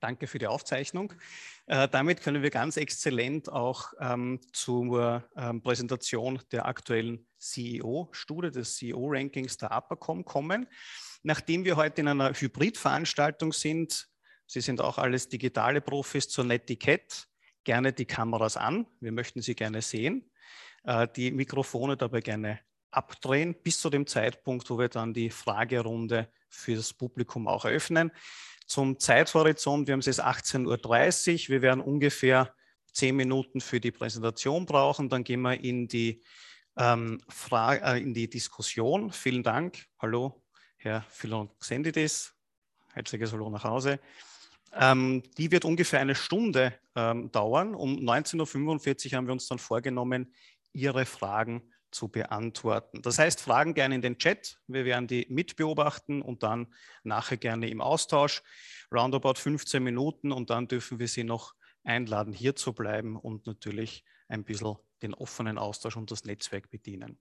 Danke für die Aufzeichnung. Äh, damit können wir ganz exzellent auch ähm, zur ähm, Präsentation der aktuellen CEO-Studie, des CEO-Rankings der APACOM kommen. Nachdem wir heute in einer Hybrid-Veranstaltung sind, Sie sind auch alles digitale Profis zur Netiquette, gerne die Kameras an. Wir möchten Sie gerne sehen. Äh, die Mikrofone dabei gerne abdrehen bis zu dem Zeitpunkt, wo wir dann die Fragerunde für das Publikum auch eröffnen. Zum Zeithorizont, wir haben es jetzt 18.30 Uhr. Wir werden ungefähr zehn Minuten für die Präsentation brauchen. Dann gehen wir in die, ähm, Frage, äh, in die Diskussion. Vielen Dank. Hallo, Herr Philonxendidis. Herzliches Hallo nach Hause. Ähm, die wird ungefähr eine Stunde ähm, dauern. Um 19.45 Uhr haben wir uns dann vorgenommen, Ihre Fragen zu beantworten. Das heißt, Fragen gerne in den Chat. Wir werden die mitbeobachten und dann nachher gerne im Austausch. Roundabout 15 Minuten und dann dürfen wir Sie noch einladen, hier zu bleiben und natürlich ein bisschen den offenen Austausch und das Netzwerk bedienen.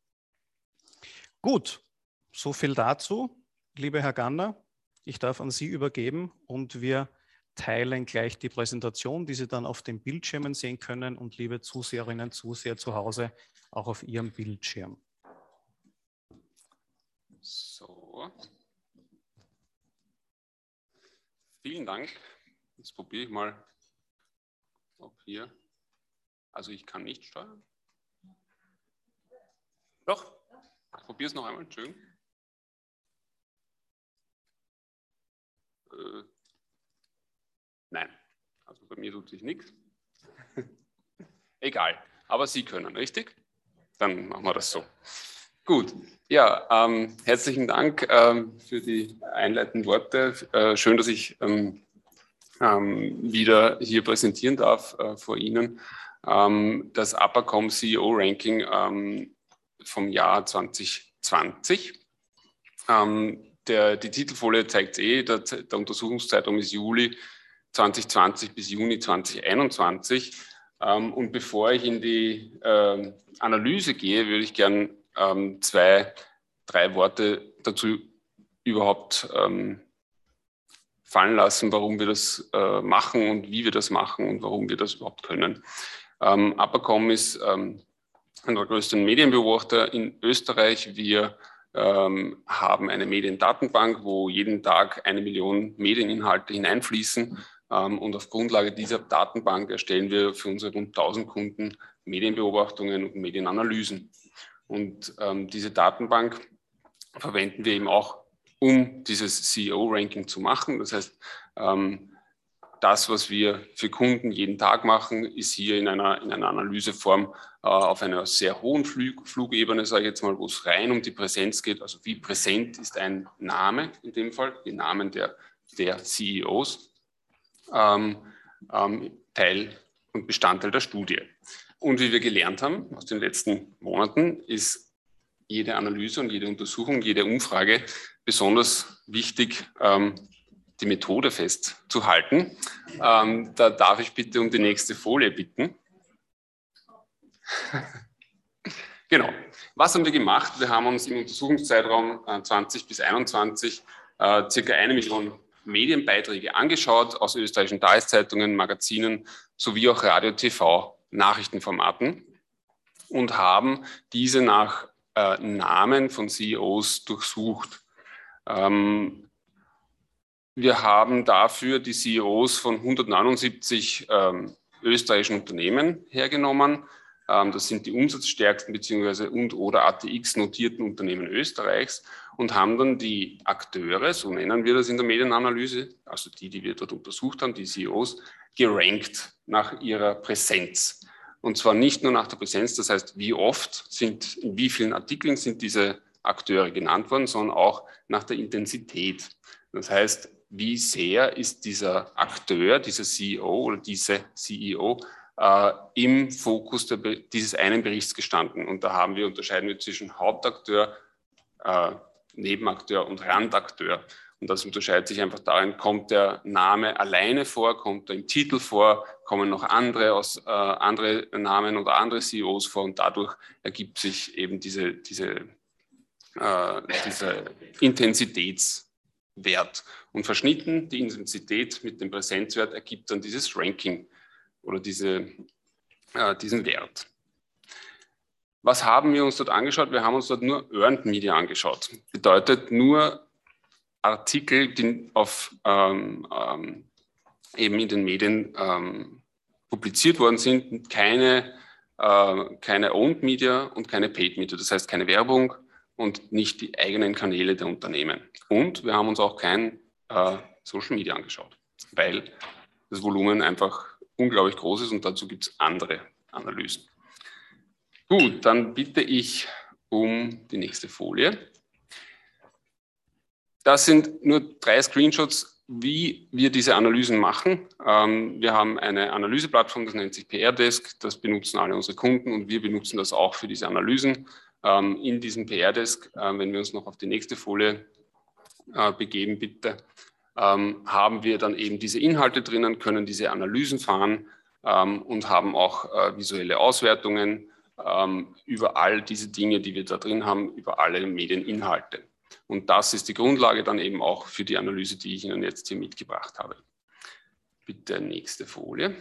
Gut, so viel dazu. Lieber Herr Ganner, ich darf an Sie übergeben und wir teilen gleich die Präsentation, die Sie dann auf den Bildschirmen sehen können. Und liebe Zuseherinnen Zuseher zu Hause, auch auf Ihrem Bildschirm. So. Vielen Dank. Jetzt probiere ich mal, ob hier. Also ich kann nicht steuern. Doch, ich probiere es noch einmal. Entschuldigung. Äh, also bei mir tut sich nichts. Egal, aber Sie können, richtig? dann machen wir das so. Gut, ja, ähm, herzlichen Dank ähm, für die einleitenden Worte. Äh, schön, dass ich ähm, ähm wieder hier präsentieren darf äh, vor Ihnen. Ähm, das APACOM CEO Ranking ähm, vom Jahr 2020. Der, die Titelfolie zeigt eh, der, der Untersuchungszeitraum ist Juli 2020 bis Juni 2021. Ähm, und bevor ich in die ähm, Analyse gehe, würde ich gern ähm, zwei, drei Worte dazu überhaupt fallen lassen, warum wir das äh, machen und wie wir das machen und warum wir das überhaupt können. Ähm, Apacom ist ähm, einer der größten Medienbeobachter in Österreich. Wir ähm, haben eine Mediendatenbank, wo jeden Tag eine Million Medieninhalte hineinfließen ähm, und auf Grundlage dieser Datenbank erstellen wir für unsere rund 1000 Kunden Medienbeobachtungen und Medienanalysen. Und ähm, diese Datenbank verwenden wir eben auch, um dieses CEO-Ranking zu machen. Das heißt, ähm, das, was wir für Kunden jeden Tag machen, ist hier in einer, in einer Analyseform äh, auf einer sehr hohen Flug, Flugebene, sage ich jetzt mal, wo es rein um die Präsenz geht. Also wie präsent ist ein Name in dem Fall, die Namen der, der CEOs ähm, ähm, Teil und Bestandteil der Studie. Und wie wir gelernt haben aus den letzten Monaten, ist jede Analyse und jede Untersuchung, jede Umfrage besonders wichtig, ähm, die Methode festzuhalten. Ähm, da darf ich bitte um die nächste Folie bitten. genau. Was haben wir gemacht? Wir haben uns im Untersuchungszeitraum 20 äh, bis 21 äh, circa eine Million Medienbeiträge angeschaut aus österreichischen Tageszeitungen, Magazinen sowie auch Radio, TV, Nachrichtenformaten und haben diese nach äh, Namen von CEOs durchsucht. Ähm, wir haben dafür die CEOs von 179 ähm, österreichischen Unternehmen hergenommen. Ähm, das sind die umsatzstärksten bzw. und oder ATX notierten Unternehmen Österreichs und haben dann die Akteure, so nennen wir das in der Medienanalyse, also die, die wir dort untersucht haben, die CEOs, gerankt nach ihrer Präsenz. Und zwar nicht nur nach der Präsenz, das heißt, wie oft sind, in wie vielen Artikeln sind diese Akteure genannt worden, sondern auch nach der Intensität. Das heißt, wie sehr ist dieser Akteur, dieser CEO oder diese CEO äh, im Fokus der, dieses einen Berichts gestanden. Und da haben wir, unterscheiden wir zwischen Hauptakteur, äh, Nebenakteur und Randakteur. Und das unterscheidet sich einfach darin, kommt der Name alleine vor, kommt er im Titel vor, kommen noch andere, aus, äh, andere Namen oder andere CEOs vor und dadurch ergibt sich eben diese, diese, äh, diese Intensitäts, Wert. Und verschnitten die Intensität mit dem Präsenzwert ergibt dann dieses Ranking oder diese, äh, diesen Wert. Was haben wir uns dort angeschaut? Wir haben uns dort nur Earned Media angeschaut. Bedeutet nur Artikel, die auf, ähm, ähm, eben in den Medien ähm, publiziert worden sind, keine, äh, keine Owned Media und keine Paid Media. Das heißt keine Werbung und nicht die eigenen Kanäle der Unternehmen. Und wir haben uns auch kein äh, Social Media angeschaut, weil das Volumen einfach unglaublich groß ist und dazu gibt es andere Analysen. Gut, dann bitte ich um die nächste Folie. Das sind nur drei Screenshots, wie wir diese Analysen machen. Ähm, wir haben eine Analyseplattform, das nennt sich PR-Desk, das benutzen alle unsere Kunden und wir benutzen das auch für diese Analysen. Ähm, in diesem PR-Desk, äh, wenn wir uns noch auf die nächste Folie äh, begeben, bitte, ähm, haben wir dann eben diese Inhalte drinnen, können diese Analysen fahren und haben auch äh, visuelle Auswertungen über all diese Dinge, die wir da drin haben, über alle Medieninhalte. Und das ist die Grundlage dann eben auch für die Analyse, die ich Ihnen jetzt hier mitgebracht habe. Bitte nächste Folie.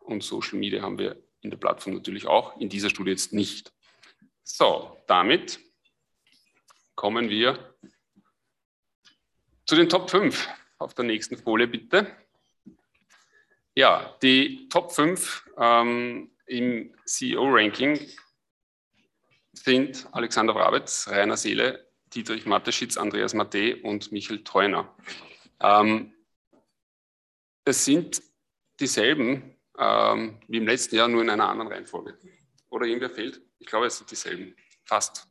Und Social Media haben wir in der Plattform natürlich auch, in dieser Studie jetzt nicht. So, damit kommen wir zu den Top 5. Auf der nächsten Folie bitte. Ja, die Top 5 ähm, im CEO-Ranking sind Alexander Wrabetz, Rainer Seele, Dietrich Mateschitz, Andreas Mate und Michael Treuner. Ähm, es sind dieselben ähm, wie im letzten Jahr, nur in einer anderen Reihenfolge. Oder irgendwer fehlt? Ich glaube, es sind dieselben. Fast.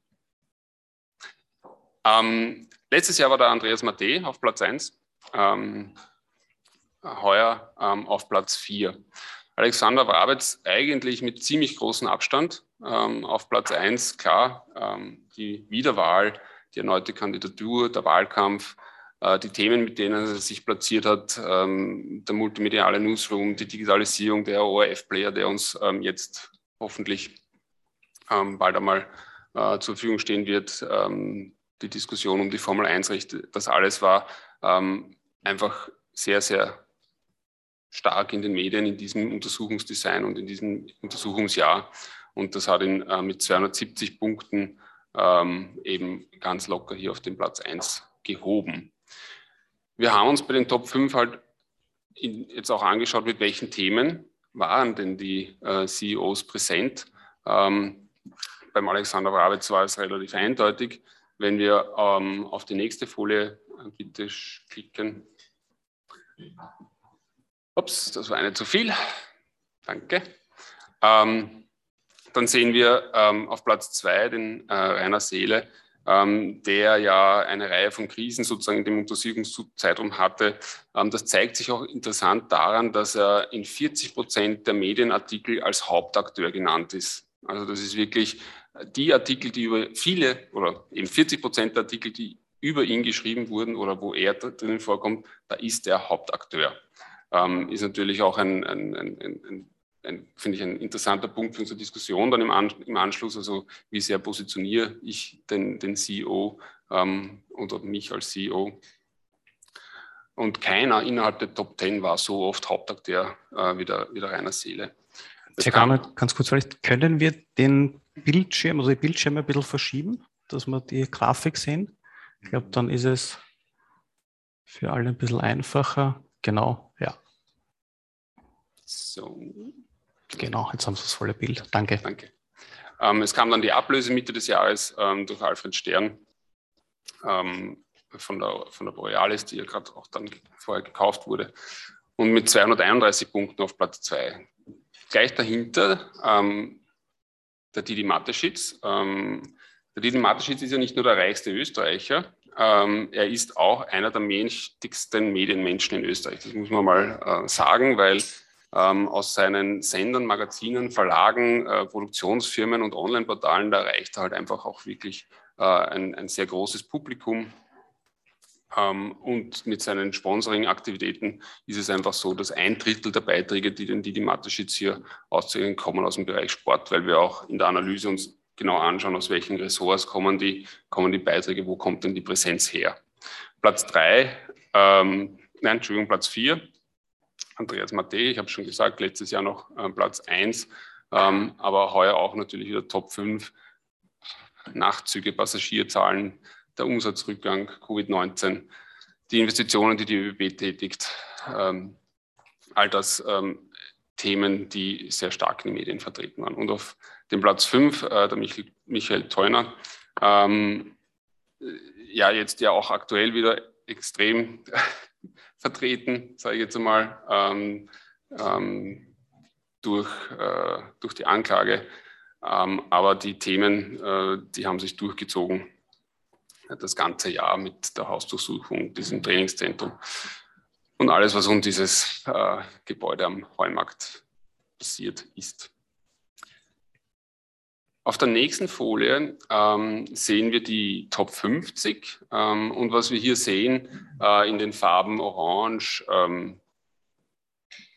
Ähm, letztes Jahr war der Andreas Mate auf Platz 1, ähm, heuer ähm, auf Platz 4. Alexander Wrabetz eigentlich mit ziemlich großem Abstand ähm, auf Platz 1, klar, ähm, die Wiederwahl, die erneute Kandidatur, der Wahlkampf, äh, die Themen, mit denen er sich platziert hat, ähm, der multimediale Newsroom, die Digitalisierung, der ORF-Player, der uns ähm, jetzt hoffentlich ähm, bald einmal äh, zur Verfügung stehen wird, ähm, die Diskussion um die Formel 1-Rechte, das alles war einfach sehr, sehr stark in den Medien, in diesem Untersuchungsdesign und in diesem Untersuchungsjahr. Und das hat ihn äh, mit 270 Punkten ähm, eben ganz locker hier auf den Platz 1 gehoben. Wir haben uns bei den Top 5 halt in, jetzt auch angeschaut, mit welchen Themen waren denn die äh, CEOs präsent. Ähm, beim Alexander Wrawitz war es relativ eindeutig. Wenn wir ähm, auf die nächste Folie äh, bitte klicken, Ups, das war eine zu viel. Danke. Ähm, dann sehen wir ähm, auf Platz zwei den äh, Rainer Seele, ähm, der ja eine Reihe von Krisen sozusagen in dem Untersuchungszeitraum hatte. Ähm, das zeigt sich auch interessant daran, dass er in 40 Prozent der Medienartikel als Hauptakteur genannt ist. Also das ist wirklich die Artikel, die über viele oder eben 40 Prozent der Artikel, die über ihn geschrieben wurden oder wo er drinnen vorkommt, da ist er Hauptakteur ähm, ist natürlich auch ein, ein, ein, ein finde ich, ein interessanter Punkt für unsere Diskussion dann im, An im Anschluss. Also wie sehr positioniere ich den, den CEO ähm, oder mich als CEO? Und keiner innerhalb der Top 10 war so oft Hauptakteur äh, wie, der, wie der Rainer Seele. Das Herr Garner, ganz kurz vielleicht, können wir den Bildschirm, also die Bildschirme ein bisschen verschieben, dass wir die Grafik sehen? Ich glaube, dann ist es für alle ein bisschen einfacher. Genau, ja. So. Genau, jetzt haben Sie das volle Bild. Danke. Danke. Ähm, es kam dann die Ablöse Mitte des Jahres ähm, durch Alfred Stern ähm, von, der, von der Borealis, die ja gerade auch dann vorher gekauft wurde. Und mit 231 Punkten auf Platz 2. Gleich dahinter ähm, der Didi Mateschitz. Ähm, der Didi Mateschitz ist ja nicht nur der reichste Österreicher, ähm, er ist auch einer der mächtigsten Medienmenschen in Österreich. Das muss man mal äh, sagen, weil ähm, aus seinen Sendern, Magazinen, Verlagen, äh, Produktionsfirmen und Online-Portalen, da erreicht er halt einfach auch wirklich äh, ein, ein, sehr großes Publikum. Ähm, und mit seinen Sponsoring-Aktivitäten ist es einfach so, dass ein Drittel der Beiträge, die den Didi Mateschitz hier auszeichnen, kommen aus dem Bereich Sport, weil wir auch in der Analyse uns genau anschauen, aus welchen Ressorts kommen die, kommen die Beiträge, wo kommt denn die Präsenz her. Platz drei, ähm, nein, Entschuldigung, Platz vier, Andreas Matte, ich habe schon gesagt, letztes Jahr noch äh, Platz eins, ähm, aber heuer auch natürlich wieder Top 5. Nachtzüge, Passagierzahlen, der Umsatzrückgang, Covid-19, die Investitionen, die die ÖBB tätigt, ähm, all das ähm, Themen, die sehr stark in den Medien vertreten waren. Und auf dem Platz 5, äh, der Michael, Michael Theuner, ähm, ja, jetzt ja auch aktuell wieder extrem vertreten, sage ich jetzt einmal, ähm, ähm, durch, äh, durch die Anklage. Ähm, aber die Themen, äh, die haben sich durchgezogen das ganze Jahr mit der Hausdurchsuchung, diesem Trainingszentrum und alles, was um dieses äh, Gebäude am Heumarkt passiert ist. Auf der nächsten Folie ähm, sehen wir die Top 50 ähm, und was wir hier sehen äh, in den Farben Orange, ähm,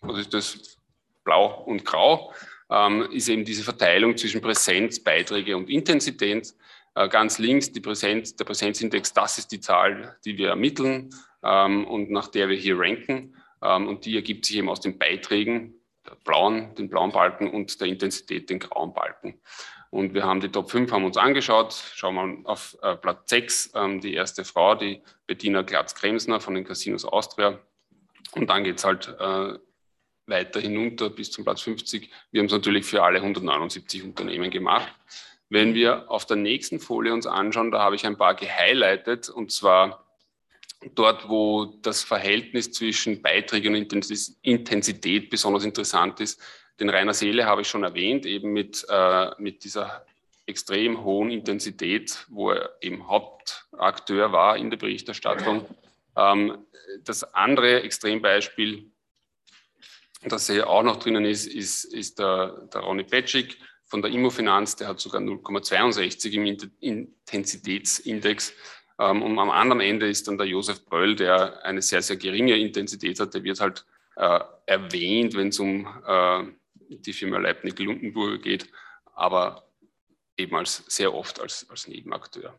was ist das, Blau und Grau, ähm, ist eben diese Verteilung zwischen Präsenz, Beiträge und Intensität. Äh, ganz links die Präsenz, der Präsenzindex, das ist die Zahl, die wir ermitteln ähm, und nach der wir hier ranken. Ähm, und die ergibt sich eben aus den Beiträgen, blauen, den blauen Balken und der Intensität, den grauen Balken. Und wir haben die Top 5 haben uns angeschaut. Schauen wir auf äh, Platz 6, ähm, die erste Frau, die Bettina Glatz-Kremsner von den Casinos Austria. Und dann geht es halt äh, weiter hinunter bis zum Platz 50. Wir haben es natürlich für alle 179 Unternehmen gemacht. Wenn wir auf der nächsten Folie uns anschauen, da habe ich ein paar gehighlightet und zwar dort, wo das Verhältnis zwischen Beiträgen und Intensität besonders interessant ist, den Rainer Seele habe ich schon erwähnt, eben mit, äh, mit dieser extrem hohen Intensität, wo er eben Hauptakteur war in der Berichterstattung. Ähm, das andere Extrembeispiel, das hier auch noch drinnen ist, ist, ist der, der Ronny Petschik von der Immofinanz, der hat sogar 0,62 im Intensitätsindex. Ähm, und am anderen Ende ist dann der Josef Bröll, der eine sehr, sehr geringe Intensität hat. Der wird halt äh, erwähnt, wenn es um äh, die Firma Leibniz-Lundenburger geht, aber eben als sehr oft als, als Nebenakteur.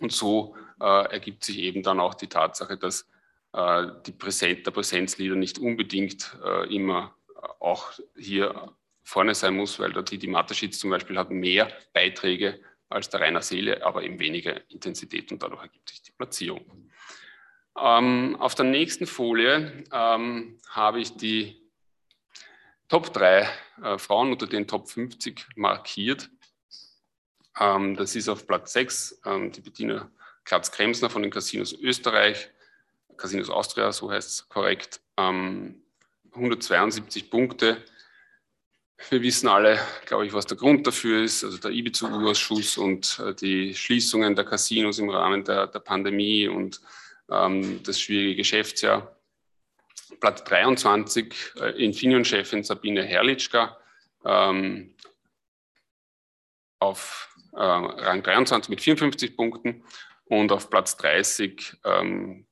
Und so äh, ergibt sich eben dann auch die Tatsache, dass äh, die Präsenz, der Präsenzleader nicht unbedingt äh, immer auch hier vorne sein muss, weil der Didi Mateschitz zum Beispiel hat mehr Beiträge als der Rainer Seele, aber eben weniger Intensität und dadurch ergibt sich die Platzierung. Ähm, auf der nächsten Folie ähm, habe ich die Top 3 äh, Frauen unter den Top 50 markiert. Ähm, das ist auf Platz 6 ähm, die Bettina Klatz-Kremsner von den Casinos Österreich, Casinos Austria, so heißt es korrekt. Ähm, 172 Punkte. Wir wissen alle, glaube ich, was der Grund dafür ist. Also der IBIZU-Ausschuss und äh, die Schließungen der Casinos im Rahmen der, der Pandemie und ähm, das schwierige Geschäftsjahr. Platz 23 äh, Infineon-Chefin Sabine Herrlichka ähm, auf äh, Rang 23 mit 54 Punkten und auf Platz 30 ähm,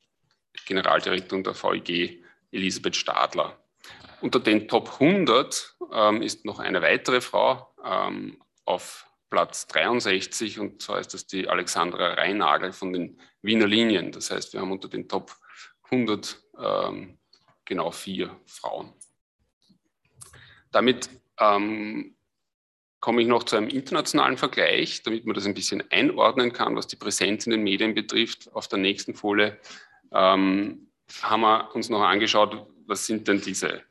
Generaldirektorin der VIG Elisabeth Stadler. Unter den Top 100 ähm, ist noch eine weitere Frau ähm, auf Platz 63 und zwar ist das die Alexandra Reinagel von den Wiener Linien. Das heißt, wir haben unter den Top 100 ähm, genau vier Frauen. Damit ähm, komme ich noch zu einem internationalen Vergleich, damit man das ein bisschen einordnen kann, was die Präsenz in den Medien betrifft. Auf der nächsten Folie ähm, haben wir uns noch angeschaut, was sind denn diese,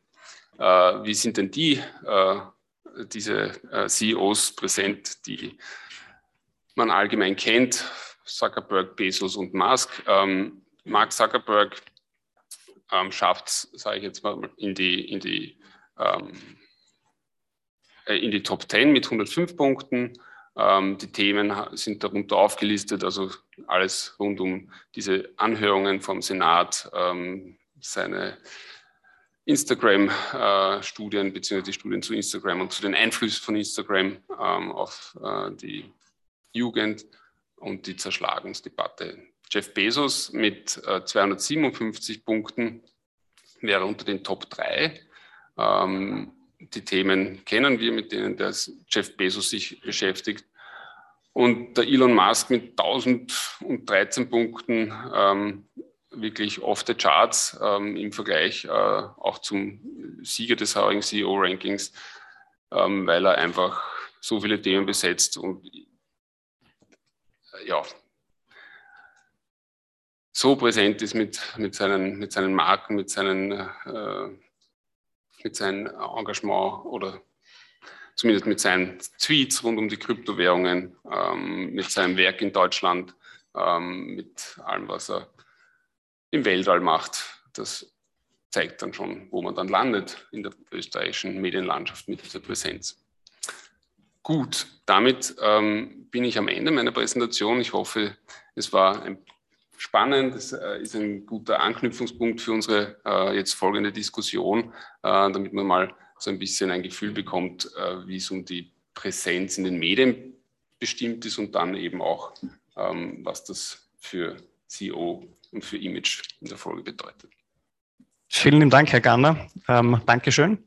äh, wie sind denn die, äh, diese äh, CEOs präsent, die man allgemein kennt, Zuckerberg, Bezos und Musk. Ähm, Mark Zuckerberg ähm, schafft sage ich jetzt mal, in die, in, die, ähm, äh, in die Top 10 mit 105 Punkten. Ähm, die Themen sind darunter aufgelistet, also alles rund um diese Anhörungen vom Senat, ähm, seine Instagram-Studien äh, beziehungsweise die Studien zu Instagram und zu den Einflüssen von Instagram ähm, auf äh, die Jugend und die Zerschlagungsdebatte Jeff Bezos mit äh, 257 Punkten wäre unter den Top 3. Ähm, die Themen kennen wir, mit denen der Jeff Bezos sich beschäftigt. Und der Elon Musk mit 1013 Punkten ähm, wirklich off the charts ähm, im Vergleich äh, auch zum Sieger des heurigen CEO-Rankings, ähm, weil er einfach so viele Themen besetzt und ja, so präsent ist mit, mit, seinen, mit seinen Marken, mit seinen, äh, mit seinem Engagement oder zumindest mit seinen Tweets rund um die Kryptowährungen, ähm, mit seinem Werk in Deutschland, ähm, mit allem, was er im Weltall macht. Das zeigt dann schon, wo man dann landet in der österreichischen Medienlandschaft mit dieser Präsenz. Gut, damit ähm, bin ich am Ende meiner Präsentation. Ich hoffe, es war ein spannend. Das äh, ist ein guter Anknüpfungspunkt für unsere äh, jetzt folgende Diskussion, äh, damit man mal so ein bisschen ein Gefühl bekommt, wie es um die Präsenz in den Medien bestimmt ist und dann eben auch, ähm, was das für CEO und für Image in der Folge bedeutet. Vielen Dank, Herr Garner. Ähm, Dankeschön.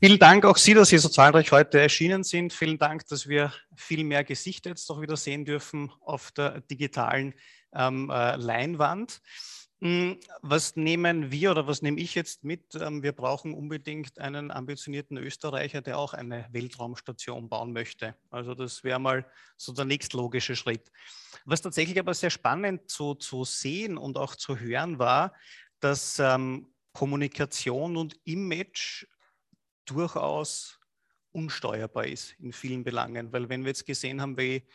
Vielen Dank auch Sie, dass Sie so zahlreich heute erschienen sind. Vielen Dank, dass wir viel mehr Gesichter jetzt doch wieder sehen dürfen auf der digitalen ähm, äh, Leinwand. Hm, was nehmen wir oder was nehme ich jetzt mit? Ähm, wir brauchen unbedingt einen ambitionierten Österreicher, der auch eine Weltraumstation bauen möchte. Also das wäre mal so der nächstlogische Schritt. Was tatsächlich aber sehr spannend zu, zu sehen und auch zu hören war, dass ähm, Kommunikation und Image durchaus unsteuerbar ist in vielen Belangen. Weil wenn wir jetzt gesehen haben, wie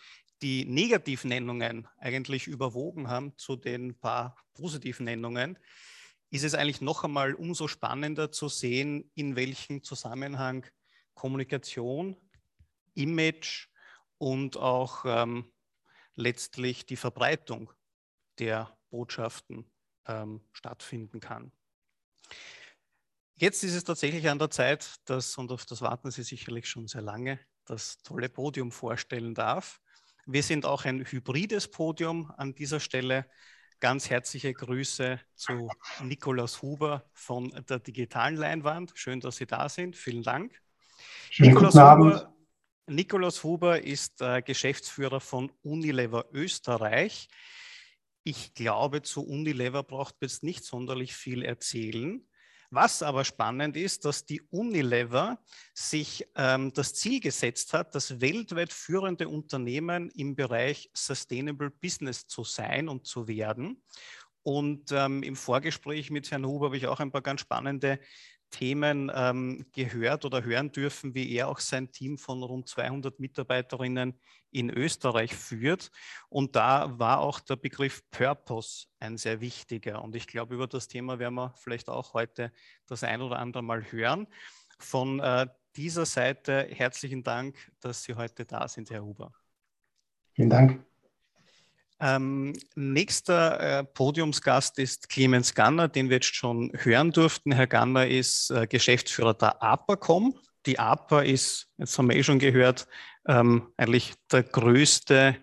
die Negativnennungen eigentlich überwogen haben zu den paar positiven Nennungen, ist es eigentlich noch einmal umso spannender zu sehen, in welchem Zusammenhang Kommunikation, Image und auch ähm, letztlich die Verbreitung der Botschaften ähm, stattfinden kann. Jetzt ist es tatsächlich an der Zeit, dass, und auf das warten Sie sicherlich schon sehr lange, das tolle Podium vorstellen darf. Wir sind auch ein hybrides Podium an dieser Stelle. Ganz herzliche Grüße zu Nikolaus Huber von der digitalen Leinwand. Schön, dass Sie da sind. Vielen Dank. Schönen Nikolaus, guten Abend. Huber, Nikolaus Huber ist äh, Geschäftsführer von Unilever Österreich. Ich glaube, zu Unilever braucht man jetzt nicht sonderlich viel erzählen. Was aber spannend ist, dass die Unilever sich ähm, das Ziel gesetzt hat, das weltweit führende Unternehmen im Bereich Sustainable Business zu sein und zu werden. Und ähm, im Vorgespräch mit Herrn Huber habe ich auch ein paar ganz spannende Themen ähm, gehört oder hören dürfen, wie er auch sein Team von rund 200 Mitarbeiterinnen in Österreich führt. Und da war auch der Begriff Purpose ein sehr wichtiger. Und ich glaube, über das Thema werden wir vielleicht auch heute das ein oder andere Mal hören. Von äh, dieser Seite herzlichen Dank, dass Sie heute da sind, Herr Huber. Vielen Dank. Ähm, nächster äh, Podiumsgast ist Clemens Ganner, den wir jetzt schon hören durften. Herr Ganner ist äh, Geschäftsführer der APACOM. Die APA ist, jetzt haben wir eh schon gehört, ähm, eigentlich der größte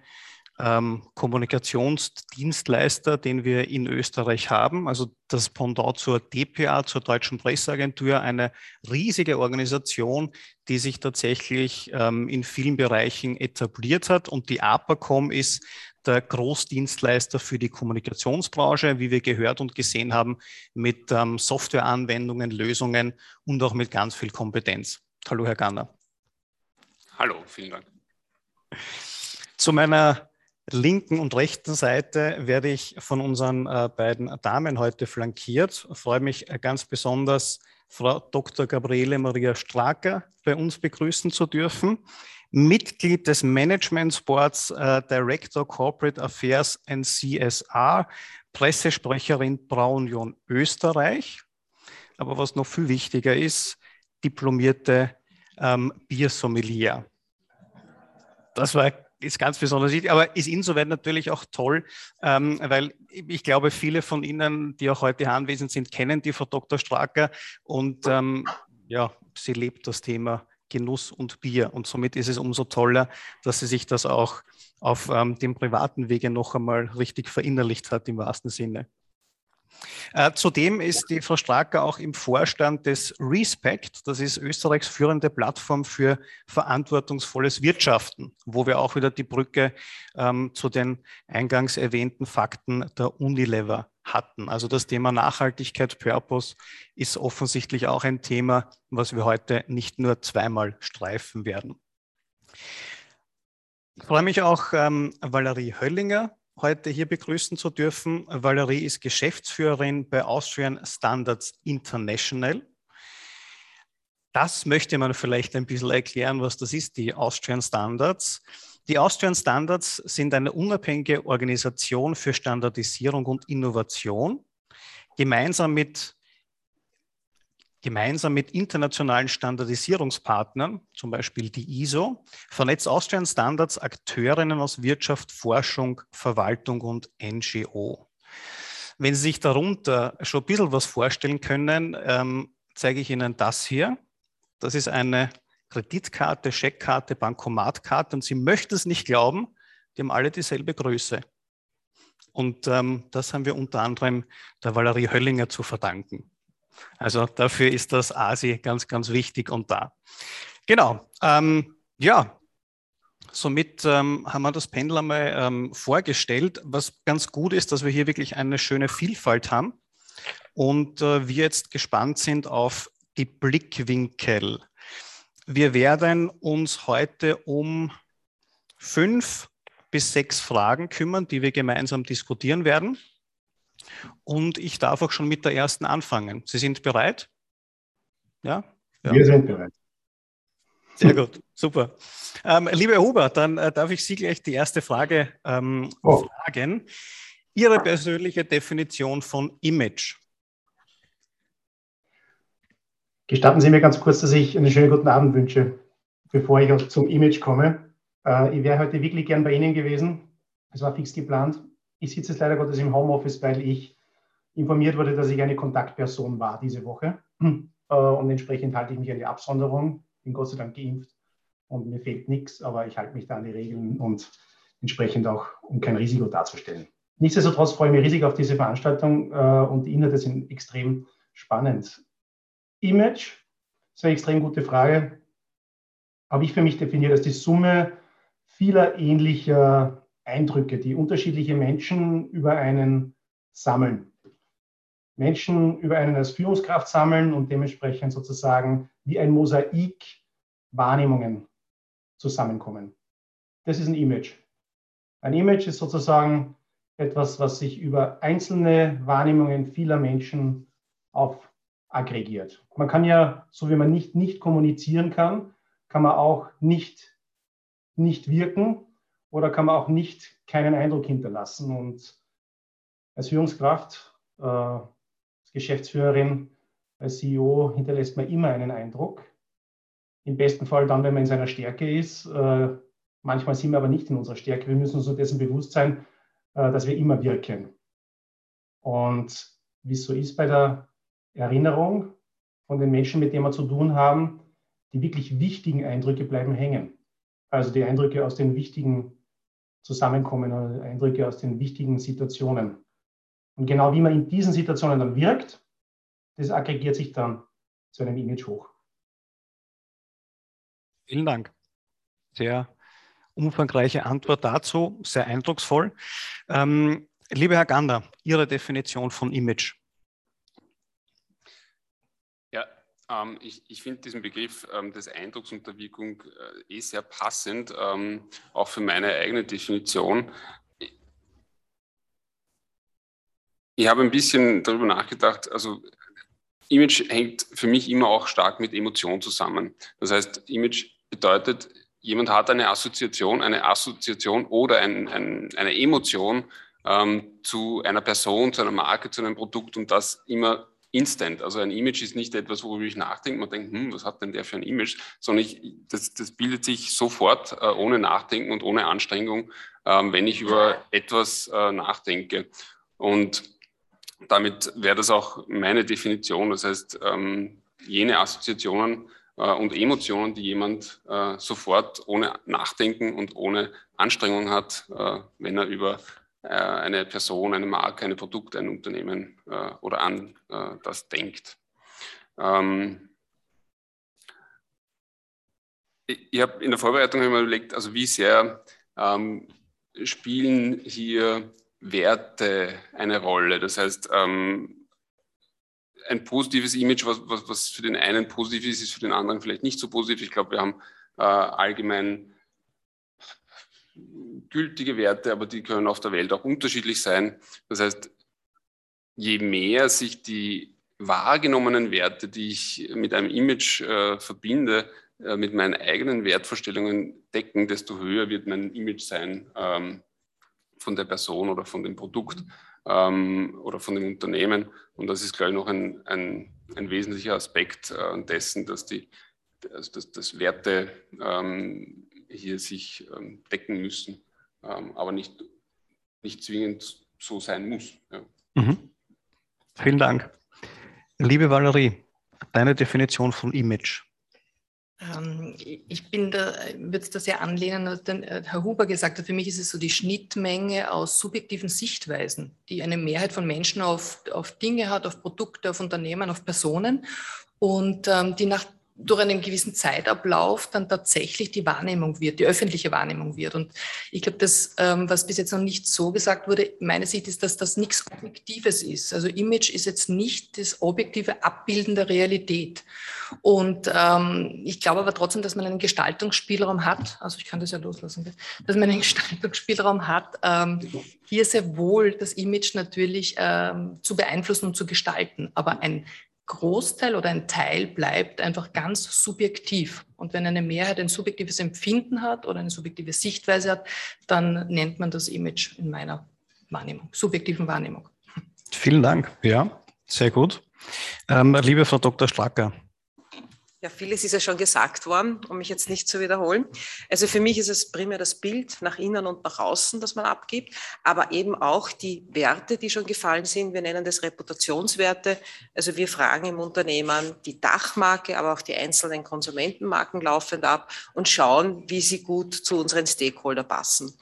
ähm, Kommunikationsdienstleister, den wir in Österreich haben. Also das Pendant zur DPA, zur Deutschen Presseagentur, eine riesige Organisation, die sich tatsächlich ähm, in vielen Bereichen etabliert hat. Und die APACOM ist der Großdienstleister für die Kommunikationsbranche, wie wir gehört und gesehen haben, mit ähm, Softwareanwendungen, Lösungen und auch mit ganz viel Kompetenz. Hallo, Herr Ganner. Hallo, vielen Dank. Zu meiner linken und rechten Seite werde ich von unseren äh, beiden Damen heute flankiert. Ich freue mich ganz besonders, Frau Dr. Gabriele Maria Straker bei uns begrüßen zu dürfen. Mitglied des Management Boards, äh, Director Corporate Affairs and CSR, Pressesprecherin Braunion Österreich. Aber was noch viel wichtiger ist, diplomierte ähm, Biersommelier. Das war ist ganz besonders wichtig, aber ist insoweit natürlich auch toll, ähm, weil ich glaube, viele von Ihnen, die auch heute anwesend sind, kennen die Frau Dr. Stracker und ähm, ja, sie lebt das Thema Genuss und Bier. Und somit ist es umso toller, dass sie sich das auch auf ähm, dem privaten Wege noch einmal richtig verinnerlicht hat, im wahrsten Sinne. Äh, zudem ist die Frau Stracker auch im Vorstand des Respect, das ist Österreichs führende Plattform für verantwortungsvolles Wirtschaften, wo wir auch wieder die Brücke ähm, zu den eingangs erwähnten Fakten der Unilever hatten. Also das Thema Nachhaltigkeit, Purpose ist offensichtlich auch ein Thema, was wir heute nicht nur zweimal streifen werden. Ich freue mich auch, ähm, Valerie Höllinger heute hier begrüßen zu dürfen. Valerie ist Geschäftsführerin bei Austrian Standards International. Das möchte man vielleicht ein bisschen erklären, was das ist, die Austrian Standards. Die Austrian Standards sind eine unabhängige Organisation für Standardisierung und Innovation, gemeinsam mit gemeinsam mit internationalen Standardisierungspartnern, zum Beispiel die ISO, vernetzt Austrian Standards Akteurinnen aus Wirtschaft, Forschung, Verwaltung und NGO. Wenn Sie sich darunter schon ein bisschen was vorstellen können, ähm, zeige ich Ihnen das hier. Das ist eine Kreditkarte, Scheckkarte, Bankomatkarte und Sie möchten es nicht glauben, die haben alle dieselbe Größe. Und ähm, das haben wir unter anderem der Valerie Höllinger zu verdanken. Also dafür ist das ASI ganz, ganz wichtig und da. Genau. Ähm, ja, somit ähm, haben wir das Pendel einmal ähm, vorgestellt. Was ganz gut ist, dass wir hier wirklich eine schöne Vielfalt haben und äh, wir jetzt gespannt sind auf die Blickwinkel. Wir werden uns heute um fünf bis sechs Fragen kümmern, die wir gemeinsam diskutieren werden. Und ich darf auch schon mit der ersten anfangen. Sie sind bereit? Ja? ja. Wir sind bereit. Sehr gut, super. Ähm, liebe Huber, dann äh, darf ich Sie gleich die erste Frage ähm, oh. fragen. Ihre persönliche Definition von Image. Gestatten Sie mir ganz kurz, dass ich einen schönen guten Abend wünsche, bevor ich auch zum Image komme. Äh, ich wäre heute wirklich gern bei Ihnen gewesen. Es war fix geplant. Ich sitze jetzt leider Gottes im Homeoffice, weil ich informiert wurde, dass ich eine Kontaktperson war diese Woche. Äh, und entsprechend halte ich mich an die Absonderung. Bin Gott sei Dank geimpft und mir fehlt nichts, aber ich halte mich da an die Regeln und entsprechend auch, um kein Risiko darzustellen. Nichtsdestotrotz freue ich mich riesig auf diese Veranstaltung äh, und die Inhalte sind extrem spannend. Image ist eine extrem gute Frage. Habe ich für mich definiert als die Summe vieler ähnlicher Eindrücke, die unterschiedliche Menschen über einen sammeln. Menschen über einen als Führungskraft sammeln und dementsprechend sozusagen wie ein Mosaik Wahrnehmungen zusammenkommen. Das ist ein Image. Ein Image ist sozusagen etwas, was sich über einzelne Wahrnehmungen vieler Menschen auf aggregiert. Man kann ja, so wie man nicht nicht kommunizieren kann, kann man auch nicht nicht wirken oder kann man auch nicht keinen Eindruck hinterlassen. Und als Führungskraft, äh, als Geschäftsführerin, als CEO hinterlässt man immer einen Eindruck. Im besten Fall dann, wenn man in seiner Stärke ist. Äh, manchmal sind wir aber nicht in unserer Stärke. Wir müssen uns dessen bewusst sein, äh, dass wir immer wirken. Und wie es so ist bei der Erinnerung von den Menschen, mit denen wir zu tun haben, die wirklich wichtigen Eindrücke bleiben hängen. Also die Eindrücke aus den wichtigen Zusammenkommen, Eindrücke aus den wichtigen Situationen. Und genau wie man in diesen Situationen dann wirkt, das aggregiert sich dann zu einem Image hoch. Vielen Dank. Sehr umfangreiche Antwort dazu, sehr eindrucksvoll. Ähm, lieber Herr Gander, Ihre Definition von Image. Ähm, ich, ich finde diesen Begriff ähm, des Eindrucks und der Wirkung äh, eh sehr passend, ähm, auch für meine eigene Definition. Ich habe ein bisschen darüber nachgedacht, also Image hängt für mich immer auch stark mit Emotion zusammen. Das heißt, Image bedeutet, jemand hat eine Assoziation, eine Assoziation oder ein, ein, eine Emotion ähm, zu einer Person, zu einer Marke, zu einem Produkt und das immer instant. Also ein Image ist nicht etwas, worüber ich nachdenke. Man denkt, hm, was hat denn der für ein Image? Sondern ich, das, das bildet sich sofort äh, ohne Nachdenken und ohne Anstrengung, ähm, wenn ich über etwas äh, nachdenke. Und damit wäre das auch meine Definition. Das heißt, ähm, jene Assoziationen äh, und Emotionen, die jemand äh, sofort ohne Nachdenken und ohne Anstrengung hat, äh, wenn er über eine Person, eine Marke, ein Produkt, ein Unternehmen äh, oder an äh, das denkt. Ähm, ich habe in der Vorbereitung immer überlegt, also wie sehr ähm, spielen hier Werte eine Rolle. Das heißt, ähm, ein positives Image, was, was, was, für den einen positiv ist, ist für den anderen vielleicht nicht so positiv. Ich glaube, wir haben äh, allgemein gültige Werte, aber die können auf der Welt auch unterschiedlich sein. Das heißt, je mehr sich die wahrgenommenen Werte, die ich mit einem Image äh, verbinde, äh, mit meinen eigenen Wertvorstellungen decken, desto höher wird mein Image sein ähm, von der Person oder von dem Produkt ähm, oder von dem Unternehmen. Und das ist, glaube ich, noch ein, ein, ein wesentlicher Aspekt äh, dessen, dass die dass, dass, dass Werte ähm, hier sich ähm, decken müssen, ähm, aber nicht, nicht zwingend so sein muss. Ja. Mhm. Vielen Dank. Liebe Valerie, deine Definition von Image. Ähm, ich bin da, würde es da sehr anlehnen, was den, äh, Herr Huber gesagt hat. Für mich ist es so die Schnittmenge aus subjektiven Sichtweisen, die eine Mehrheit von Menschen auf, auf Dinge hat, auf Produkte, auf Unternehmen, auf Personen und ähm, die nach durch einen gewissen Zeitablauf dann tatsächlich die Wahrnehmung wird, die öffentliche Wahrnehmung wird. Und ich glaube, das, ähm, was bis jetzt noch nicht so gesagt wurde, meine Sicht ist, dass das nichts Objektives ist. Also Image ist jetzt nicht das objektive Abbilden der Realität. Und ähm, ich glaube aber trotzdem, dass man einen Gestaltungsspielraum hat, also ich kann das ja loslassen, dass man einen Gestaltungsspielraum hat, ähm, hier sehr wohl das Image natürlich ähm, zu beeinflussen und zu gestalten. Aber ein Großteil oder ein Teil bleibt einfach ganz subjektiv. Und wenn eine Mehrheit ein subjektives Empfinden hat oder eine subjektive Sichtweise hat, dann nennt man das Image in meiner Wahrnehmung, subjektiven Wahrnehmung. Vielen Dank. Ja, sehr gut. Ähm, liebe Frau Dr. Stracker, ja, vieles ist ja schon gesagt worden, um mich jetzt nicht zu wiederholen. Also für mich ist es primär das Bild nach innen und nach außen, das man abgibt, aber eben auch die Werte, die schon gefallen sind. Wir nennen das Reputationswerte. Also wir fragen im Unternehmen die Dachmarke, aber auch die einzelnen Konsumentenmarken laufend ab und schauen, wie sie gut zu unseren Stakeholder passen.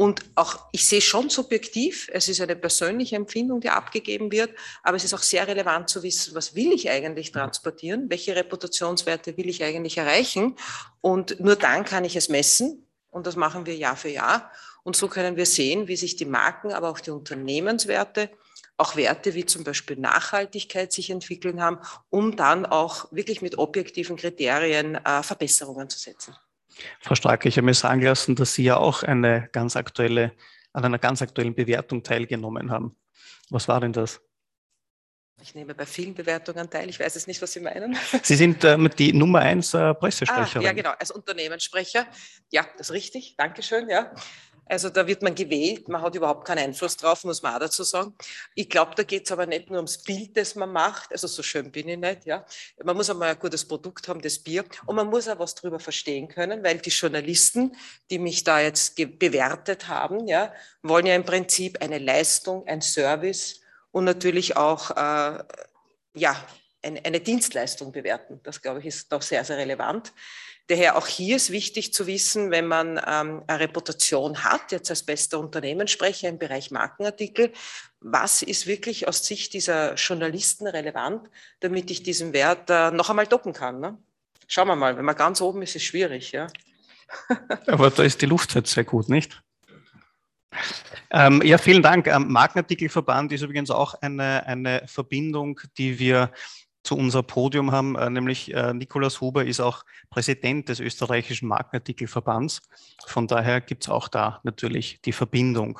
Und auch, ich sehe schon subjektiv, es ist eine persönliche Empfindung, die abgegeben wird, aber es ist auch sehr relevant zu wissen, was will ich eigentlich transportieren, welche Reputationswerte will ich eigentlich erreichen. Und nur dann kann ich es messen. Und das machen wir Jahr für Jahr. Und so können wir sehen, wie sich die Marken, aber auch die Unternehmenswerte, auch Werte wie zum Beispiel Nachhaltigkeit sich entwickeln haben, um dann auch wirklich mit objektiven Kriterien äh, Verbesserungen zu setzen. Frau Stark, ich habe mir sagen lassen, dass Sie ja auch eine ganz aktuelle, an einer ganz aktuellen Bewertung teilgenommen haben. Was war denn das? Ich nehme bei vielen Bewertungen teil. Ich weiß es nicht, was Sie meinen. Sie sind äh, die Nummer eins äh, Pressesprecherin. Ah, ja, genau, als Unternehmenssprecher. Ja, das ist richtig. Dankeschön. Ja. Also da wird man gewählt, man hat überhaupt keinen Einfluss drauf, muss man auch dazu sagen. Ich glaube, da geht es aber nicht nur ums Bild, das man macht, also so schön bin ich nicht, ja. Man muss einmal ein gutes Produkt haben, das Bier, und man muss auch was darüber verstehen können, weil die Journalisten, die mich da jetzt bewertet haben, ja, wollen ja im Prinzip eine Leistung, ein Service und natürlich auch, äh, ja, eine, eine Dienstleistung bewerten. Das, glaube ich, ist doch sehr, sehr relevant. Daher auch hier ist wichtig zu wissen, wenn man ähm, eine Reputation hat, jetzt als bester Unternehmenssprecher im Bereich Markenartikel, was ist wirklich aus Sicht dieser Journalisten relevant, damit ich diesen Wert äh, noch einmal doppen kann. Ne? Schauen wir mal, wenn man ganz oben ist, ist es schwierig. Ja? Aber da ist die Luft halt sehr gut, nicht? Ähm, ja, vielen Dank. Ähm, Markenartikelverband ist übrigens auch eine, eine Verbindung, die wir zu unser Podium haben, äh, nämlich äh, Nikolaus Huber ist auch Präsident des österreichischen Markenartikelverbands. Von daher gibt es auch da natürlich die Verbindung.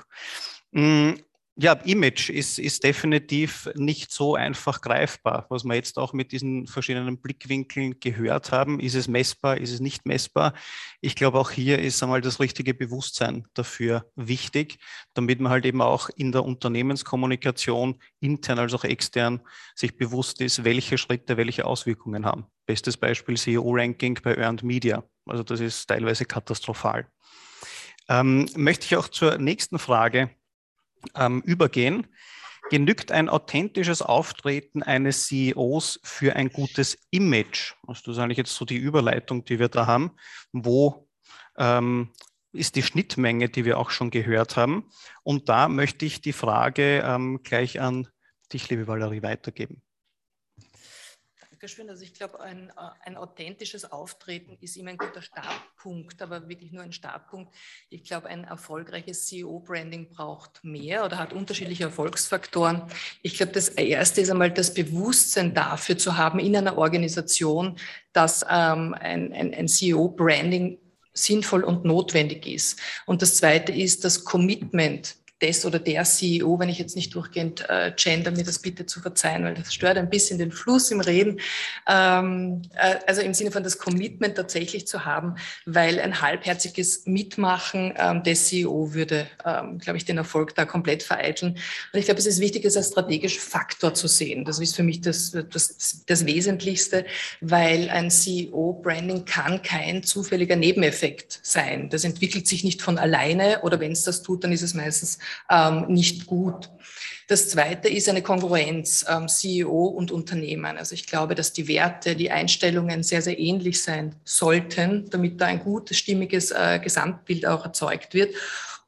Ja, Image ist, ist definitiv nicht so einfach greifbar. Was wir jetzt auch mit diesen verschiedenen Blickwinkeln gehört haben, ist es messbar, ist es nicht messbar. Ich glaube, auch hier ist einmal das richtige Bewusstsein dafür wichtig, damit man halt eben auch in der Unternehmenskommunikation, intern als auch extern, sich bewusst ist, welche Schritte welche Auswirkungen haben. Bestes Beispiel CEO-Ranking bei Earned Media. Also das ist teilweise katastrophal. Ähm, möchte ich auch zur nächsten Frage ähm, übergehen. Genügt ein authentisches Auftreten eines CEOs für ein gutes Image? Also das ist eigentlich jetzt so die Überleitung, die wir da haben. Wo ähm, ist die Schnittmenge, die wir auch schon gehört haben. Und da möchte ich die Frage ähm, gleich an dich, liebe Valerie, weitergeben. Dankeschön. Also ich glaube, ein, äh, ein authentisches Auftreten ist immer ein guter Startpunkt, aber wirklich nur ein Startpunkt. Ich glaube, ein erfolgreiches CEO-Branding braucht mehr oder hat unterschiedliche Erfolgsfaktoren. Ich glaube, das Erste ist einmal das Bewusstsein dafür zu haben in einer Organisation, dass ähm, ein, ein, ein CEO-Branding sinnvoll und notwendig ist. Und das Zweite ist das Commitment des oder der CEO, wenn ich jetzt nicht durchgehend äh, gender, mir das bitte zu verzeihen, weil das stört ein bisschen den Fluss im Reden. Ähm, äh, also im Sinne von das Commitment tatsächlich zu haben, weil ein halbherziges Mitmachen ähm, des CEO würde, ähm, glaube ich, den Erfolg da komplett vereiteln. Und ich glaube, es ist wichtig, es als strategischen Faktor zu sehen. Das ist für mich das, das, das Wesentlichste, weil ein CEO-Branding kann kein zufälliger Nebeneffekt sein. Das entwickelt sich nicht von alleine oder wenn es das tut, dann ist es meistens ähm, nicht gut. Das zweite ist eine Kongruenz ähm, CEO und Unternehmen. Also ich glaube, dass die Werte, die Einstellungen sehr, sehr ähnlich sein sollten, damit da ein gutes, stimmiges äh, Gesamtbild auch erzeugt wird.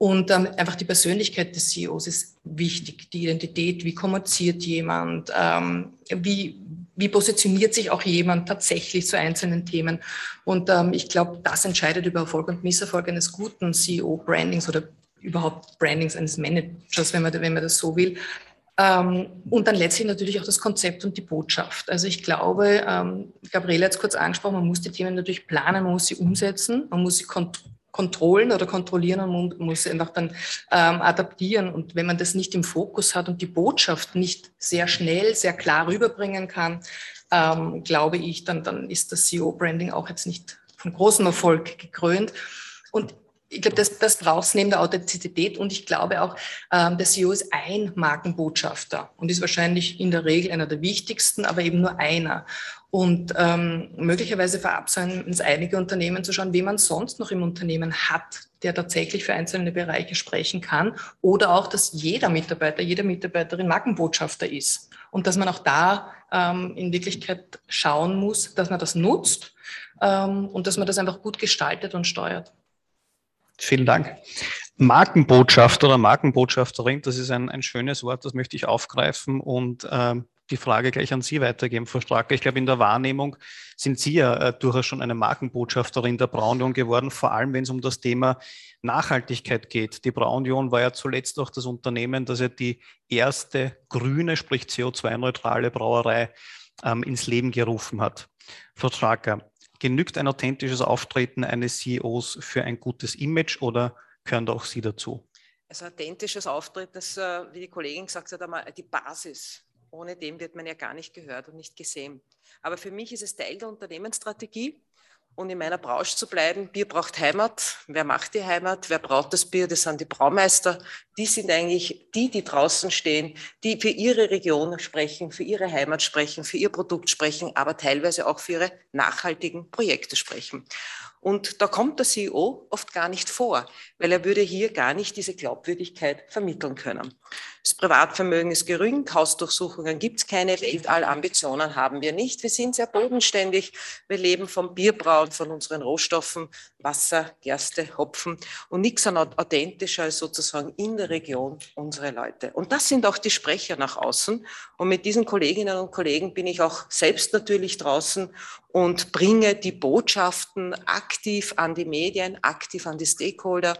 Und ähm, einfach die Persönlichkeit des CEOs ist wichtig, die Identität, wie kommuniziert jemand, ähm, wie, wie positioniert sich auch jemand tatsächlich zu einzelnen Themen. Und ähm, ich glaube, das entscheidet über Erfolg und Misserfolg eines guten CEO-Brandings oder überhaupt Brandings eines Managers, wenn man, wenn man das so will. Ähm, und dann letztlich natürlich auch das Konzept und die Botschaft. Also ich glaube, ähm, Gabriele hat es kurz angesprochen, man muss die Themen natürlich planen, man muss sie umsetzen, man muss sie kont kontrollen oder kontrollieren und man muss sie einfach dann ähm, adaptieren. Und wenn man das nicht im Fokus hat und die Botschaft nicht sehr schnell, sehr klar rüberbringen kann, ähm, glaube ich, dann, dann ist das CEO-Branding auch jetzt nicht von großem Erfolg gekrönt. Und ich glaube, das, das braucht es neben der Authentizität und ich glaube auch, ähm, der CEO ist ein Markenbotschafter und ist wahrscheinlich in der Regel einer der wichtigsten, aber eben nur einer. Und ähm, möglicherweise verabsäumen es einige Unternehmen zu schauen, wen man sonst noch im Unternehmen hat, der tatsächlich für einzelne Bereiche sprechen kann. Oder auch, dass jeder Mitarbeiter, jede Mitarbeiterin Markenbotschafter ist. Und dass man auch da ähm, in Wirklichkeit schauen muss, dass man das nutzt ähm, und dass man das einfach gut gestaltet und steuert. Vielen Dank. Markenbotschafter oder Markenbotschafterin, das ist ein, ein schönes Wort, das möchte ich aufgreifen und ähm, die Frage gleich an Sie weitergeben, Frau Stracke. Ich glaube, in der Wahrnehmung sind Sie ja äh, durchaus schon eine Markenbotschafterin der Braunion geworden, vor allem wenn es um das Thema Nachhaltigkeit geht. Die Braunion war ja zuletzt auch das Unternehmen, das ja die erste grüne, sprich CO2-neutrale Brauerei ähm, ins Leben gerufen hat. Frau Stracke, Genügt ein authentisches Auftreten eines CEOs für ein gutes Image oder gehören auch Sie dazu? Also authentisches Auftreten ist, äh, wie die Kollegin gesagt hat, einmal die Basis. Ohne dem wird man ja gar nicht gehört und nicht gesehen. Aber für mich ist es Teil der Unternehmensstrategie und in meiner Branche zu bleiben. Bier braucht Heimat. Wer macht die Heimat? Wer braucht das Bier? Das sind die Braumeister. Die sind eigentlich die, die draußen stehen, die für ihre Region sprechen, für ihre Heimat sprechen, für ihr Produkt sprechen, aber teilweise auch für ihre nachhaltigen Projekte sprechen. Und da kommt der CEO oft gar nicht vor, weil er würde hier gar nicht diese Glaubwürdigkeit vermitteln können. Das Privatvermögen ist gering, Hausdurchsuchungen gibt es keine, Weltallambitionen haben wir nicht. Wir sind sehr bodenständig. Wir leben vom Bierbrauen, von unseren Rohstoffen, Wasser, Gerste, Hopfen und nichts an authentischer als sozusagen in der Region unsere Leute. Und das sind auch die Sprecher nach außen. Und mit diesen Kolleginnen und Kollegen bin ich auch selbst natürlich draußen und bringe die Botschaften aktiv an die Medien, aktiv an die Stakeholder.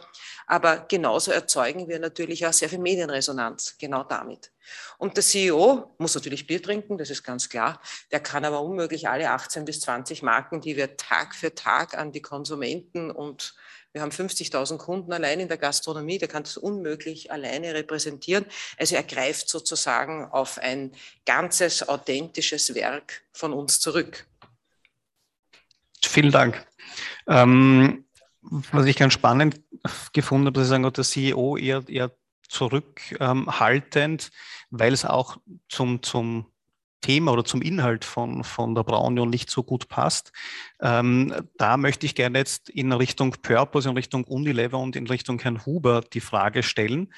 Aber genauso erzeugen wir natürlich auch sehr viel Medienresonanz, genau damit. Und der CEO muss natürlich Bier trinken, das ist ganz klar. Der kann aber unmöglich alle 18 bis 20 Marken, die wir Tag für Tag an die Konsumenten und wir haben 50.000 Kunden allein in der Gastronomie, der kann das unmöglich alleine repräsentieren. Also er greift sozusagen auf ein ganzes authentisches Werk von uns zurück. Vielen Dank. Ähm, was ich ganz spannend gefunden habe, dass Sie sagen, der CEO eher, eher zurückhaltend, weil es auch zum, zum Thema oder zum Inhalt von, von der Braunion nicht so gut passt. Ähm, da möchte ich gerne jetzt in Richtung Purpose, in Richtung Unilever und in Richtung Herrn Huber die Frage stellen,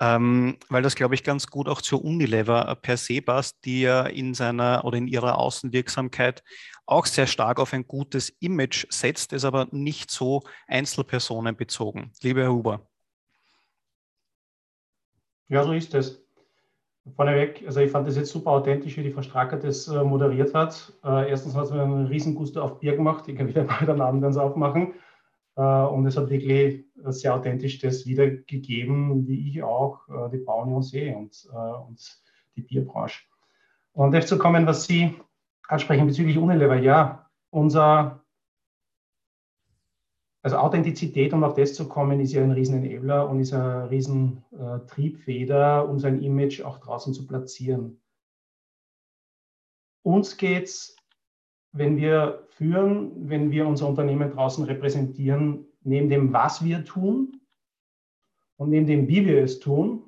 ähm, weil das, glaube ich, ganz gut auch zur Unilever per se passt, die ja in seiner oder in ihrer Außenwirksamkeit auch sehr stark auf ein gutes Image setzt, ist aber nicht so einzelpersonenbezogen. Lieber Herr Huber. Ja, so ist es. Vorneweg, also ich fand das jetzt super authentisch, wie die Frau Stracker das äh, moderiert hat. Äh, erstens hat es mir einen riesen Gusto auf Bier gemacht, ich kann wieder mal den Abend ganz aufmachen. Äh, und es hat wirklich sehr authentisch das wiedergegeben, wie ich auch äh, die Bauunion sehe und, äh, und die Bierbranche. Und jetzt zu kommen, was Sie ansprechen bezüglich Unilever, ja, unser also Authentizität, um auf das zu kommen, ist ja ein riesen Enabler und ist eine riesen äh, um sein Image auch draußen zu platzieren. Uns geht es, wenn wir führen, wenn wir unser Unternehmen draußen repräsentieren, neben dem, was wir tun und neben dem, wie wir es tun,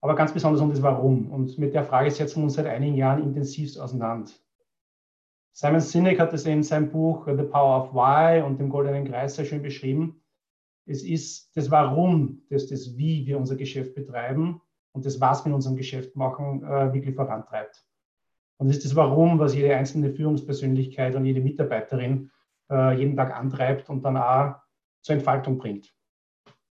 aber ganz besonders um das Warum. Und mit der Frage setzen wir uns seit einigen Jahren intensivst auseinander. Simon Sinek hat es in seinem Buch The Power of Why und dem Goldenen Kreis sehr schön beschrieben. Es ist das Warum, das das Wie wir unser Geschäft betreiben und das Was wir in unserem Geschäft machen, äh, wirklich vorantreibt. Und es ist das Warum, was jede einzelne Führungspersönlichkeit und jede Mitarbeiterin äh, jeden Tag antreibt und dann auch zur Entfaltung bringt.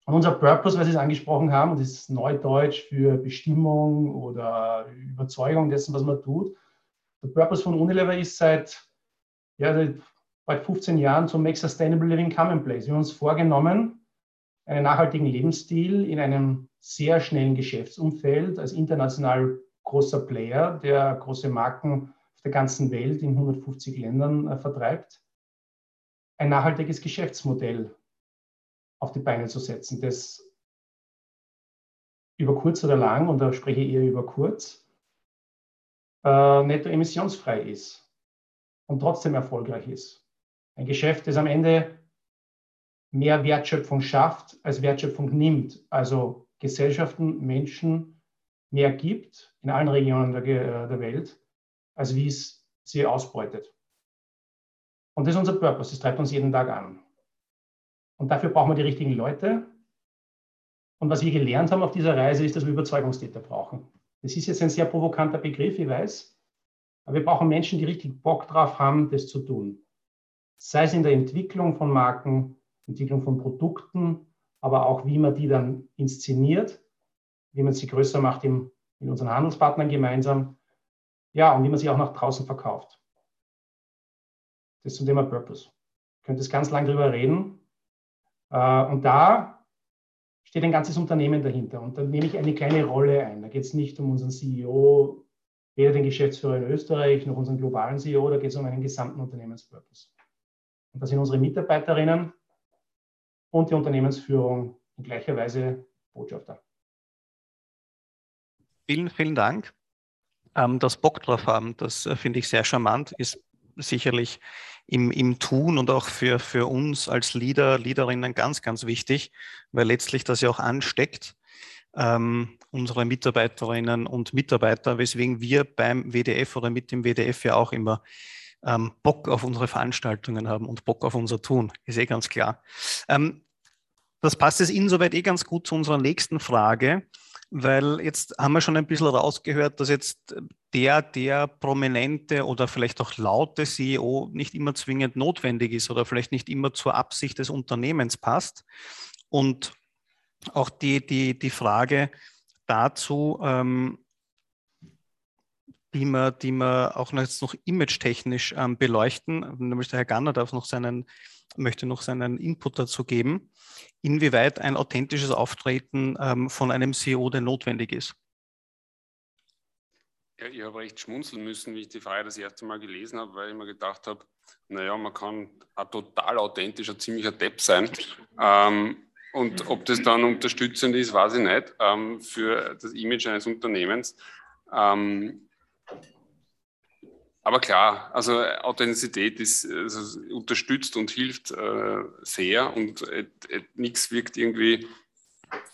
Und unser Purpose, was Sie es angesprochen haben, und das ist Neudeutsch für Bestimmung oder Überzeugung dessen, was man tut, der Purpose von Unilever ist seit, ja, seit bald 15 Jahren zum Make Sustainable Living Commonplace. Wir haben uns vorgenommen, einen nachhaltigen Lebensstil in einem sehr schnellen Geschäftsumfeld als international großer Player, der große Marken auf der ganzen Welt in 150 Ländern äh, vertreibt, ein nachhaltiges Geschäftsmodell auf die Beine zu setzen, das über kurz oder lang, und da spreche ich eher über kurz, äh, netto emissionsfrei ist und trotzdem erfolgreich ist. Ein Geschäft, das am Ende mehr Wertschöpfung schafft, als Wertschöpfung nimmt. Also Gesellschaften, Menschen mehr gibt in allen Regionen der, äh, der Welt, als wie es sie ausbeutet. Und das ist unser Purpose, das treibt uns jeden Tag an. Und dafür brauchen wir die richtigen Leute. Und was wir gelernt haben auf dieser Reise, ist, dass wir Überzeugungstäter brauchen. Das ist jetzt ein sehr provokanter Begriff, ich weiß. Aber wir brauchen Menschen, die richtig Bock drauf haben, das zu tun. Sei es in der Entwicklung von Marken, Entwicklung von Produkten, aber auch wie man die dann inszeniert, wie man sie größer macht im, mit unseren Handelspartnern gemeinsam. Ja, und wie man sie auch nach draußen verkauft. Das zum Thema Purpose. Ich könnte es ganz lang drüber reden. Äh, und da steht ein ganzes Unternehmen dahinter. Und dann nehme ich eine kleine Rolle ein. Da geht es nicht um unseren CEO, weder den Geschäftsführer in Österreich noch unseren globalen CEO, da geht es um einen gesamten Unternehmenspurpose. Und das sind unsere Mitarbeiterinnen und die Unternehmensführung in gleicher Weise Botschafter. Vielen, vielen Dank. Ähm, das Bock drauf haben, das äh, finde ich sehr charmant, ist sicherlich im, im Tun und auch für, für uns als Leader, Leaderinnen ganz, ganz wichtig, weil letztlich das ja auch ansteckt, ähm, unsere Mitarbeiterinnen und Mitarbeiter, weswegen wir beim WDF oder mit dem WDF ja auch immer ähm, Bock auf unsere Veranstaltungen haben und Bock auf unser Tun, ist eh ganz klar. Ähm, das passt jetzt insoweit eh ganz gut zu unserer nächsten Frage weil jetzt haben wir schon ein bisschen rausgehört, dass jetzt der, der prominente oder vielleicht auch laute CEO nicht immer zwingend notwendig ist oder vielleicht nicht immer zur Absicht des Unternehmens passt. Und auch die, die, die Frage dazu, ähm, die wir, die wir auch jetzt noch image-technisch ähm, beleuchten, nämlich der Herr Ganner darf noch seinen, möchte noch seinen Input dazu geben inwieweit ein authentisches Auftreten ähm, von einem CEO denn notwendig ist. Ja, ich habe recht schmunzeln müssen, wie ich die Frage das erste Mal gelesen habe, weil ich mir gedacht habe, naja, man kann ein total authentischer, ziemlicher Depp sein. Ähm, und ob das dann unterstützend ist, weiß ich nicht, ähm, für das Image eines Unternehmens. Ähm, aber klar, also Authentizität ist also unterstützt und hilft äh, sehr und äh, äh, nichts wirkt irgendwie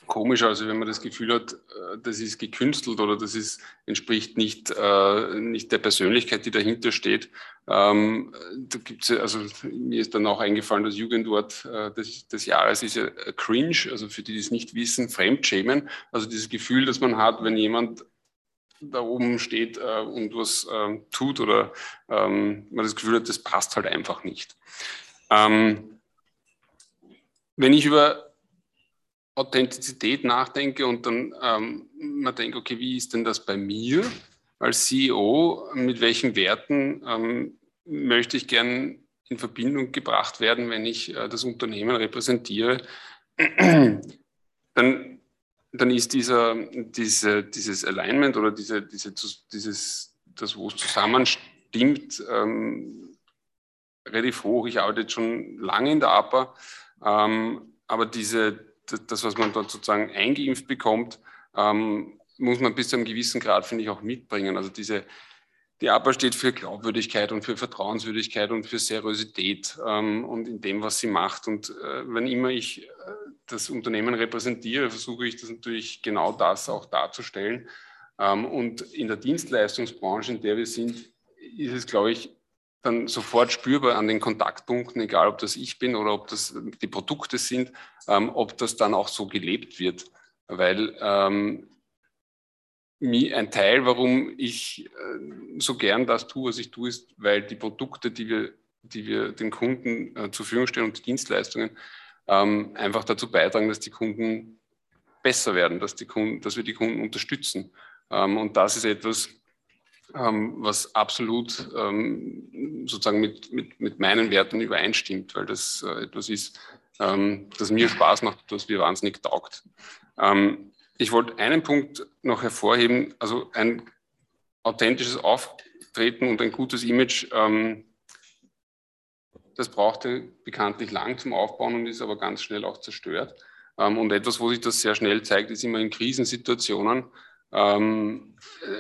komisch, also wenn man das Gefühl hat, äh, das ist gekünstelt oder das ist, entspricht nicht, äh, nicht der Persönlichkeit, die dahinter steht. Ähm, da gibt's also mir ist dann auch eingefallen, das Jugendwort äh, des, des Jahres ist ja cringe, also für die, die es nicht wissen, Fremdschämen. Also dieses Gefühl, das man hat, wenn jemand da oben steht äh, und was äh, tut oder ähm, man das Gefühl hat, das passt halt einfach nicht. Ähm, wenn ich über Authentizität nachdenke und dann ähm, man denkt, okay, wie ist denn das bei mir als CEO? Mit welchen Werten ähm, möchte ich gern in Verbindung gebracht werden, wenn ich äh, das Unternehmen repräsentiere? dann, dann ist dieser, diese, dieses Alignment oder diese, diese, dieses, das, wo es zusammenstimmt, ähm, relativ hoch. Ich arbeite schon lange in der APA, ähm, aber diese das, was man dort sozusagen eingeimpft bekommt, ähm, muss man bis zu einem gewissen Grad, finde ich, auch mitbringen. Also diese, die APA steht für Glaubwürdigkeit und für Vertrauenswürdigkeit und für Seriosität ähm, und in dem, was sie macht. Und äh, wenn immer ich äh, das Unternehmen repräsentiere, versuche ich das natürlich genau das auch darzustellen. Ähm, und in der Dienstleistungsbranche, in der wir sind, ist es, glaube ich, dann sofort spürbar an den Kontaktpunkten, egal ob das ich bin oder ob das die Produkte sind, ähm, ob das dann auch so gelebt wird. Weil ähm, ein Teil, warum ich äh, so gern das tue, was ich tue, ist, weil die Produkte, die wir, die wir den Kunden äh, zur Verfügung stellen und die Dienstleistungen ähm, einfach dazu beitragen, dass die Kunden besser werden, dass, die Kunden, dass wir die Kunden unterstützen. Ähm, und das ist etwas, ähm, was absolut sozusagen mit, mit, mit meinen Werten übereinstimmt, weil das äh, etwas ist, das mir Spaß macht, das mir wahnsinnig taugt. Ich wollte einen Punkt noch hervorheben, also ein authentisches Auftreten und ein gutes Image, ähm, das brauchte bekanntlich lang zum Aufbauen und ist aber ganz schnell auch zerstört. Ähm, und etwas, wo sich das sehr schnell zeigt, ist immer in Krisensituationen, ähm,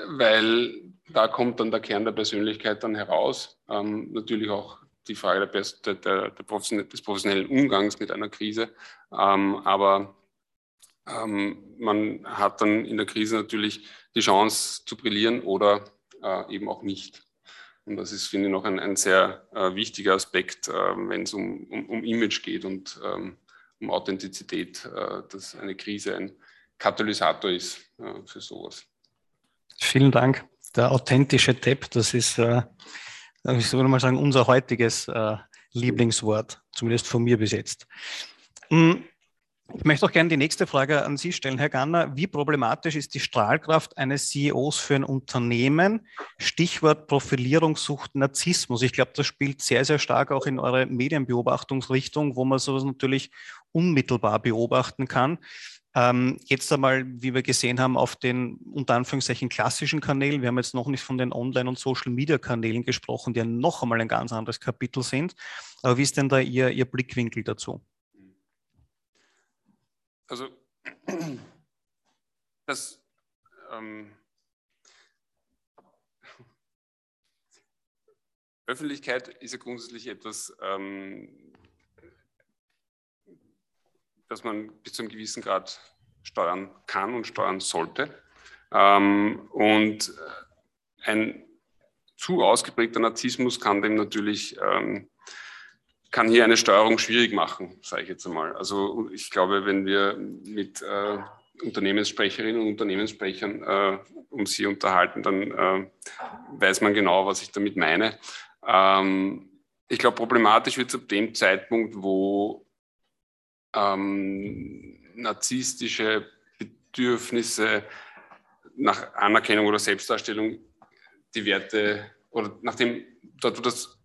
weil da kommt dann der Kern der Persönlichkeit dann heraus. Ähm, natürlich auch die Frage der, der, der, des professionellen Umgangs mit einer Krise. Ähm, aber ähm, man hat dann in der Krise natürlich die Chance zu brillieren oder äh, eben auch nicht. Und das ist, finde ich, noch ein, ein sehr äh, wichtiger Aspekt, äh, wenn es um, um, um, Image geht und ähm, um Authentizität, äh, dass eine Krise ein Katalysator ist äh, für sowas. Vielen Dank. Der authentische Depp, das ist, äh, ich würde mal sagen, unser heutiges Lieblingswort, zumindest von mir bis jetzt. Hm, ich möchte auch gerne die nächste Frage an Sie stellen, Herr Ganner. Wie problematisch ist die Strahlkraft eines CEOs für ein Unternehmen? Stichwort Profilierung sucht Narzissmus. Ich glaube, das spielt sehr, sehr stark auch in eure Medienbeobachtungsrichtung, wo man sowas natürlich unmittelbar beobachten kann. Ähm, jetzt einmal, wie wir gesehen haben, auf den unter Anführungszeichen klassischen Kanälen. Wir haben jetzt noch nicht von den Online- und Social-Media-Kanälen gesprochen, die ja noch einmal ein ganz anderes Kapitel sind. Aber wie ist denn da Ihr, Ihr Blickwinkel dazu? Also, das ähm, Öffentlichkeit ist ja grundsätzlich etwas, ähm, dass man bis zu einem gewissen Grad steuern kann und steuern sollte. Ähm, und ein zu ausgeprägter Narzissmus kann dem natürlich, ähm, kann hier eine Steuerung schwierig machen, sage ich jetzt einmal. Also ich glaube, wenn wir mit äh, Unternehmenssprecherinnen und Unternehmenssprechern äh, um sie unterhalten, dann äh, weiß man genau, was ich damit meine. Ähm, ich glaube, problematisch wird es ab dem Zeitpunkt, wo ähm, narzisstische Bedürfnisse nach Anerkennung oder Selbstdarstellung die Werte oder nachdem dort, wo das,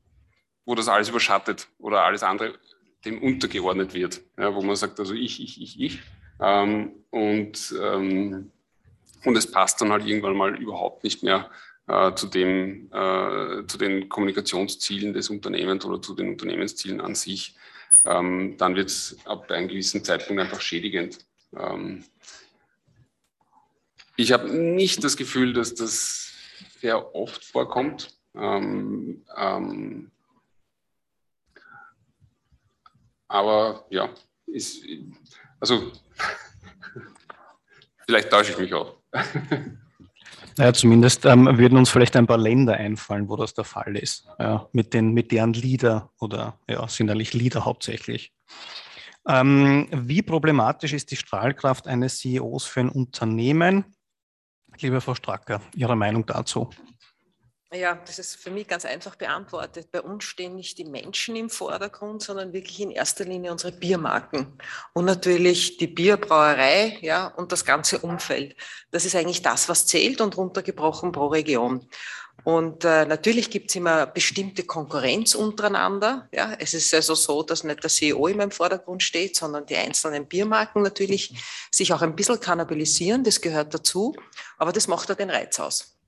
wo das alles überschattet oder alles andere dem untergeordnet wird, ja, wo man sagt, also ich, ich, ich, ich. Ähm, und, ähm, und es passt dann halt irgendwann mal überhaupt nicht mehr äh, zu, dem, äh, zu den Kommunikationszielen des Unternehmens oder zu den Unternehmenszielen an sich ähm, dann wird es ab einem gewissen Zeitpunkt einfach schädigend. Ähm, ich habe nicht das Gefühl, dass das sehr oft vorkommt. Ähm, ähm aber ja, ist, also Vielleicht täusche ich mich auch. Ja, zumindest ähm, würden uns vielleicht ein paar Länder einfallen, wo das der Fall ist. Ja, mit, den, mit deren Leader oder ja, sind eigentlich Leader hauptsächlich. Ähm, wie problematisch ist die Strahlkraft eines CEOs für ein Unternehmen? Liebe Frau Stracker, Ihre Meinung dazu? Ja, das ist für mich ganz einfach beantwortet. Bei uns stehen nicht die Menschen im Vordergrund, sondern wirklich in erster Linie unsere Biermarken und natürlich die Bierbrauerei, ja, und das ganze Umfeld. Das ist eigentlich das, was zählt und runtergebrochen pro Region. Und äh, natürlich gibt es immer bestimmte Konkurrenz untereinander. Ja, es ist also so, dass nicht der CEO immer im Vordergrund steht, sondern die einzelnen Biermarken natürlich sich auch ein bisschen kannibalisieren. Das gehört dazu. Aber das macht ja den Reiz aus.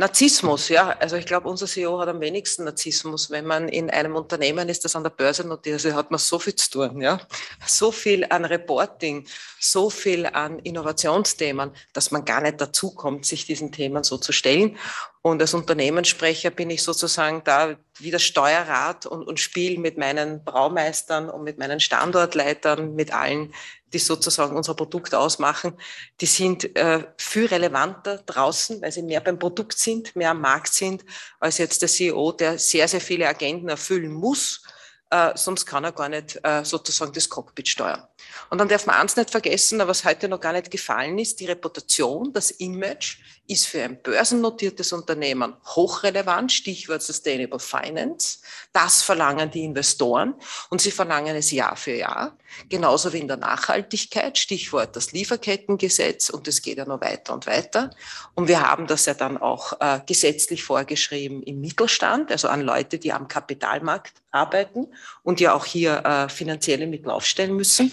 Narzissmus, ja. Also ich glaube, unser CEO hat am wenigsten Narzissmus. Wenn man in einem Unternehmen ist, das an der Börse notiert ist, hat man so viel zu tun, ja. So viel an Reporting, so viel an Innovationsthemen, dass man gar nicht dazu kommt, sich diesen Themen so zu stellen. Und als Unternehmenssprecher bin ich sozusagen da wie das Steuerrad und, und spiele mit meinen Braumeistern und mit meinen Standortleitern, mit allen, die sozusagen unser Produkt ausmachen. Die sind äh, viel relevanter draußen, weil sie mehr beim Produkt sind, mehr am Markt sind, als jetzt der CEO, der sehr, sehr viele Agenten erfüllen muss. Äh, sonst kann er gar nicht äh, sozusagen das Cockpit steuern. Und dann darf man eins nicht vergessen, was heute noch gar nicht gefallen ist, die Reputation, das Image ist für ein börsennotiertes Unternehmen hochrelevant, Stichwort Sustainable Finance. Das verlangen die Investoren und sie verlangen es Jahr für Jahr. Genauso wie in der Nachhaltigkeit, Stichwort das Lieferkettengesetz und es geht ja noch weiter und weiter. Und wir haben das ja dann auch äh, gesetzlich vorgeschrieben im Mittelstand, also an Leute, die am Kapitalmarkt arbeiten und ja auch hier äh, finanzielle Mittel aufstellen müssen.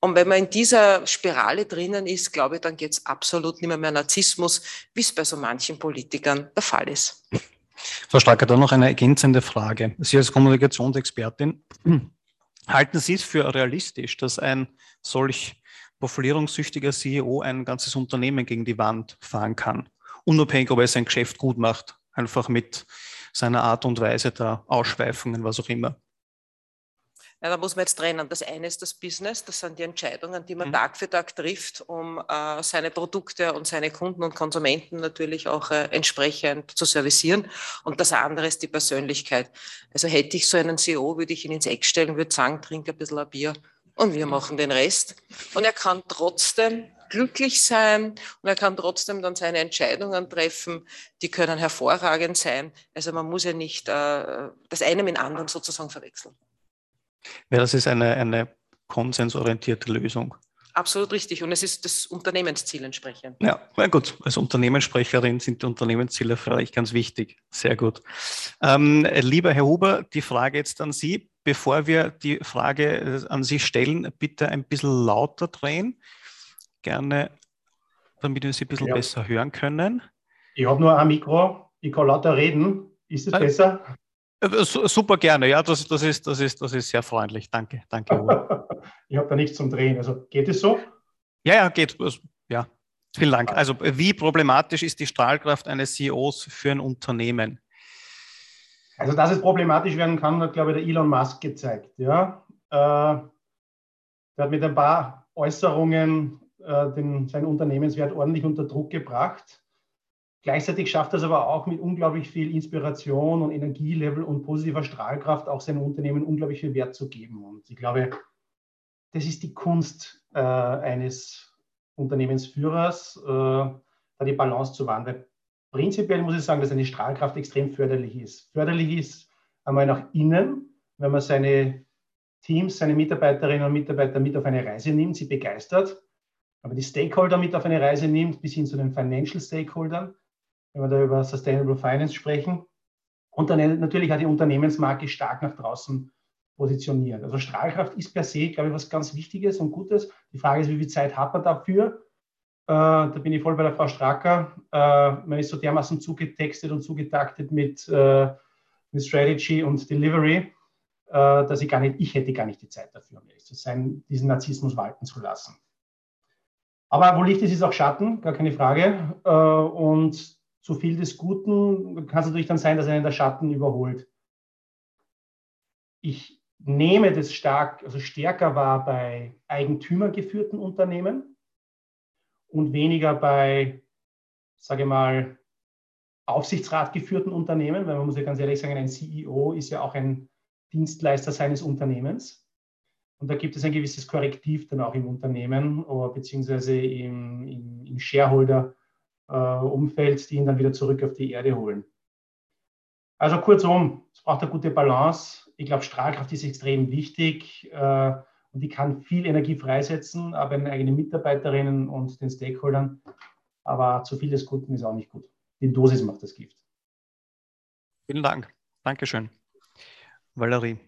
Und wenn man in dieser Spirale drinnen ist, glaube ich, dann geht es absolut nicht mehr mehr Narzissmus, wie es bei so manchen Politikern der Fall ist. Frau Stracker, dann noch eine ergänzende Frage. Sie als Kommunikationsexpertin, halten Sie es für realistisch, dass ein solch profilierungssüchtiger CEO ein ganzes Unternehmen gegen die Wand fahren kann, unabhängig, ob er sein Geschäft gut macht, einfach mit seiner Art und Weise der Ausschweifungen, was auch immer? Ja, da muss man jetzt trennen. Das eine ist das Business, das sind die Entscheidungen, die man mhm. Tag für Tag trifft, um äh, seine Produkte und seine Kunden und Konsumenten natürlich auch äh, entsprechend zu servicieren. Und das andere ist die Persönlichkeit. Also hätte ich so einen CEO, würde ich ihn ins Eck stellen, würde sagen, trink ein bisschen ein Bier und wir machen den Rest. Und er kann trotzdem glücklich sein und er kann trotzdem dann seine Entscheidungen treffen, die können hervorragend sein. Also man muss ja nicht äh, das eine mit dem anderen sozusagen verwechseln. Ja, das ist eine, eine konsensorientierte Lösung. Absolut richtig. Und es ist das Unternehmensziel entsprechend. Ja, na gut. Als Unternehmenssprecherin sind die Unternehmensziele für euch ganz wichtig. Sehr gut. Ähm, lieber Herr Huber, die Frage jetzt an Sie. Bevor wir die Frage äh, an Sie stellen, bitte ein bisschen lauter drehen. Gerne, damit wir Sie ein bisschen ja. besser hören können. Ich habe nur ein Mikro. Ich kann lauter reden. Ist es also, besser? Super gerne, ja, das, das, ist, das, ist, das ist sehr freundlich. Danke, danke. ich habe da nichts zum Drehen. Also geht es so? Ja, ja, geht. Ja, vielen Dank. Also, wie problematisch ist die Strahlkraft eines CEOs für ein Unternehmen? Also, dass es problematisch werden kann, hat, glaube ich, der Elon Musk gezeigt. Ja? Äh, der hat mit ein paar Äußerungen äh, den, seinen Unternehmenswert ordentlich unter Druck gebracht. Gleichzeitig schafft es aber auch mit unglaublich viel Inspiration und Energielevel und positiver Strahlkraft auch seinem Unternehmen unglaublich viel Wert zu geben. Und ich glaube, das ist die Kunst äh, eines Unternehmensführers, äh, da die Balance zu wahren. Weil prinzipiell muss ich sagen, dass eine Strahlkraft extrem förderlich ist. Förderlich ist einmal nach innen, wenn man seine Teams, seine Mitarbeiterinnen und Mitarbeiter mit auf eine Reise nimmt, sie begeistert, aber die Stakeholder mit auf eine Reise nimmt, bis hin zu den Financial Stakeholdern wenn wir da über Sustainable Finance sprechen. Und dann natürlich hat die Unternehmensmarke stark nach draußen positioniert. Also Strahlkraft ist per se, glaube ich, was ganz Wichtiges und Gutes. Die Frage ist, wie viel Zeit hat man dafür? Äh, da bin ich voll bei der Frau Stracker. Äh, man ist so dermaßen zugetextet und zugetaktet mit, äh, mit Strategy und Delivery, äh, dass ich gar nicht, ich hätte gar nicht die Zeit dafür, um ehrlich zu sein, diesen Narzissmus walten zu lassen. Aber wo Licht ist, ist auch Schatten, gar keine Frage. Äh, und zu viel des Guten kann es natürlich dann sein, dass einen der Schatten überholt. Ich nehme das stark, also stärker wahr bei eigentümergeführten Unternehmen. und weniger bei, sage ich mal, Aufsichtsrat geführten Unternehmen, weil man muss ja ganz ehrlich sagen, ein CEO ist ja auch ein Dienstleister seines Unternehmens. Und da gibt es ein gewisses Korrektiv dann auch im Unternehmen oder beziehungsweise im, im, im Shareholder-Umfeld, äh, die ihn dann wieder zurück auf die Erde holen. Also kurzum, es braucht eine gute Balance. Ich glaube, Strahlkraft ist extrem wichtig äh, und die kann viel Energie freisetzen, aber den eigenen Mitarbeiterinnen und den Stakeholdern. Aber zu viel des Guten ist auch nicht gut. Die Dosis macht das Gift. Vielen Dank. Dankeschön. Valerie.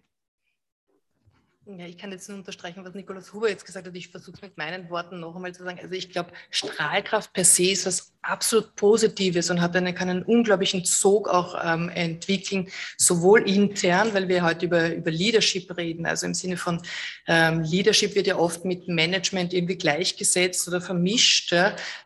Ja, ich kann jetzt nur unterstreichen, was Nikolaus Huber jetzt gesagt hat. Ich versuche es mit meinen Worten noch einmal zu sagen. Also ich glaube, Strahlkraft per se ist was absolut Positives und hat eine, kann einen unglaublichen Sog auch ähm, entwickeln, sowohl intern, weil wir heute über, über Leadership reden, also im Sinne von ähm, Leadership wird ja oft mit Management irgendwie gleichgesetzt oder vermischt,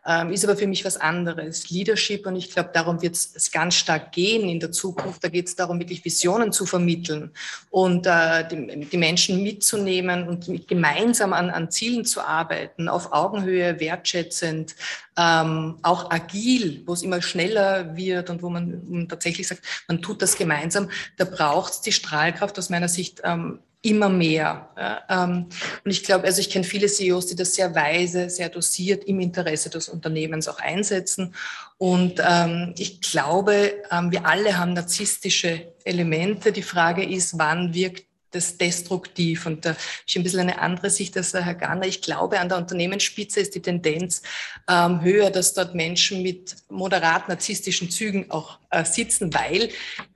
ähm, ist aber für mich was anderes. Leadership und ich glaube, darum wird es ganz stark gehen in der Zukunft. Da geht es darum, wirklich Visionen zu vermitteln und äh, die, die Menschen mit mitzunehmen und gemeinsam an, an Zielen zu arbeiten, auf Augenhöhe, wertschätzend, ähm, auch agil, wo es immer schneller wird und wo man tatsächlich sagt, man tut das gemeinsam, da braucht es die Strahlkraft aus meiner Sicht ähm, immer mehr. Ja, ähm, und ich glaube, also ich kenne viele CEOs, die das sehr weise, sehr dosiert im Interesse des Unternehmens auch einsetzen. Und ähm, ich glaube, ähm, wir alle haben narzisstische Elemente. Die Frage ist, wann wirkt das destruktiv. Und da habe ich ein bisschen eine andere Sicht als Herr Garner. Ich glaube, an der Unternehmensspitze ist die Tendenz ähm, höher, dass dort Menschen mit moderat narzisstischen Zügen auch äh, sitzen, weil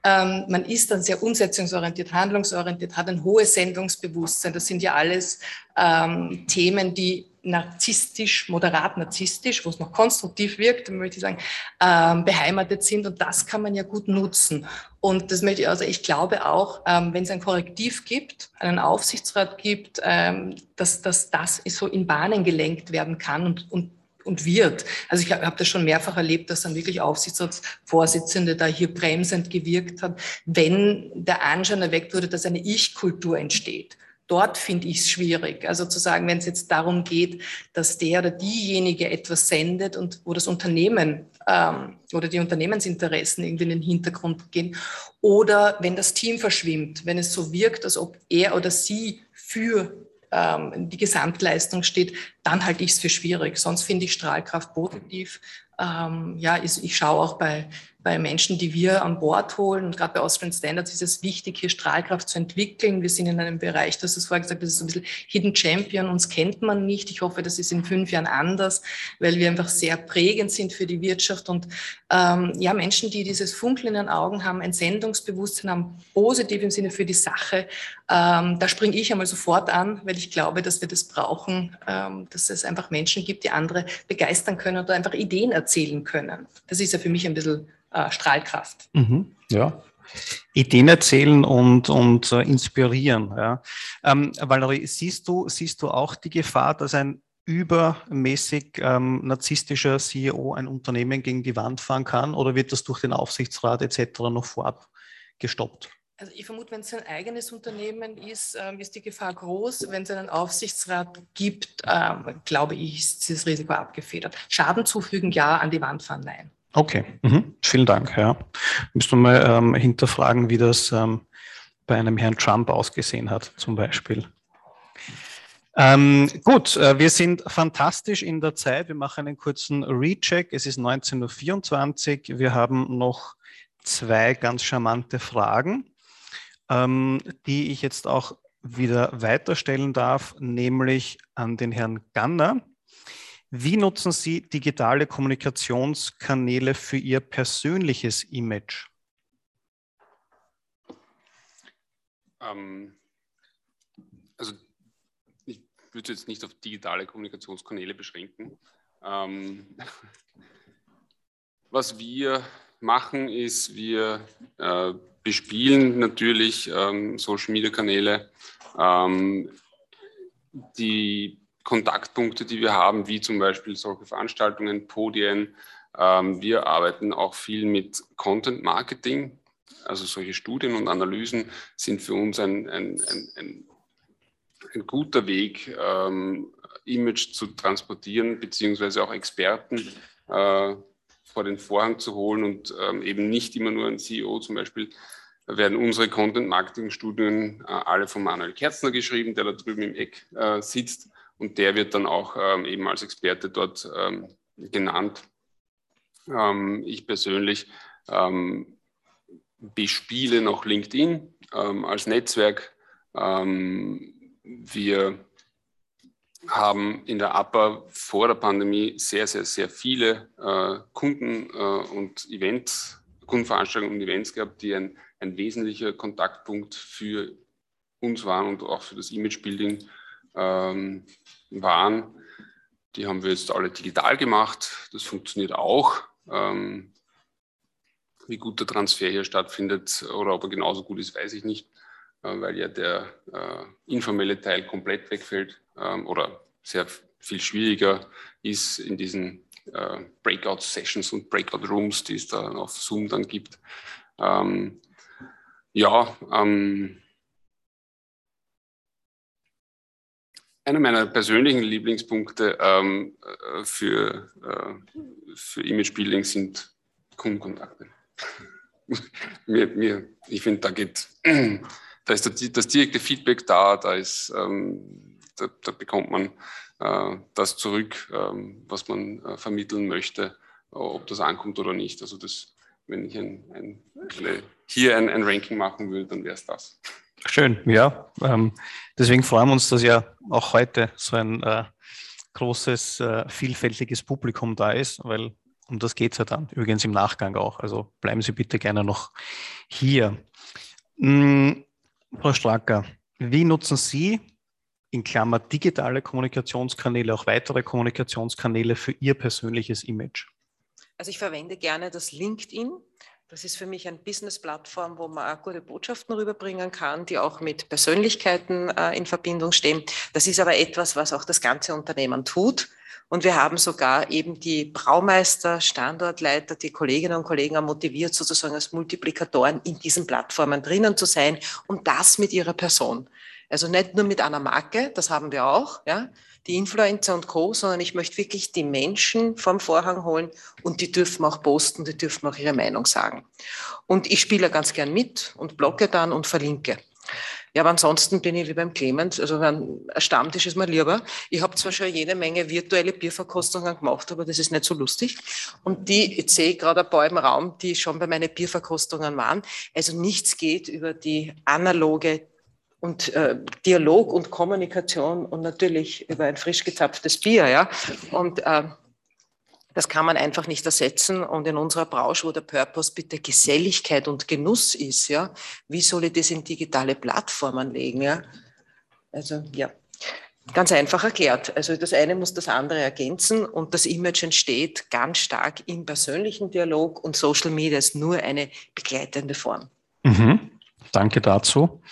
ähm, man ist dann sehr umsetzungsorientiert, handlungsorientiert, hat ein hohes Sendungsbewusstsein. Das sind ja alles ähm, Themen, die narzisstisch, moderat narzisstisch, wo es noch konstruktiv wirkt, möchte ich sagen, ähm, beheimatet sind. Und das kann man ja gut nutzen. Und das möchte ich, also ich glaube auch, ähm, wenn es ein Korrektiv gibt, einen Aufsichtsrat gibt, ähm, dass, dass das so in Bahnen gelenkt werden kann und, und und wird. Also ich habe hab das schon mehrfach erlebt, dass dann wirklich Aufsichtsratsvorsitzende da hier bremsend gewirkt hat, wenn der Anschein erweckt wurde, dass eine Ich-Kultur entsteht dort finde ich es schwierig. Also zu sagen, wenn es jetzt darum geht, dass der oder diejenige etwas sendet und wo das Unternehmen ähm, oder die Unternehmensinteressen irgendwie in den Hintergrund gehen oder wenn das Team verschwimmt, wenn es so wirkt, als ob er oder sie für ähm, die Gesamtleistung steht, dann halte ich es für schwierig. Sonst finde ich Strahlkraft positiv. Ähm, ja, ich, ich schaue auch bei bei Menschen, die wir an Bord holen. Und gerade bei Austrian Standards ist es wichtig, hier Strahlkraft zu entwickeln. Wir sind in einem Bereich, das ist vorher gesagt, das ist so ein bisschen Hidden Champion. Uns kennt man nicht. Ich hoffe, das ist in fünf Jahren anders, weil wir einfach sehr prägend sind für die Wirtschaft. Und ähm, ja, Menschen, die dieses Funkeln in den Augen haben, ein Sendungsbewusstsein haben, positiv im Sinne für die Sache, ähm, da springe ich einmal sofort an, weil ich glaube, dass wir das brauchen, ähm, dass es einfach Menschen gibt, die andere begeistern können oder einfach Ideen erzählen können. Das ist ja für mich ein bisschen äh, Strahlkraft. Mhm, ja. Ideen erzählen und, und äh, inspirieren. Ja. Ähm, Valerie, siehst du, siehst du auch die Gefahr, dass ein übermäßig ähm, narzisstischer CEO ein Unternehmen gegen die Wand fahren kann oder wird das durch den Aufsichtsrat etc. noch vorab gestoppt? Also ich vermute, wenn es ein eigenes Unternehmen ist, ähm, ist die Gefahr groß. Wenn es einen Aufsichtsrat gibt, ähm, glaube ich, ist das Risiko abgefedert. Schaden zufügen, ja, an die Wand fahren, nein. Okay, mhm. vielen Dank. Ja. Müssen wir mal ähm, hinterfragen, wie das ähm, bei einem Herrn Trump ausgesehen hat, zum Beispiel. Ähm, gut, äh, wir sind fantastisch in der Zeit. Wir machen einen kurzen Recheck. Es ist 19.24 Uhr. Wir haben noch zwei ganz charmante Fragen, ähm, die ich jetzt auch wieder weiterstellen darf, nämlich an den Herrn Ganner. Wie nutzen Sie digitale Kommunikationskanäle für Ihr persönliches Image? Ähm, also ich würde jetzt nicht auf digitale Kommunikationskanäle beschränken. Ähm, was wir machen, ist, wir äh, bespielen natürlich ähm, Social-Media-Kanäle. Ähm, die Kontaktpunkte, die wir haben, wie zum Beispiel solche Veranstaltungen, Podien. Ähm, wir arbeiten auch viel mit Content Marketing. Also solche Studien und Analysen sind für uns ein, ein, ein, ein ein guter Weg, ähm, Image zu transportieren, beziehungsweise auch Experten äh, vor den Vorhang zu holen und ähm, eben nicht immer nur ein CEO zum Beispiel werden unsere Content-Marketing-Studien äh, alle von Manuel Kerzner geschrieben, der da drüben im Eck äh, sitzt und der wird dann auch ähm, eben als Experte dort ähm, genannt. Ähm, ich persönlich ähm, bespiele noch LinkedIn ähm, als Netzwerk. Ähm, wir haben in der APA vor der Pandemie sehr, sehr, sehr viele äh, Kunden äh, und Events, Kundenveranstaltungen und Events gehabt, die ein, ein wesentlicher Kontaktpunkt für uns waren und auch für das Imagebuilding ähm, waren. Die haben wir jetzt alle digital gemacht. Das funktioniert auch. Ähm, wie gut der Transfer hier stattfindet oder ob er genauso gut ist, weiß ich nicht, äh, weil ja der äh, informelle Teil komplett wegfällt ähm, oder sehr viel schwieriger ist in diesen äh, Breakout-Sessions und Breakout-Rooms, die es da auf Zoom dann gibt. Ähm, ja, ähm, einer meiner persönlichen Lieblingspunkte ähm, äh, für, äh, für Image-Building sind Kundenkontakte. mir, mir, ich finde, da geht, da ist das, das direkte Feedback da, da ist, ähm, da, da, bekommt man äh, das zurück, ähm, was man äh, vermitteln möchte, ob das ankommt oder nicht. Also das, wenn ich ein, ein, hier ein, ein Ranking machen würde, dann wäre es das. Schön, ja. Ähm, deswegen freuen wir uns, dass ja auch heute so ein äh, großes, äh, vielfältiges Publikum da ist, weil um das geht es ja dann, übrigens im Nachgang auch. Also bleiben Sie bitte gerne noch hier. Hm, Frau Stracker, wie nutzen Sie in Klammer digitale Kommunikationskanäle, auch weitere Kommunikationskanäle für Ihr persönliches Image? Also ich verwende gerne das LinkedIn. Das ist für mich eine Business-Plattform, wo man auch gute Botschaften rüberbringen kann, die auch mit Persönlichkeiten äh, in Verbindung stehen. Das ist aber etwas, was auch das ganze Unternehmen tut. Und wir haben sogar eben die Braumeister, Standortleiter, die Kolleginnen und Kollegen motiviert, sozusagen als Multiplikatoren in diesen Plattformen drinnen zu sein und das mit ihrer Person. Also nicht nur mit einer Marke, das haben wir auch, ja, die Influencer und Co., sondern ich möchte wirklich die Menschen vom Vorhang holen und die dürfen auch posten, die dürfen auch ihre Meinung sagen. Und ich spiele ganz gern mit und blocke dann und verlinke. Ja, aber ansonsten bin ich wie beim Clemens, also ein Stammtisch ist mir lieber. Ich habe zwar schon jede Menge virtuelle Bierverkostungen gemacht, aber das ist nicht so lustig. Und die, jetzt sehe ich gerade ein paar im Raum, die schon bei meinen Bierverkostungen waren. Also nichts geht über die analoge und äh, Dialog und Kommunikation und natürlich über ein frisch gezapftes Bier, ja. Und äh, das kann man einfach nicht ersetzen. Und in unserer Branche, wo der Purpose bitte Geselligkeit und Genuss ist, ja, wie soll ich das in digitale Plattformen legen? Ja? Also ja, ganz einfach erklärt. Also das eine muss das andere ergänzen und das Image entsteht ganz stark im persönlichen Dialog und Social Media ist nur eine begleitende Form. Mhm. Danke dazu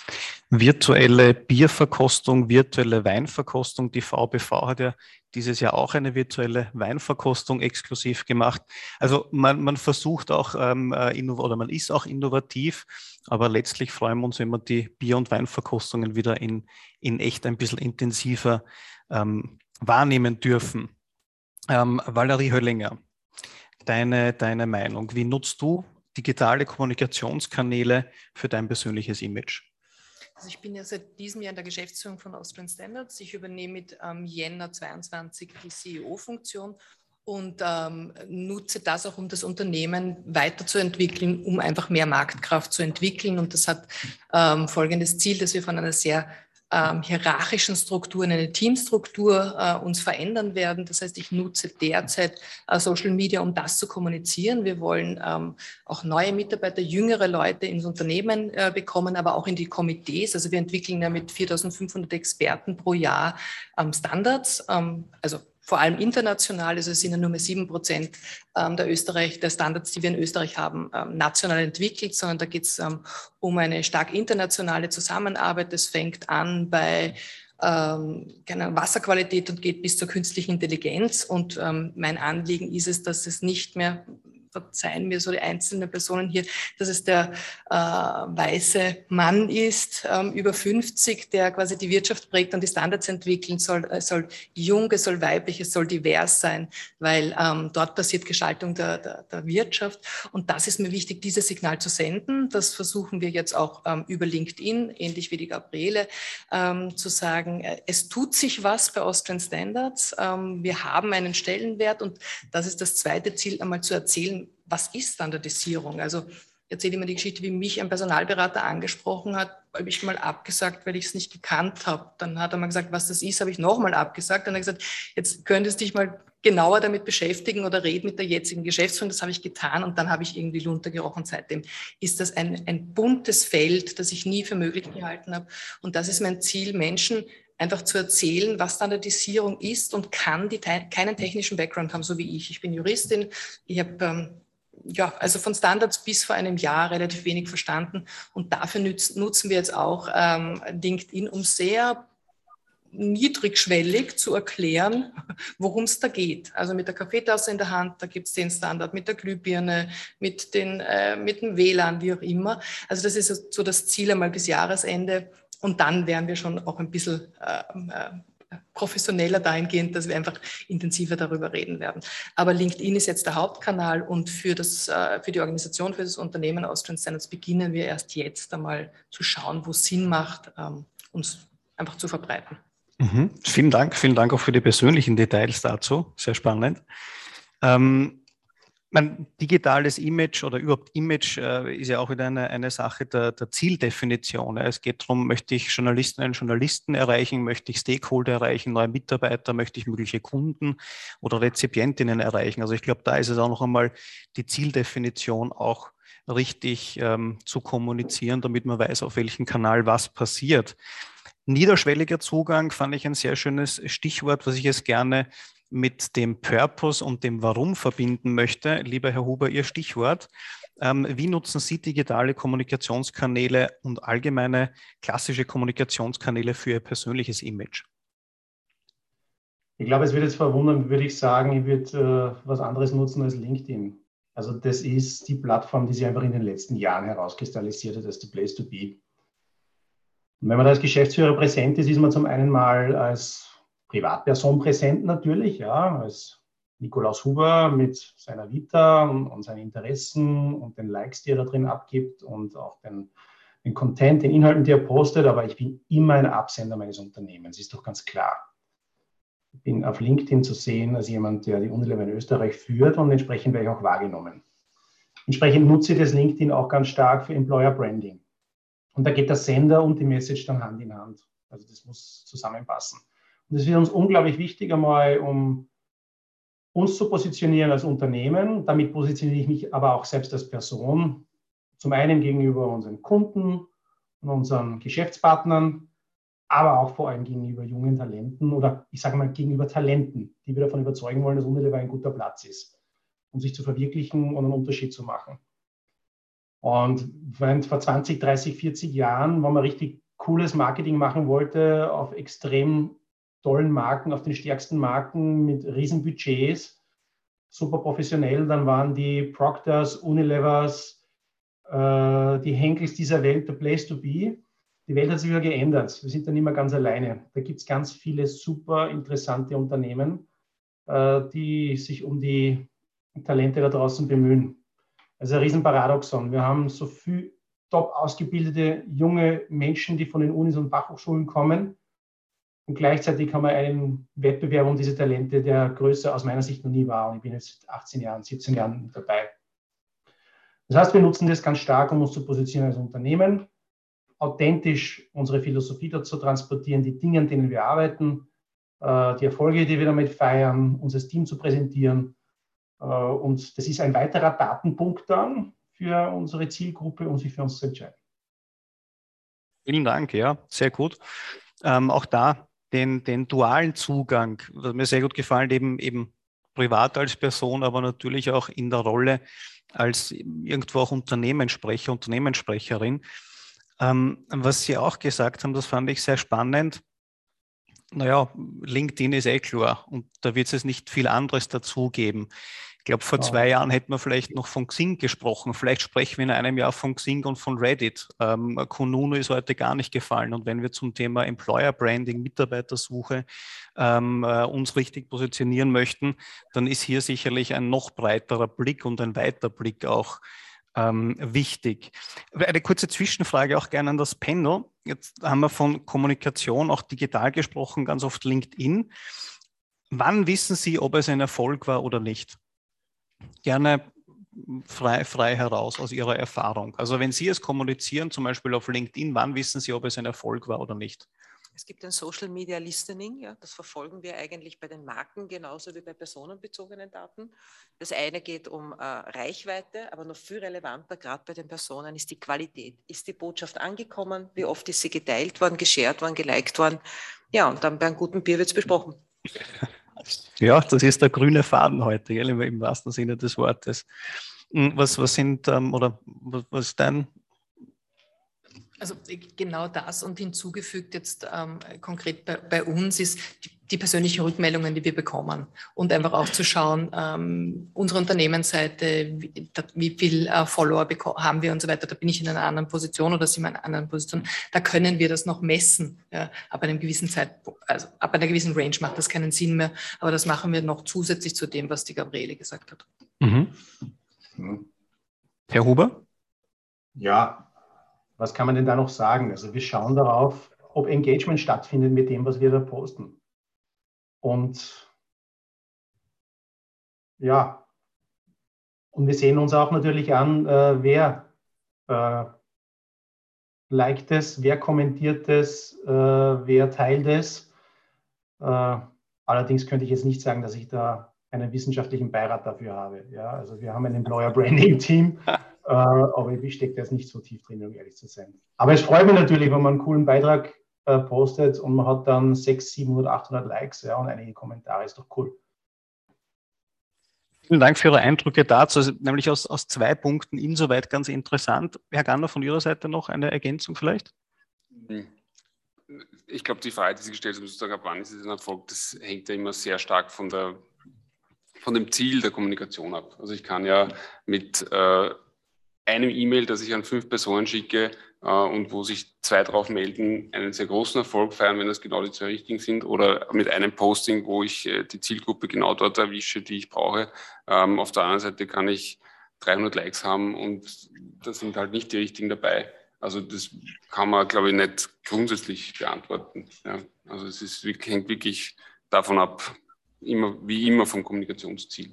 virtuelle Bierverkostung, virtuelle Weinverkostung. Die VBV hat ja dieses Jahr auch eine virtuelle Weinverkostung exklusiv gemacht. Also man, man versucht auch, ähm, äh, oder man ist auch innovativ, aber letztlich freuen wir uns, wenn wir die Bier- und Weinverkostungen wieder in, in echt ein bisschen intensiver ähm, wahrnehmen dürfen. Ähm, Valerie Höllinger, deine, deine Meinung. Wie nutzt du digitale Kommunikationskanäle für dein persönliches Image? Also ich bin ja seit diesem Jahr in der Geschäftsführung von Austrian Standards. Ich übernehme mit ähm, Jänner 22 die CEO-Funktion und ähm, nutze das auch, um das Unternehmen weiterzuentwickeln, um einfach mehr Marktkraft zu entwickeln. Und das hat ähm, folgendes Ziel, dass wir von einer sehr ähm, hierarchischen Strukturen, eine Teamstruktur äh, uns verändern werden. Das heißt, ich nutze derzeit äh, Social Media, um das zu kommunizieren. Wir wollen ähm, auch neue Mitarbeiter, jüngere Leute ins Unternehmen äh, bekommen, aber auch in die Komitees. Also wir entwickeln ja mit 4.500 Experten pro Jahr ähm, Standards, ähm, also vor allem international, also es sind ja nur mehr sieben Prozent ähm, der Österreich, der Standards, die wir in Österreich haben, ähm, national entwickelt, sondern da geht es ähm, um eine stark internationale Zusammenarbeit. Das fängt an bei ähm, Wasserqualität und geht bis zur künstlichen Intelligenz. Und mein Anliegen ist es, dass es nicht mehr verzeihen mir so die einzelnen Personen hier, dass es der äh, weiße Mann ist, ähm, über 50, der quasi die Wirtschaft prägt und die Standards entwickeln soll. Es soll jung, es soll weiblich, es soll divers sein, weil ähm, dort passiert Gestaltung der, der, der, Wirtschaft. Und das ist mir wichtig, dieses Signal zu senden. Das versuchen wir jetzt auch ähm, über LinkedIn, ähnlich wie die Gabriele, ähm, zu sagen, äh, es tut sich was bei Austrian Standards. Ähm, wir haben einen Stellenwert und das ist das zweite Ziel, einmal zu erzählen, was ist Standardisierung? Also erzähle immer die Geschichte, wie mich ein Personalberater angesprochen hat, habe ich mal abgesagt, weil ich es nicht gekannt habe. Dann hat er mal gesagt, was das ist, habe ich nochmal abgesagt. Dann hat er gesagt, jetzt könntest du dich mal genauer damit beschäftigen oder reden mit der jetzigen Geschäftsführung. Das habe ich getan und dann habe ich irgendwie runtergerochen. Seitdem ist das ein, ein buntes Feld, das ich nie für möglich gehalten habe. Und das ist mein Ziel, Menschen einfach zu erzählen, was Standardisierung ist und kann, die keinen technischen Background haben, so wie ich. Ich bin Juristin, ich habe ähm, ja, also von Standards bis vor einem Jahr relativ wenig verstanden und dafür nütz, nutzen wir jetzt auch ähm, LinkedIn, um sehr niedrigschwellig zu erklären, worum es da geht. Also mit der Kaffeetasse in der Hand, da gibt es den Standard, mit der Glühbirne, mit, den, äh, mit dem WLAN, wie auch immer. Also das ist so das Ziel einmal bis Jahresende, und dann wären wir schon auch ein bisschen äh, äh, professioneller dahingehend, dass wir einfach intensiver darüber reden werden. Aber LinkedIn ist jetzt der Hauptkanal und für, das, äh, für die Organisation, für das Unternehmen Austrian Standards beginnen wir erst jetzt einmal zu schauen, wo es Sinn macht, ähm, uns einfach zu verbreiten. Mhm. Vielen Dank, vielen Dank auch für die persönlichen Details dazu. Sehr spannend. Ähm, mein digitales Image oder überhaupt Image äh, ist ja auch wieder eine, eine Sache der, der Zieldefinition. Es geht darum, möchte ich Journalistinnen und Journalisten erreichen, möchte ich Stakeholder erreichen, neue Mitarbeiter, möchte ich mögliche Kunden oder Rezipientinnen erreichen. Also ich glaube, da ist es auch noch einmal die Zieldefinition auch richtig ähm, zu kommunizieren, damit man weiß, auf welchem Kanal was passiert. Niederschwelliger Zugang fand ich ein sehr schönes Stichwort, was ich jetzt gerne mit dem Purpose und dem Warum verbinden möchte. Lieber Herr Huber, Ihr Stichwort. Ähm, wie nutzen Sie digitale Kommunikationskanäle und allgemeine klassische Kommunikationskanäle für Ihr persönliches Image? Ich glaube, es wird jetzt verwundern, würde ich sagen, ich würde äh, was anderes nutzen als LinkedIn. Also das ist die Plattform, die sich einfach in den letzten Jahren herauskristallisiert hat als the place to be. Und wenn man da als Geschäftsführer präsent ist, ist man zum einen mal als Privatperson präsent natürlich, ja, als Nikolaus Huber mit seiner Vita und, und, seinen Interessen und den Likes, die er da drin abgibt und auch den, den Content, den Inhalten, die er postet, aber ich bin immer ein Absender meines Unternehmens, ist doch ganz klar. Ich bin auf LinkedIn zu sehen als jemand, der die Unilever in Österreich führt und entsprechend werde ich auch wahrgenommen. Entsprechend nutze ich das LinkedIn auch ganz stark für Employer Branding. Und da geht der Sender und die Message dann Hand in Hand. Also das muss zusammenpassen. Und es wird uns unglaublich wichtig, einmal um uns zu positionieren als Unternehmen. Damit positioniere ich mich aber auch selbst als Person. Zum einen gegenüber unseren Kunden und unseren Geschäftspartnern, aber auch vor allem gegenüber jungen Talenten oder ich sage mal gegenüber Talenten, die wir davon überzeugen wollen, dass Unilever ein guter Platz ist, um sich zu verwirklichen und einen Unterschied zu machen. Und vor 20, 30, 40 Jahren, wenn man richtig cooles Marketing machen wollte, auf extrem tollen Marken, auf den stärksten Marken mit riesen Budgets, super professionell. Dann waren die Proctors, Unilevers, äh, die Henkels dieser Welt, the place to be. Die Welt hat sich wieder geändert. Wir sind da nicht mehr ganz alleine. Da gibt es ganz viele super interessante Unternehmen, äh, die sich um die Talente da draußen bemühen. Also ein Riesenparadoxon. Wir haben so viel top ausgebildete junge Menschen, die von den Unis und Fachhochschulen kommen, und gleichzeitig haben wir einen Wettbewerb um diese Talente, der größer aus meiner Sicht noch nie war. Und ich bin jetzt 18 Jahren, 17 Jahren dabei. Das heißt, wir nutzen das ganz stark, um uns zu positionieren als Unternehmen, authentisch unsere Philosophie dort zu transportieren, die Dinge, an denen wir arbeiten, äh, die Erfolge, die wir damit feiern, unser Team zu präsentieren. Äh, und das ist ein weiterer Datenpunkt dann für unsere Zielgruppe, um sich für uns zu entscheiden. Vielen Dank, ja, sehr gut. Ähm, auch da den, den dualen Zugang, hat mir sehr gut gefallen, eben, eben privat als Person, aber natürlich auch in der Rolle als irgendwo auch Unternehmenssprecher, Unternehmenssprecherin. Ähm, was Sie auch gesagt haben, das fand ich sehr spannend. Naja, LinkedIn ist eh klar und da wird es nicht viel anderes dazugeben. Glaube, vor zwei Jahren hätten wir vielleicht noch von Xing gesprochen. Vielleicht sprechen wir in einem Jahr von Xing und von Reddit. Ähm, Kununu ist heute gar nicht gefallen. Und wenn wir zum Thema Employer Branding, Mitarbeitersuche ähm, äh, uns richtig positionieren möchten, dann ist hier sicherlich ein noch breiterer Blick und ein weiter Blick auch ähm, wichtig. Eine kurze Zwischenfrage auch gerne an das Panel. Jetzt haben wir von Kommunikation auch digital gesprochen, ganz oft LinkedIn. Wann wissen Sie, ob es ein Erfolg war oder nicht? Gerne frei, frei heraus aus Ihrer Erfahrung. Also wenn Sie es kommunizieren, zum Beispiel auf LinkedIn, wann wissen Sie, ob es ein Erfolg war oder nicht? Es gibt ein Social Media Listening, ja, das verfolgen wir eigentlich bei den Marken genauso wie bei personenbezogenen Daten. Das eine geht um äh, Reichweite, aber noch viel relevanter, gerade bei den Personen, ist die Qualität. Ist die Botschaft angekommen? Wie oft ist sie geteilt worden, geshared worden, geliked worden? Ja, und dann bei einem guten Bier wird es besprochen. Ja, das ist der grüne Faden heute, gell, im, wahrsten Sinne des Wortes. Hm, was, was sind, ähm, oder was, was ist dein also genau das und hinzugefügt jetzt ähm, konkret bei, bei, uns ist die, die, persönlichen Rückmeldungen, die wir bekommen und einfach auch zu schauen, ähm, unsere Unternehmensseite, wie, wie viel äh, Follower haben wir und so weiter, da bin ich in einer anderen Position oder sind wir in einer anderen Position, da können wir das noch messen. Ja, ab einem gewissen Zeitpunkt, also ab einer gewissen Range macht das keinen Sinn mehr, aber das machen wir noch zusätzlich zu dem, was die Gabriele gesagt hat. Mhm. Herr Huber? Ja, was kann man denn da noch sagen? Also wir schauen darauf, ob Engagement stattfindet mit dem, was wir da posten. Und ja, und wir sehen uns auch natürlich an, äh, wer äh, liked es, wer kommentiert es, äh, wer teilt es. Äh, allerdings könnte ich jetzt nicht sagen, dass ich da einen wissenschaftlichen Beirat dafür habe. Ja, also wir haben ein Employer Branding Team, äh, aber ich stecke da jetzt nicht so tief drin, um ehrlich zu sein. Aber es freut mich natürlich, wenn man einen coolen Beitrag äh, postet und man hat dann 600, 700, 800 Likes ja, und einige Kommentare. Ist doch cool. Vielen Dank für Ihre Eindrücke dazu, also nämlich aus, aus zwei Punkten insoweit ganz interessant. Herr Ganner, von Ihrer Seite noch eine Ergänzung vielleicht? Ich glaube, die Frage, die Sie gestellt haben, sozusagen, ab wann ist es ein Erfolg, das hängt ja immer sehr stark von, der, von dem Ziel der Kommunikation ab. Also ich kann ja mit äh, einem E-Mail, das ich an fünf Personen schicke äh, und wo sich zwei drauf melden, einen sehr großen Erfolg feiern, wenn das genau die zwei richtigen sind, oder mit einem Posting, wo ich äh, die Zielgruppe genau dort erwische, die ich brauche. Ähm, auf der anderen Seite kann ich 300 Likes haben und da sind halt nicht die richtigen dabei. Also das kann man, glaube ich, nicht grundsätzlich beantworten. Ja. Also es ist, hängt wirklich davon ab, immer, wie immer vom Kommunikationsziel.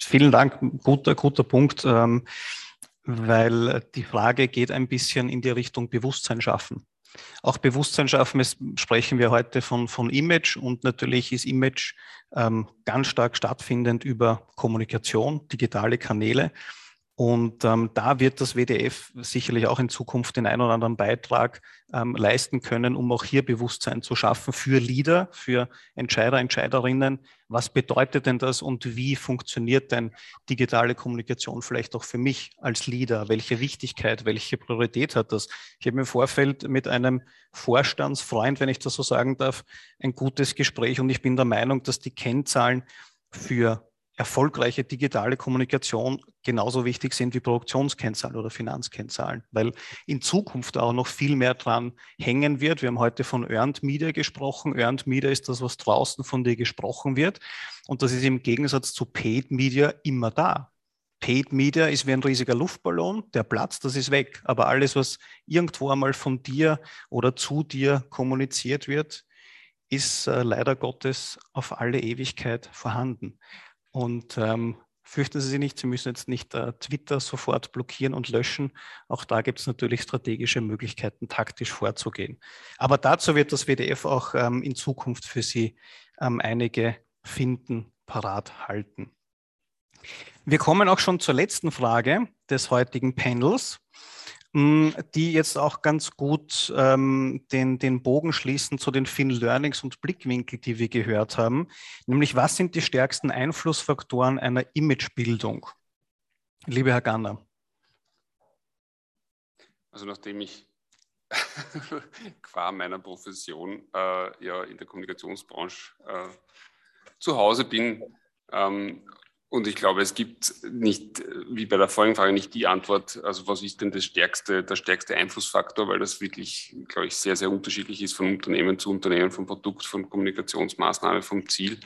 Vielen Dank, guter, guter Punkt. Ähm, weil die Frage geht ein bisschen in die Richtung Bewusstsein schaffen. Auch Bewusstsein schaffen, es sprechen wir heute von, von Image und natürlich ist Image ähm, ganz stark stattfindend über Kommunikation, digitale Kanäle. Und ähm, da wird das WDF sicherlich auch in Zukunft den einen oder anderen Beitrag ähm, leisten können, um auch hier Bewusstsein zu schaffen für Leader, für Entscheider, Entscheiderinnen. Was bedeutet denn das und wie funktioniert denn digitale Kommunikation vielleicht auch für mich als Leader? Welche Wichtigkeit, welche Priorität hat das? Ich habe im Vorfeld mit einem Vorstandsfreund, wenn ich das so sagen darf, ein gutes Gespräch und ich bin der Meinung, dass die Kennzahlen für erfolgreiche digitale Kommunikation genauso wichtig sind wie Produktionskennzahlen oder Finanzkennzahlen, weil in Zukunft auch noch viel mehr dran hängen wird. Wir haben heute von Earned Media gesprochen. Earned Media ist das, was draußen von dir gesprochen wird. Und das ist im Gegensatz zu Paid Media immer da. Paid Media ist wie ein riesiger Luftballon, der Platz, das ist weg. Aber alles, was irgendwo einmal von dir oder zu dir kommuniziert wird, ist äh, leider Gottes auf alle Ewigkeit vorhanden. Und ähm, fürchten Sie sich nicht, Sie müssen jetzt nicht äh, Twitter sofort blockieren und löschen. Auch da gibt es natürlich strategische Möglichkeiten, taktisch vorzugehen. Aber dazu wird das WDF auch ähm, in Zukunft für Sie ähm, einige finden, parat halten. Wir kommen auch schon zur letzten Frage des heutigen Panels. Mm, die jetzt auch ganz gut ähm, den, den Bogen schließen zu den vielen Learnings und Blickwinkel, die wir gehört haben. Nämlich, was sind die stärksten Einflussfaktoren einer Imagebildung? Lieber Herr Ganner. Also nachdem ich qua meiner Profession äh, ja in der Kommunikationsbranche äh, zu Hause bin, ähm, und ich glaube, es gibt nicht, wie bei der vorigen Frage, nicht die Antwort, also was ist denn das stärkste, der stärkste Einflussfaktor, weil das wirklich, glaube ich, sehr, sehr unterschiedlich ist von Unternehmen zu Unternehmen, vom Produkt, von Kommunikationsmaßnahme, vom Ziel.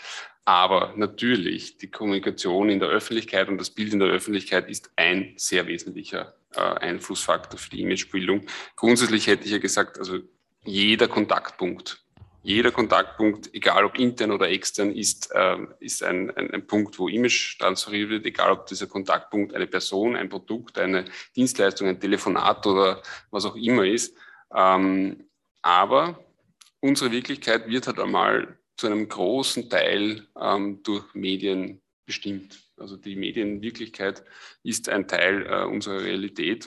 Aber natürlich, die Kommunikation in der Öffentlichkeit und das Bild in der Öffentlichkeit ist ein sehr wesentlicher äh, Einflussfaktor für die Imagebildung. Grundsätzlich hätte ich ja gesagt, also jeder Kontaktpunkt jeder Kontaktpunkt, egal ob intern oder extern, ist, äh, ist ein, ein, ein, Punkt, wo Image transferiert wird, egal ob dieser Kontaktpunkt eine Person, ein Produkt, eine Dienstleistung, ein Telefonat oder was auch immer ist. Ähm, aber unsere Wirklichkeit wird halt einmal zu einem großen Teil ähm, durch Medien bestimmt. Also die Medienwirklichkeit ist ein Teil äh, unserer Realität.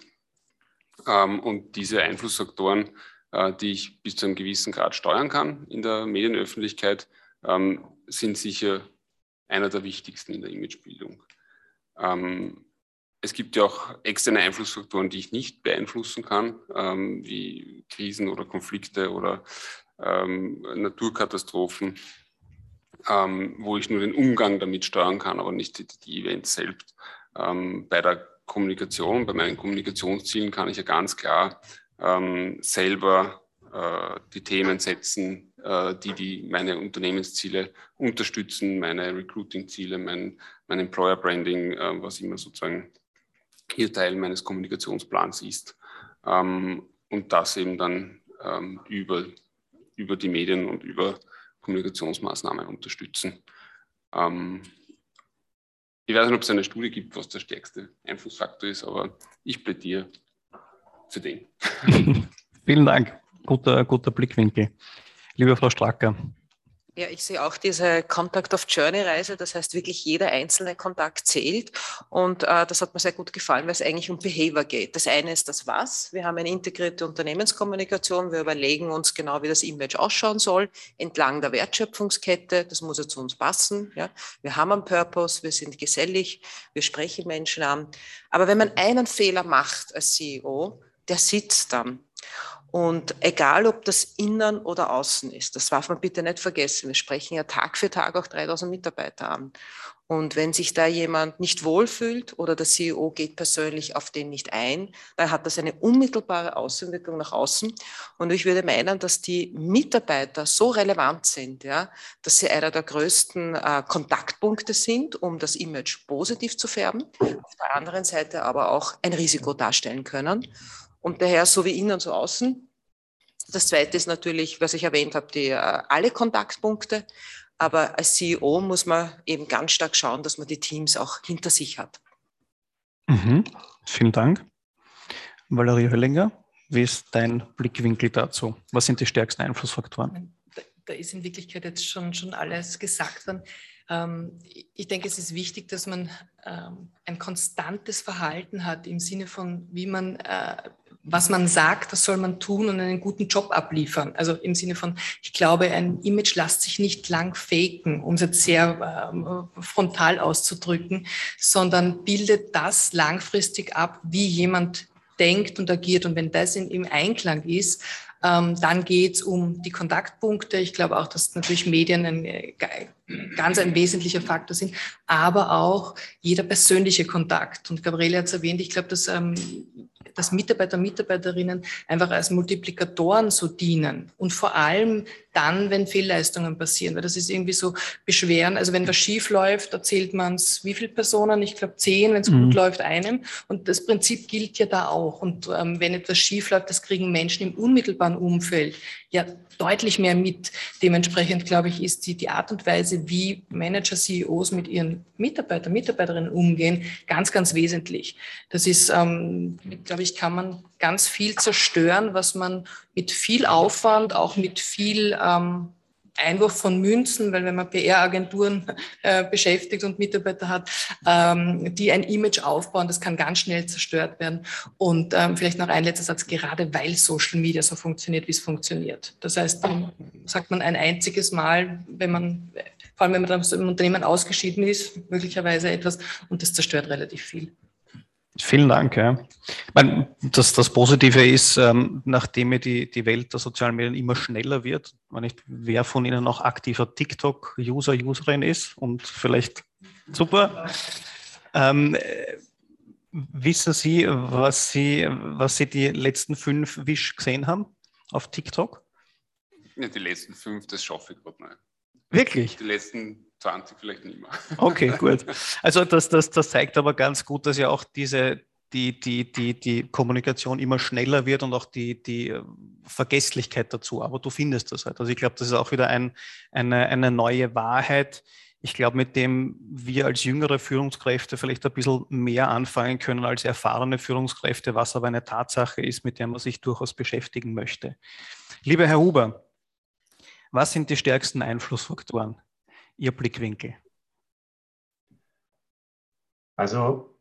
Ähm, und diese Einflussfaktoren die ich bis zu einem gewissen Grad steuern kann in der Medienöffentlichkeit, ähm, sind sicher einer der wichtigsten in der Imagebildung. Ähm, es gibt ja auch externe Einflussfaktoren, die ich nicht beeinflussen kann, ähm, wie Krisen oder Konflikte oder Naturkatastrophen, wo ich nur den Umgang damit steuern kann, aber nicht die Events selbst. bei der Kommunikation, bei meinen Kommunikationszielen kann ich ja ganz klar ähm, selber äh, die Themen setzen, äh, die, die meine Unternehmensziele unterstützen, meine Recruiting-Ziele, mein, mein Employer Branding, äh, was immer sozusagen hier Teil meines Kommunikationsplans ist. Ähm, und das eben dann ähm, über, über die Medien und über Kommunikationsmaßnahmen unterstützen. Ähm, ich weiß nicht, ob es eine Studie gibt, was der stärkste Einflussfaktor ist, aber ich plädiere für den. Vielen Dank. Guter, guter Blickwinkel. Liebe Frau Stracker. Ja, ich sehe auch diese Contact of Journey Reise. Das heißt, wirklich jeder einzelne Kontakt zählt. Und äh, das hat mir sehr gut gefallen, weil es eigentlich um Behavior geht. Das eine ist das Was. Wir haben eine integrierte Unternehmenskommunikation. Wir überlegen uns genau, wie das Image ausschauen soll, entlang der Wertschöpfungskette. Das muss ja zu uns passen. Ja. Wir haben einen Purpose. Wir sind gesellig. Wir sprechen Menschen an. Aber wenn man einen Fehler macht als CEO, der sitzt dann. Und egal, ob das innen oder außen ist, das darf man bitte nicht vergessen. Wir sprechen ja Tag für Tag auch 3000 Mitarbeiter an. Und wenn sich da jemand nicht wohlfühlt oder der CEO geht persönlich auf den nicht ein, dann hat das eine unmittelbare Auswirkung nach außen. Und ich würde meinen, dass die Mitarbeiter so relevant sind, ja, dass sie einer der größten äh, Kontaktpunkte sind, um das Image positiv zu färben. Auf der anderen Seite aber auch ein Risiko darstellen können. Und daher so wie innen, so außen. Das zweite ist natürlich, was ich erwähnt habe, die, äh, alle Kontaktpunkte. Aber als CEO muss man eben ganz stark schauen, dass man die Teams auch hinter sich hat. Mhm. Vielen Dank. Valerie Höllinger, wie ist dein Blickwinkel dazu? Was sind die stärksten Einflussfaktoren? Da, da ist in Wirklichkeit jetzt schon, schon alles gesagt worden. Ähm, ich denke, es ist wichtig, dass man ähm, ein konstantes Verhalten hat im Sinne von, wie man, äh, was man sagt, das soll man tun und einen guten Job abliefern. Also im Sinne von, ich glaube, ein Image lässt sich nicht lang faken, um es jetzt sehr ähm, frontal auszudrücken, sondern bildet das langfristig ab, wie jemand denkt und agiert. Und wenn das in, im Einklang ist, ähm, dann geht es um die Kontaktpunkte. Ich glaube auch, dass natürlich Medien ein äh, ganz ein wesentlicher Faktor sind, aber auch jeder persönliche Kontakt. Und Gabriele hat es erwähnt, ich glaube, dass ähm, dass Mitarbeiter und Mitarbeiterinnen einfach als Multiplikatoren so dienen und vor allem dann, wenn Fehlleistungen passieren, weil das ist irgendwie so Beschweren. Also wenn was schief läuft, erzählt man es wie viele Personen? Ich glaube zehn, wenn es mhm. gut läuft, einem. Und das Prinzip gilt ja da auch. Und ähm, wenn etwas schief läuft, das kriegen Menschen im unmittelbaren Umfeld ja deutlich mehr mit. Dementsprechend, glaube ich, ist die, die Art und Weise, wie Manager, CEOs mit ihren Mitarbeitern, Mitarbeiterinnen umgehen, ganz, ganz wesentlich. Das ist, ähm, glaube ich, kann man ganz viel zerstören, was man mit viel Aufwand, auch mit viel ähm, Einwurf von Münzen, weil wenn man PR-Agenturen äh, beschäftigt und Mitarbeiter hat, ähm, die ein Image aufbauen, das kann ganz schnell zerstört werden. Und ähm, vielleicht noch ein letzter Satz, gerade weil Social Media so funktioniert, wie es funktioniert. Das heißt, sagt man ein einziges Mal, wenn man, vor allem wenn man dann aus dem Unternehmen ausgeschieden ist, möglicherweise etwas, und das zerstört relativ viel. Vielen Dank. Ja. Meine, das, das Positive ist, ähm, nachdem die, die Welt der sozialen Medien immer schneller wird, wenn nicht, wer von Ihnen noch aktiver TikTok-User, Userin ist und vielleicht Super. Ähm, wissen Sie was, Sie, was Sie die letzten fünf Wish gesehen haben auf TikTok? Ja, die letzten fünf, das schaffe ich gerade nicht. Wirklich? Die letzten 20 vielleicht nicht mehr. Okay, gut. Also das, das, das zeigt aber ganz gut, dass ja auch diese, die, die, die, die Kommunikation immer schneller wird und auch die, die äh, Vergesslichkeit dazu. Aber du findest das halt. Also ich glaube, das ist auch wieder ein, eine, eine neue Wahrheit. Ich glaube, mit dem wir als jüngere Führungskräfte vielleicht ein bisschen mehr anfangen können als erfahrene Führungskräfte, was aber eine Tatsache ist, mit der man sich durchaus beschäftigen möchte. Lieber Herr Huber, was sind die stärksten Einflussfaktoren? Ihr Blickwinkel. Also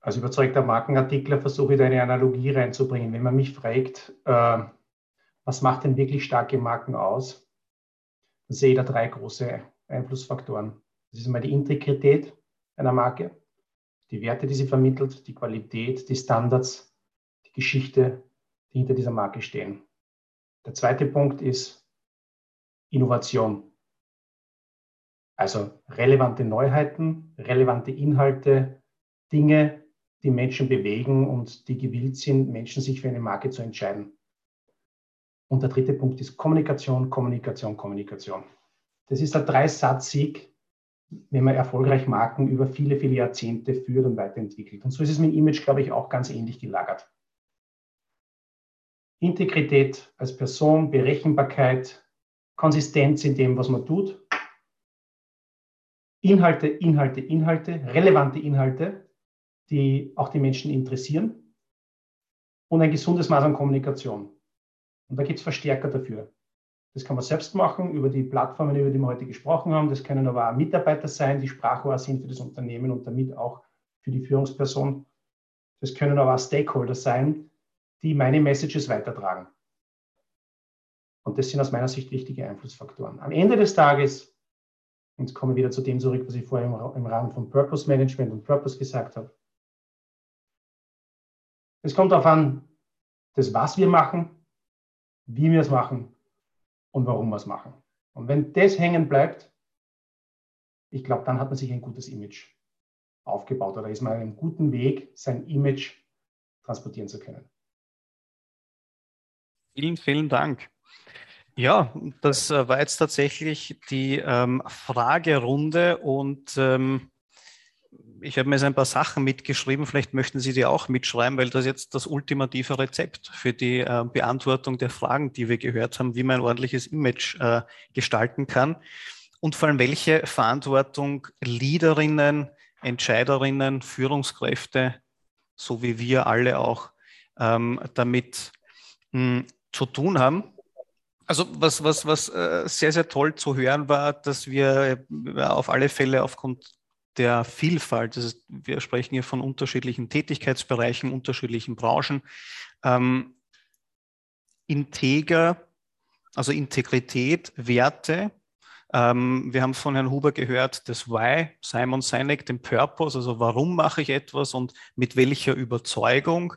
als überzeugter Markenartikler versuche ich da eine Analogie reinzubringen. Wenn man mich fragt, äh, was macht denn wirklich starke Marken aus, dann sehe ich da drei große Einflussfaktoren. Das ist einmal die Integrität einer Marke, die Werte, die sie vermittelt, die Qualität, die Standards, die Geschichte, die hinter dieser Marke stehen. Der zweite Punkt ist Innovation. Also relevante Neuheiten, relevante Inhalte, Dinge, die Menschen bewegen und die gewillt sind, Menschen sich für eine Marke zu entscheiden. Und der dritte Punkt ist Kommunikation, Kommunikation, Kommunikation. Das ist der Dreisatz-Sieg, wenn man erfolgreich Marken über viele, viele Jahrzehnte führt und weiterentwickelt. Und so ist es mit Image, glaube ich, auch ganz ähnlich gelagert. Integrität als Person, Berechenbarkeit, Konsistenz in dem, was man tut. Inhalte, Inhalte, Inhalte, relevante Inhalte, die auch die Menschen interessieren. Und ein gesundes Maß an Kommunikation. Und da gibt es Verstärker dafür. Das kann man selbst machen über die Plattformen, über die wir heute gesprochen haben. Das können aber auch Mitarbeiter sein, die Sprachrohr sind für das Unternehmen und damit auch für die Führungsperson. Das können aber auch Stakeholder sein, die meine Messages weitertragen. Und das sind aus meiner Sicht wichtige Einflussfaktoren. Am Ende des Tages, jetzt komme ich wieder zu dem zurück, was ich vorher im Rahmen von Purpose Management und Purpose gesagt habe. Es kommt darauf an, das, was wir machen, wie wir es machen und warum wir es machen. Und wenn das hängen bleibt, ich glaube, dann hat man sich ein gutes Image aufgebaut oder ist man auf einem guten Weg, sein Image transportieren zu können. Vielen, vielen Dank. Ja, das äh, war jetzt tatsächlich die ähm, Fragerunde und ähm, ich habe mir jetzt ein paar Sachen mitgeschrieben, vielleicht möchten Sie die auch mitschreiben, weil das jetzt das ultimative Rezept für die äh, Beantwortung der Fragen, die wir gehört haben, wie man ein ordentliches Image äh, gestalten kann und vor allem welche Verantwortung Leaderinnen, Entscheiderinnen, Führungskräfte, so wie wir alle auch ähm, damit mh, hm, zu tun haben. Also was, was, was äh, sehr, sehr toll zu hören war, dass wir äh, auf alle Fälle aufgrund der Vielfalt, das ist, wir sprechen hier von unterschiedlichen Tätigkeitsbereichen, unterschiedlichen Branchen, ähm, integer, also Integrität, Werte, ähm, wir haben von Herrn Huber gehört, das Why, Simon Sinek, den Purpose, also warum mache ich etwas und mit welcher Überzeugung,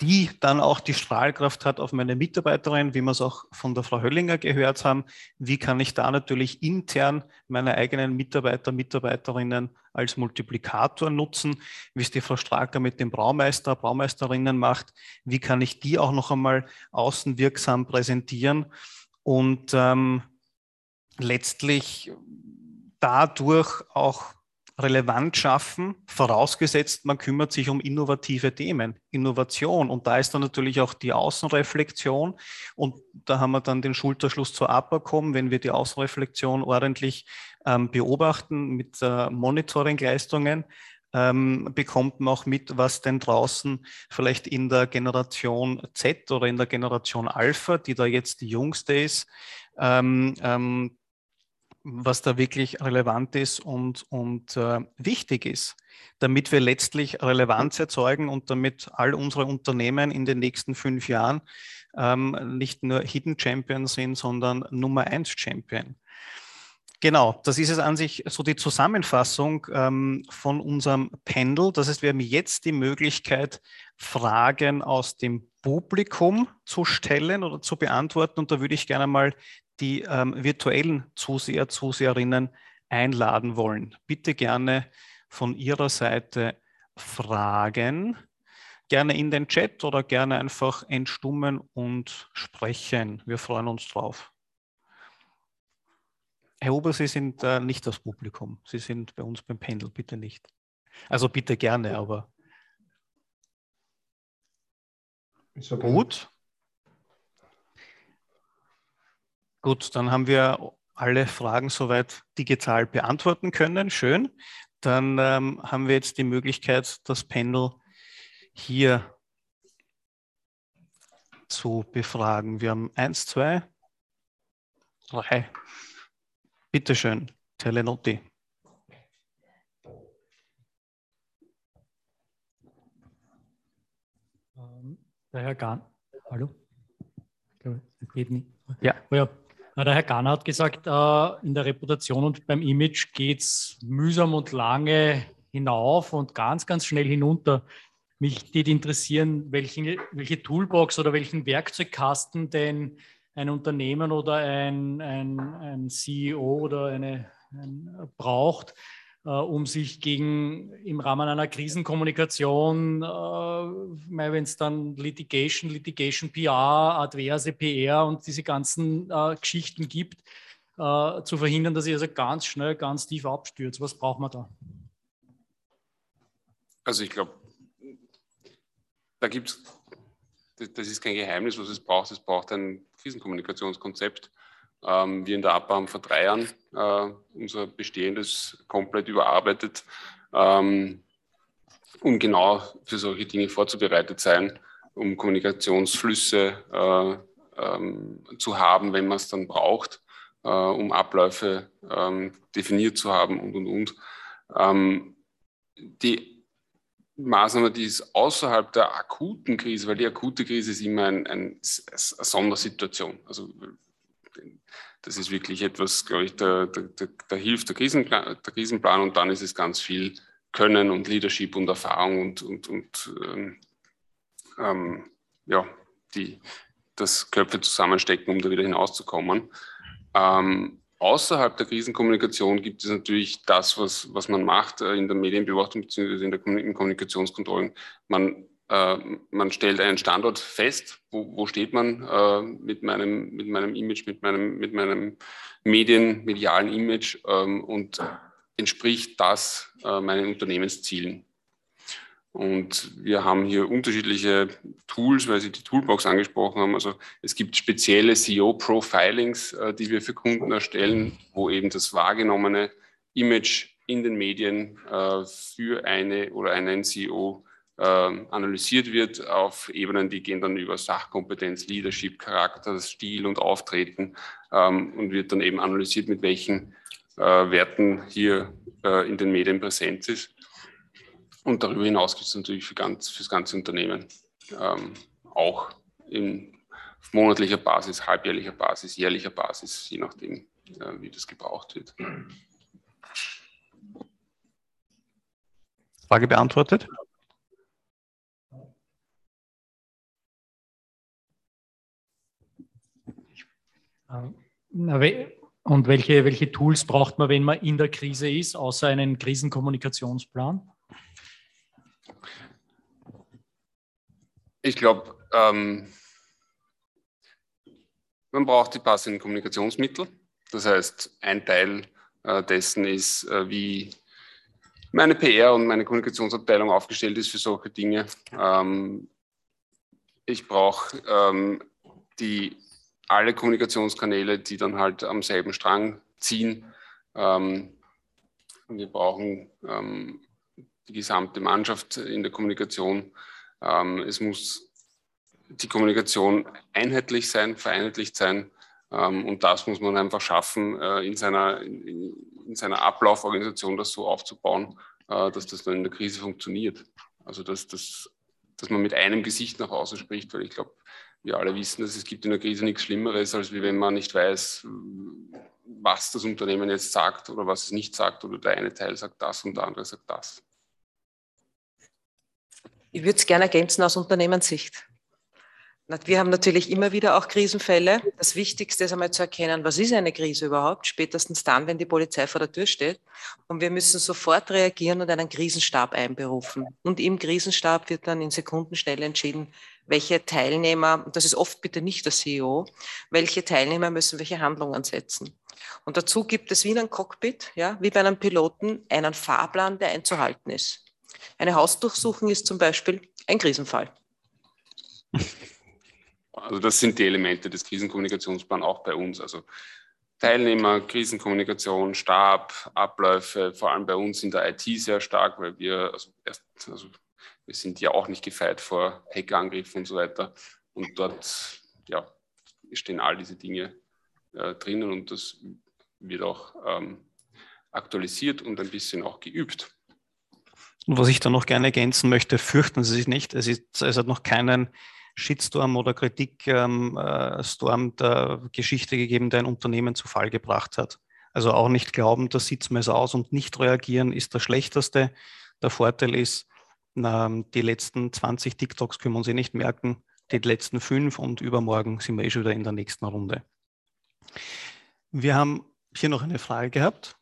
die dann auch die Strahlkraft hat auf meine Mitarbeiterin, wie wir es auch von der Frau Höllinger gehört haben. Wie kann ich da natürlich intern meine eigenen Mitarbeiter, Mitarbeiterinnen als Multiplikator nutzen, wie es die Frau Straker mit dem Braumeister, Braumeisterinnen macht. Wie kann ich die auch noch einmal außenwirksam präsentieren? Und ähm, letztlich dadurch auch relevant schaffen, vorausgesetzt, man kümmert sich um innovative Themen, Innovation. Und da ist dann natürlich auch die Außenreflexion. Und da haben wir dann den Schulterschluss zur APACOM, wenn wir die Außenreflexion ordentlich ähm, beobachten mit äh, Monitoringleistungen, ähm, bekommt man auch mit, was denn draußen vielleicht in der Generation Z oder in der Generation Alpha, die da jetzt die jüngste ist, ähm, ähm, was da wirklich relevant ist und, und äh, wichtig ist, damit wir letztlich Relevanz erzeugen und damit all unsere Unternehmen in den nächsten fünf Jahren ähm, nicht nur Hidden Champion sind, sondern Nummer eins Champion. Genau, das ist es an sich so die Zusammenfassung ähm, von unserem Pendel. Das heißt, wir haben jetzt die Möglichkeit, Fragen aus dem Publikum zu stellen oder zu beantworten. Und da würde ich gerne mal die ähm, virtuellen Zuseher, Zuseherinnen einladen wollen, bitte gerne von Ihrer Seite Fragen, gerne in den Chat oder gerne einfach entstummen und sprechen. Wir freuen uns drauf. Herr Huber, Sie sind äh, nicht das Publikum. Sie sind bei uns beim Pendel, bitte nicht. Also bitte gerne, aber. Gut. Gut, dann haben wir alle Fragen soweit digital beantworten können. Schön. Dann ähm, haben wir jetzt die Möglichkeit, das Panel hier zu befragen. Wir haben eins, zwei, drei. Bitte schön, Telenotti. Ähm, der Herr Gahn, hallo? Ich glaube, das geht nicht. Ja. Oh ja. Der Herr Gahn hat gesagt, äh, in der Reputation und beim Image geht es mühsam und lange hinauf und ganz, ganz schnell hinunter. Mich würde interessieren, welche, welche Toolbox oder welchen Werkzeugkasten denn ein Unternehmen oder ein, ein, ein CEO oder eine, ein, braucht, um sich gegen im Rahmen einer Krisenkommunikation, äh, wenn es dann Litigation, Litigation PR, adverse PR und diese ganzen äh, Geschichten gibt, äh, zu verhindern, dass ich also ganz schnell, ganz tief abstürzt. Was braucht man da? Also ich glaube, da gibt es das ist kein Geheimnis, was es braucht. Es braucht ein Krisenkommunikationskonzept. Ähm, wir in der APA haben vor drei Jahren äh, unser Bestehendes komplett überarbeitet, ähm, um genau für solche Dinge vorzubereitet sein, um Kommunikationsflüsse äh, ähm, zu haben, wenn man es dann braucht, äh, um Abläufe ähm, definiert zu haben und, und, und. Ähm, die Maßnahme, die ist außerhalb der akuten Krise, weil die akute Krise ist immer ein, ein, eine Sondersituation. Also das ist wirklich etwas, glaube ich, da, da, da hilft der Krisenplan, der Krisenplan und dann ist es ganz viel Können und Leadership und Erfahrung und, und, und ähm, ähm, ja, die, das Köpfe zusammenstecken, um da wieder hinauszukommen. Ähm, Außerhalb der Krisenkommunikation gibt es natürlich das, was, was man macht äh, in der Medienbeobachtung bzw. in der Kommunikationskontrollen. Man, man stellt einen Standort fest, wo, wo steht man äh, mit, meinem, mit meinem Image, mit meinem, mit meinem Medien, medialen Image ähm, und entspricht das äh, meinen Unternehmenszielen. Und wir haben hier unterschiedliche Tools, weil Sie die Toolbox angesprochen haben. Also es gibt spezielle CEO-Profilings, äh, die wir für Kunden erstellen, wo eben das wahrgenommene Image in den Medien äh, für eine oder einen CEO äh, analysiert wird auf Ebenen, die gehen dann über Sachkompetenz, Leadership, Charakter, Stil und Auftreten ähm, und wird dann eben analysiert, mit welchen Werten hier in den Medien präsent ist. Und darüber hinaus gibt es natürlich für, ganz, für das ganze Unternehmen ähm, auch in monatlicher Basis, halbjährlicher Basis, jährlicher Basis, je nachdem, äh, wie das gebraucht wird. Frage beantwortet? Und welche, welche Tools braucht man, wenn man in der Krise ist, außer einen Krisenkommunikationsplan? Ich glaube, ähm, man braucht die passenden Kommunikationsmittel. Das heißt, ein Teil äh, dessen ist, äh, wie meine PR und meine Kommunikationsabteilung aufgestellt ist für solche Dinge. Ähm, ich brauche ähm, die alle Kommunikationskanäle, die dann halt am selben Strang ziehen. Ähm, wir brauchen ähm, die gesamte Mannschaft in der Kommunikation. Ähm, es muss die Kommunikation einheitlich sein, vereinheitlicht sein. Ähm, und das muss man einfach schaffen, äh, in, seiner, in, in seiner Ablauforganisation das so aufzubauen, äh, dass das dann in der Krise funktioniert. Also dass, dass, dass man mit einem Gesicht nach außen spricht, weil ich glaube, wir alle wissen, dass es gibt in der Krise nichts Schlimmeres, als wenn man nicht weiß, was das Unternehmen jetzt sagt oder was es nicht sagt oder der eine Teil sagt das und der andere sagt das. Ich würde es gerne ergänzen aus Unternehmenssicht. Wir haben natürlich immer wieder auch Krisenfälle. Das Wichtigste ist einmal zu erkennen, was ist eine Krise überhaupt, spätestens dann, wenn die Polizei vor der Tür steht. Und wir müssen sofort reagieren und einen Krisenstab einberufen. Und im Krisenstab wird dann in Sekundenschnelle entschieden, welche Teilnehmer, das ist oft bitte nicht der CEO, welche Teilnehmer müssen welche Handlungen setzen. Und dazu gibt es wie in einem Cockpit, ja, wie bei einem Piloten, einen Fahrplan, der einzuhalten ist. Eine Hausdurchsuchung ist zum Beispiel ein Krisenfall. Also das sind die Elemente des Krisenkommunikationsplans auch bei uns. Also Teilnehmer, Krisenkommunikation, Stab, Abläufe, vor allem bei uns in der IT sehr stark, weil wir, also, erst, also wir sind ja auch nicht gefeit vor Hackerangriffen und so weiter. Und dort ja, stehen all diese Dinge äh, drinnen und das wird auch ähm, aktualisiert und ein bisschen auch geübt. Und was ich da noch gerne ergänzen möchte, fürchten Sie sich nicht. Es, ist, es hat noch keinen Shitstorm oder Kritikstorm ähm, äh, der Geschichte gegeben, der ein Unternehmen zu Fall gebracht hat. Also auch nicht glauben, das sieht mir es aus und nicht reagieren ist das Schlechteste. Der Vorteil ist, die letzten 20 TikToks können wir uns eh nicht merken, die letzten fünf und übermorgen sind wir eh schon wieder in der nächsten Runde. Wir haben hier noch eine Frage gehabt.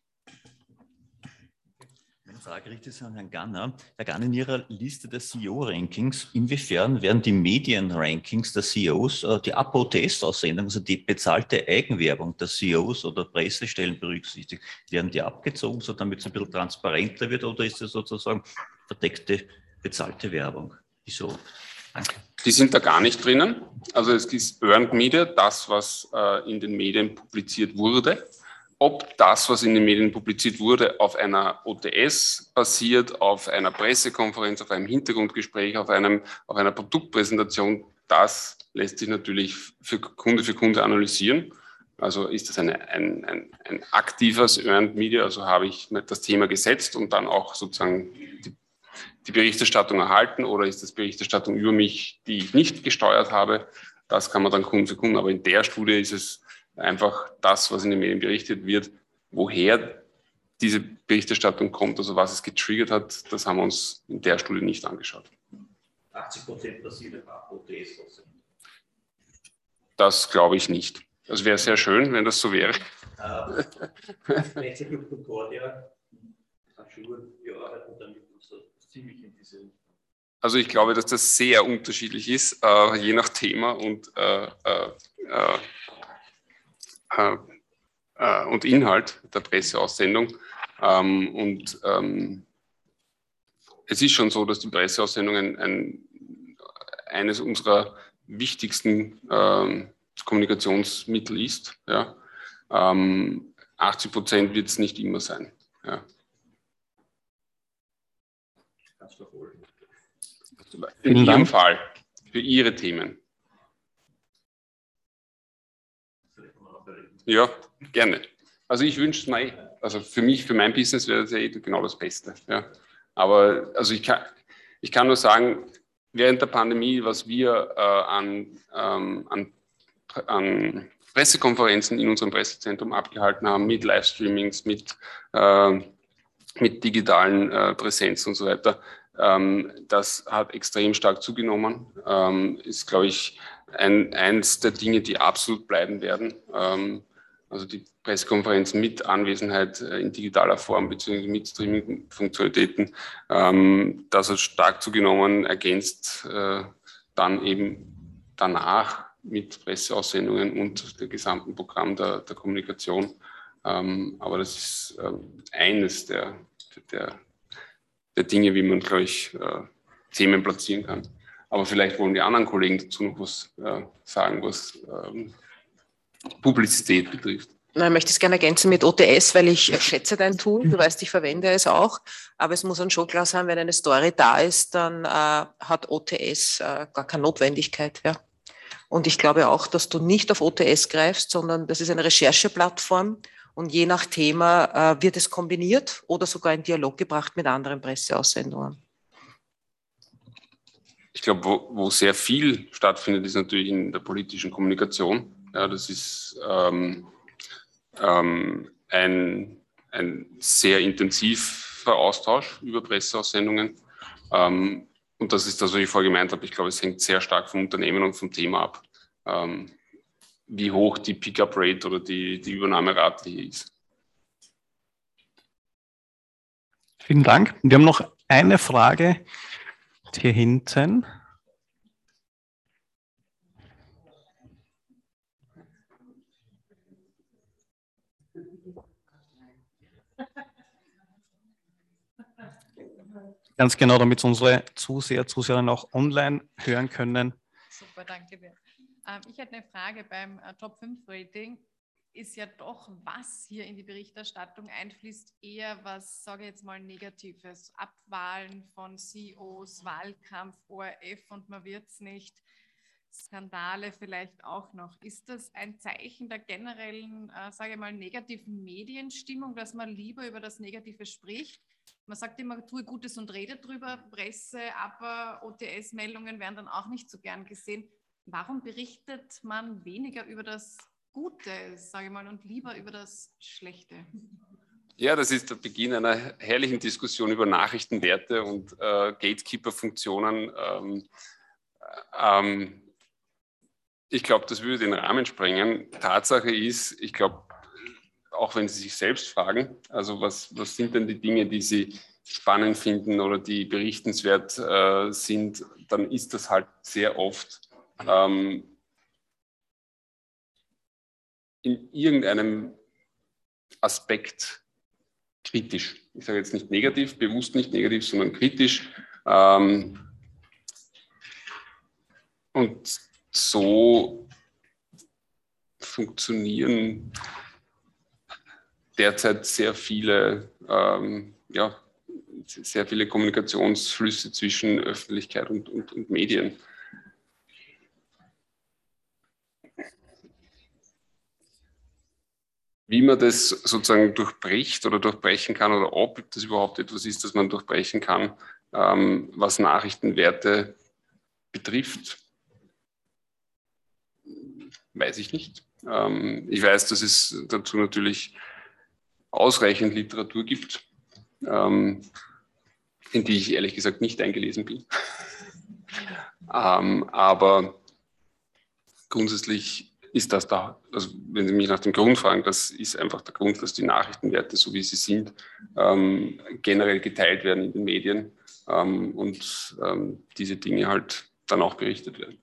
Frage richtet sich an Herrn Ganner. Herr Ganner, in Ihrer Liste der CEO-Rankings, inwiefern werden die Medien-Rankings der CEOs äh, die Apo-Test-Aussendung, also die bezahlte Eigenwerbung der CEOs oder Pressestellen berücksichtigt? Werden die abgezogen, so damit es ein bisschen transparenter wird, oder ist das sozusagen verdeckte, bezahlte Werbung? Wieso? Danke. Die sind da gar nicht drinnen. Also es ist Earned Media, das, was äh, in den Medien publiziert wurde ob das, was in den Medien publiziert wurde, auf einer OTS basiert, auf einer Pressekonferenz, auf einem Hintergrundgespräch, auf, einem, auf einer Produktpräsentation, das lässt sich natürlich für Kunde für Kunde analysieren. Also ist das eine, ein, ein, ein aktives Earned Media, also habe ich das Thema gesetzt und dann auch sozusagen die, Berichterstattung erhalten oder ist das Berichterstattung über mich, die ich nicht gesteuert habe? Das kann man dann Kunde für Kunde, aber in der Studie ist es einfach das, was in den Medien berichtet wird, woher diese Berichterstattung kommt, also was es getriggert hat, das haben wir uns in der Studie nicht angeschaut. 80 Prozent basiert auf OTS. Das glaube ich nicht. Das wäre sehr schön, wenn das so wäre. Also ich glaube, dass das sehr unterschiedlich ist, äh, je nach Thema und äh, äh, äh äh, äh, und Inhalt der Presseaussendung. Ähm, und ähm, es ist schon so, dass die Presseaussendung ein, ein, eines unserer wichtigsten ähm, Kommunikationsmittel ist. Ja. 80 Prozent wird es nicht immer sein. Ja. In Ihrem Fall, für Ihre Themen. Ja, gerne. Also ich wünsche es mir, also für mich, für mein Business wäre das ja eh genau das Beste. Ja. Aber also ich kann, ich kann nur sagen, während der Pandemie, was wir äh, an, ähm, an, an Pressekonferenzen in unserem Pressezentrum abgehalten haben, mit Livestreamings, mit, äh, mit digitalen äh, Präsenz und so weiter, ähm, das hat extrem stark zugenommen. Ähm, ist, glaube ich, ein, eins der Dinge, die absolut bleiben werden. Ähm, also die Pressekonferenz mit Anwesenheit äh, in digitaler Form bzw. mit Streaming-Funktionalitäten, ähm, das hat stark zugenommen, ergänzt äh, dann eben danach mit Presseaussendungen und dem gesamten Programm der, der Kommunikation. Ähm, aber das ist äh, eines der, der, der Dinge, wie man, glaube ich, äh, Themen platzieren kann. Aber vielleicht wollen die anderen Kollegen dazu noch was äh, sagen, was ähm, Publizität betrifft. Ich möchte es gerne ergänzen mit OTS, weil ich schätze dein Tool. Du weißt, ich verwende es auch. Aber es muss dann schon klar sein, wenn eine Story da ist, dann äh, hat OTS äh, gar keine Notwendigkeit. Ja. Und ich glaube auch, dass du nicht auf OTS greifst, sondern das ist eine Rechercheplattform. Und je nach Thema äh, wird es kombiniert oder sogar in Dialog gebracht mit anderen Presseaussendungen. Ich glaube, wo, wo sehr viel stattfindet, ist natürlich in der politischen Kommunikation. Ja, das ist ähm, ähm, ein, ein sehr intensiver Austausch über Presseaussendungen. Ähm, und das ist das, was ich vorher gemeint habe, ich glaube, es hängt sehr stark vom Unternehmen und vom Thema ab, ähm, wie hoch die Pickup-Rate oder die, die Übernahmerate hier ist. Vielen Dank. Wir haben noch eine Frage hier hinten. Ganz genau, damit unsere Zuseher, Zuseherinnen auch online hören können. Super, danke dir. Ähm, ich hätte eine Frage beim äh, Top 5 Rating. Ist ja doch, was hier in die Berichterstattung einfließt, eher was, sage ich jetzt mal, Negatives. Abwahlen von CEOs, Wahlkampf, ORF und man wird es nicht. Skandale vielleicht auch noch. Ist das ein Zeichen der generellen, äh, sage ich mal, negativen Medienstimmung, dass man lieber über das Negative spricht? Man sagt immer, tue Gutes und rede drüber. Presse, aber OTS-Meldungen werden dann auch nicht so gern gesehen. Warum berichtet man weniger über das Gute, sage ich mal, und lieber über das Schlechte? Ja, das ist der Beginn einer herrlichen Diskussion über Nachrichtenwerte und äh, Gatekeeper-Funktionen. Ähm, ähm, ich glaube, das würde den Rahmen sprengen. Tatsache ist, ich glaube, auch wenn Sie sich selbst fragen, also was, was sind denn die Dinge, die Sie spannend finden oder die berichtenswert äh, sind, dann ist das halt sehr oft ähm, in irgendeinem Aspekt kritisch. Ich sage jetzt nicht negativ, bewusst nicht negativ, sondern kritisch. Ähm, und so funktionieren derzeit sehr viele, ähm, ja, sehr viele Kommunikationsflüsse zwischen Öffentlichkeit und, und, und Medien. Wie man das sozusagen durchbricht oder durchbrechen kann oder ob das überhaupt etwas ist, das man durchbrechen kann, ähm, was Nachrichtenwerte betrifft, weiß ich nicht. Ähm, ich weiß, dass es dazu natürlich ausreichend Literatur gibt, ähm, in die ich ehrlich gesagt nicht eingelesen bin. ähm, aber grundsätzlich ist das da, also wenn Sie mich nach dem Grund fragen, das ist einfach der Grund, dass die Nachrichtenwerte, so wie sie sind, ähm, generell geteilt werden in den Medien ähm, und ähm, diese Dinge halt dann auch berichtet werden.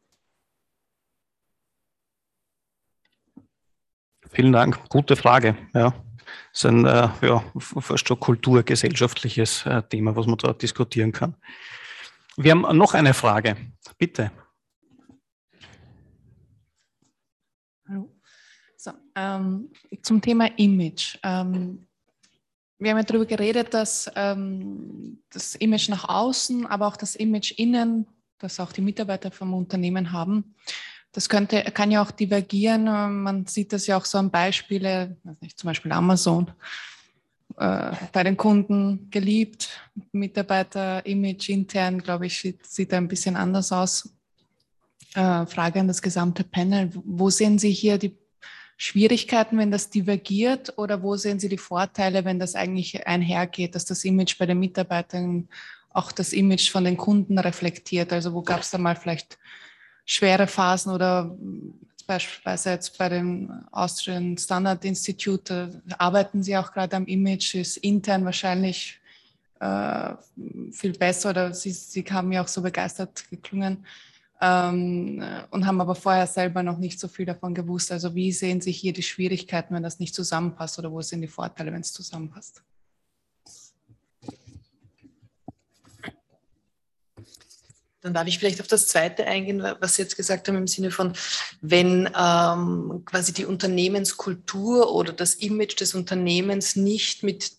Vielen Dank, gute Frage. Ja. Das ist ein äh, ja, fast schon kulturgesellschaftliches äh, Thema, was man da diskutieren kann. Wir haben noch eine Frage. Bitte. Hallo. So, ähm, zum Thema Image. Ähm, wir haben ja darüber geredet, dass ähm, das Image nach außen, aber auch das Image innen, das auch die Mitarbeiter vom Unternehmen haben, das könnte, kann ja auch divergieren. Man sieht das ja auch so an Beispiele, zum Beispiel Amazon, äh, bei den Kunden geliebt, Mitarbeiter-Image intern, glaube ich, sieht, sieht ein bisschen anders aus. Äh, Frage an das gesamte Panel. Wo sehen Sie hier die Schwierigkeiten, wenn das divergiert oder wo sehen Sie die Vorteile, wenn das eigentlich einhergeht, dass das Image bei den Mitarbeitern auch das Image von den Kunden reflektiert? Also wo gab es da mal vielleicht schwere Phasen oder beispielsweise jetzt bei dem Austrian Standard Institute arbeiten Sie auch gerade am Image, ist intern wahrscheinlich äh, viel besser oder Sie, Sie haben ja auch so begeistert geklungen ähm, und haben aber vorher selber noch nicht so viel davon gewusst. Also wie sehen Sie hier die Schwierigkeiten, wenn das nicht zusammenpasst oder wo sind die Vorteile, wenn es zusammenpasst? Dann darf ich vielleicht auf das Zweite eingehen, was Sie jetzt gesagt haben, im Sinne von, wenn ähm, quasi die Unternehmenskultur oder das Image des Unternehmens nicht mit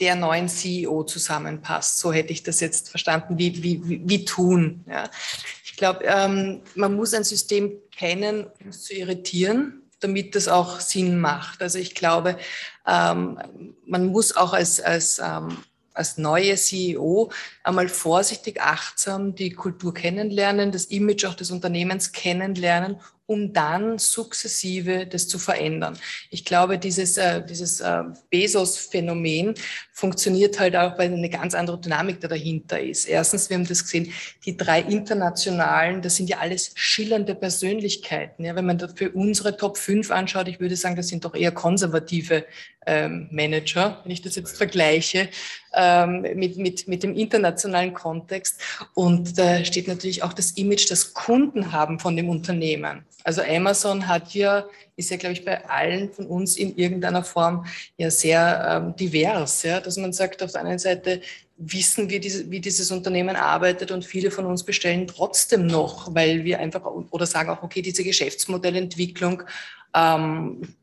der neuen CEO zusammenpasst. So hätte ich das jetzt verstanden, wie, wie, wie tun. Ja. Ich glaube, ähm, man muss ein System kennen, um es zu irritieren, damit das auch Sinn macht. Also ich glaube, ähm, man muss auch als, als ähm, als neue CEO einmal vorsichtig, achtsam die Kultur kennenlernen, das Image auch des Unternehmens kennenlernen, um dann sukzessive das zu verändern. Ich glaube, dieses, äh, dieses äh, Bezos-Phänomen funktioniert halt auch, weil eine ganz andere Dynamik da dahinter ist. Erstens, wir haben das gesehen, die drei internationalen, das sind ja alles schillernde Persönlichkeiten. Ja, wenn man dafür unsere Top 5 anschaut, ich würde sagen, das sind doch eher konservative ähm, Manager, wenn ich das jetzt vergleiche ähm, mit, mit, mit dem internationalen Kontext. Und da steht natürlich auch das Image, das Kunden haben von dem Unternehmen. Also Amazon hat ja, ist ja, glaube ich, bei allen von uns in irgendeiner Form ja sehr ähm, divers, ja, dass man sagt, auf der einen Seite wissen wir, diese, wie dieses Unternehmen arbeitet und viele von uns bestellen trotzdem noch, weil wir einfach oder sagen auch, okay, diese Geschäftsmodellentwicklung ähm,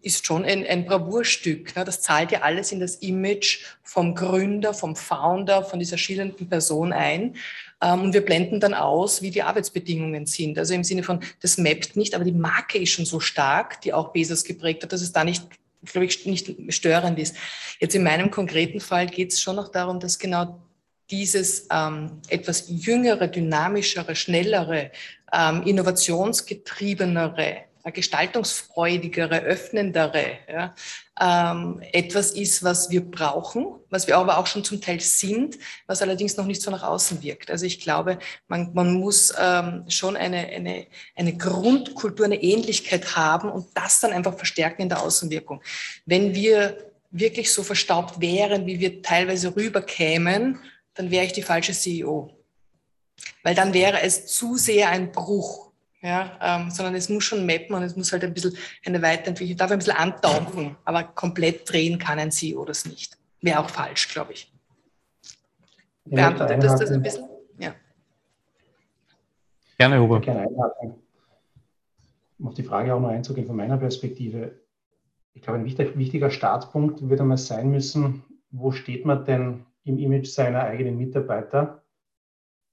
ist schon ein, ein Bravourstück. Ne? Das zahlt ja alles in das Image vom Gründer, vom Founder, von dieser schillernden Person ein. Ähm, und wir blenden dann aus, wie die Arbeitsbedingungen sind. Also im Sinne von, das mappt nicht, aber die Marke ist schon so stark, die auch Bezos geprägt hat, dass es da nicht, glaube ich, nicht störend ist. Jetzt in meinem konkreten Fall geht es schon noch darum, dass genau dieses ähm, etwas jüngere, dynamischere, schnellere, ähm, innovationsgetriebenere gestaltungsfreudigere, öffnendere, ja, ähm, etwas ist, was wir brauchen, was wir aber auch schon zum Teil sind, was allerdings noch nicht so nach außen wirkt. Also ich glaube, man, man muss ähm, schon eine, eine, eine Grundkultur, eine Ähnlichkeit haben und das dann einfach verstärken in der Außenwirkung. Wenn wir wirklich so verstaubt wären, wie wir teilweise rüberkämen, dann wäre ich die falsche CEO. Weil dann wäre es zu sehr ein Bruch ja, ähm, sondern es muss schon mappen und es muss halt ein bisschen eine Weiterentwicklung, darf ein bisschen antauchen, aber komplett drehen kann ein CEO das nicht. Wäre auch falsch, glaube ich. Beantwortet das das ein bisschen? Ja. Gerne, Huber. Gerne einhaken. Um auf die Frage auch noch einzugehen von meiner Perspektive. Ich glaube, ein wichtiger Startpunkt wird einmal sein müssen, wo steht man denn im Image seiner eigenen Mitarbeiter?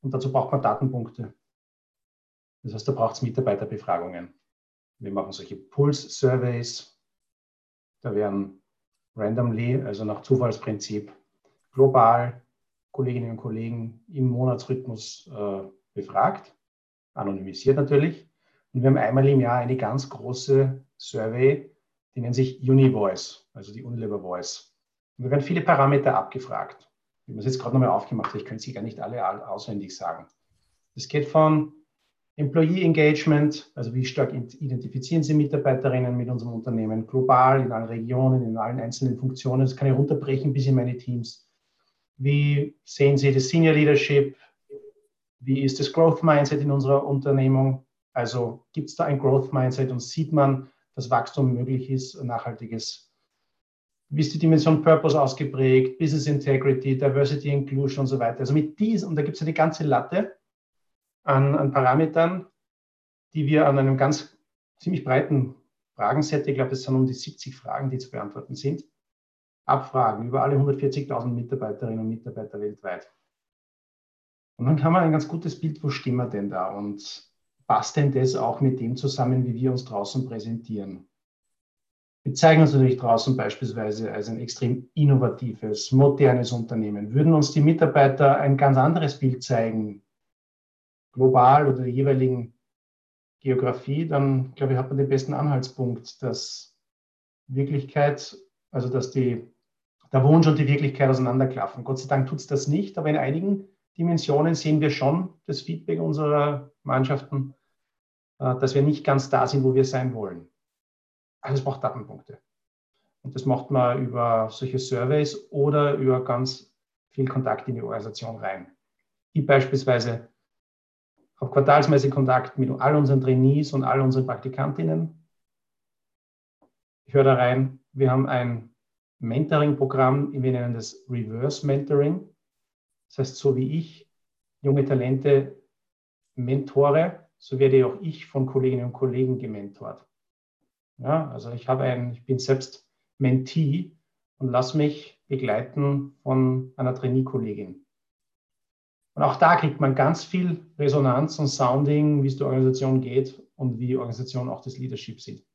Und dazu braucht man Datenpunkte. Das heißt, da braucht es Mitarbeiterbefragungen. Wir machen solche Pulse-Surveys. Da werden randomly, also nach Zufallsprinzip, global Kolleginnen und Kollegen im Monatsrhythmus äh, befragt, anonymisiert natürlich. Und wir haben einmal im Jahr eine ganz große Survey, die nennt sich UniVoice, also die Unilever Voice. Und da werden viele Parameter abgefragt. Ich habe es jetzt gerade nochmal aufgemacht, ich könnte sie gar nicht alle auswendig sagen. Es geht von Employee Engagement, also wie stark identifizieren Sie Mitarbeiterinnen mit unserem Unternehmen global, in allen Regionen, in allen einzelnen Funktionen. Das kann ich runterbrechen bis in meine Teams. Wie sehen Sie das Senior Leadership? Wie ist das Growth Mindset in unserer Unternehmung? Also gibt es da ein Growth Mindset und sieht man, dass Wachstum möglich ist, nachhaltiges? Wie ist die Dimension Purpose ausgeprägt? Business Integrity, Diversity, Inclusion und so weiter. Also mit diesen, und da gibt es eine ganze Latte an, an Parametern, die wir an einem ganz ziemlich breiten Fragenset, ich glaube, es sind um die 70 Fragen, die zu beantworten sind, abfragen über alle 140.000 Mitarbeiterinnen und Mitarbeiter weltweit. Und dann haben wir ein ganz gutes Bild, wo stehen wir denn da und passt denn das auch mit dem zusammen, wie wir uns draußen präsentieren? Wir zeigen uns natürlich draußen beispielsweise als ein extrem innovatives, modernes Unternehmen. Würden uns die Mitarbeiter ein ganz anderes Bild zeigen, global oder der jeweiligen Geografie, dann glaube ich, hat man den besten Anhaltspunkt, dass Wirklichkeit, also dass die, der Wunsch und die Wirklichkeit auseinanderklaffen. Gott sei Dank tut es das nicht, aber in einigen Dimensionen sehen wir schon das Feedback unserer Mannschaften, äh, dass wir nicht ganz da sind, wo wir sein wollen. Also es braucht Datenpunkte. Und das macht man über solche Surveys oder über ganz viel Kontakt in die Organisation rein. Ich beispielsweise habe quartalsmäßig Kontakt mit all unseren Trainees und all unseren Praktikantinnen. Ich höre da rein, wir haben ein Mentoring-Programm, wir nennen das Reverse Mentoring. Das heißt, so wie ich junge Talente mentore, so werde auch ich von Kolleginnen und Kollegen gementort. Ja, also ich habe ein, ich bin selbst Mentee und lasse mich begleiten von einer Trainee-Kollegin. Und auch da kriegt man ganz viel Resonanz und Sounding, wie es der Organisation geht und wie die Organisation auch das Leadership sieht.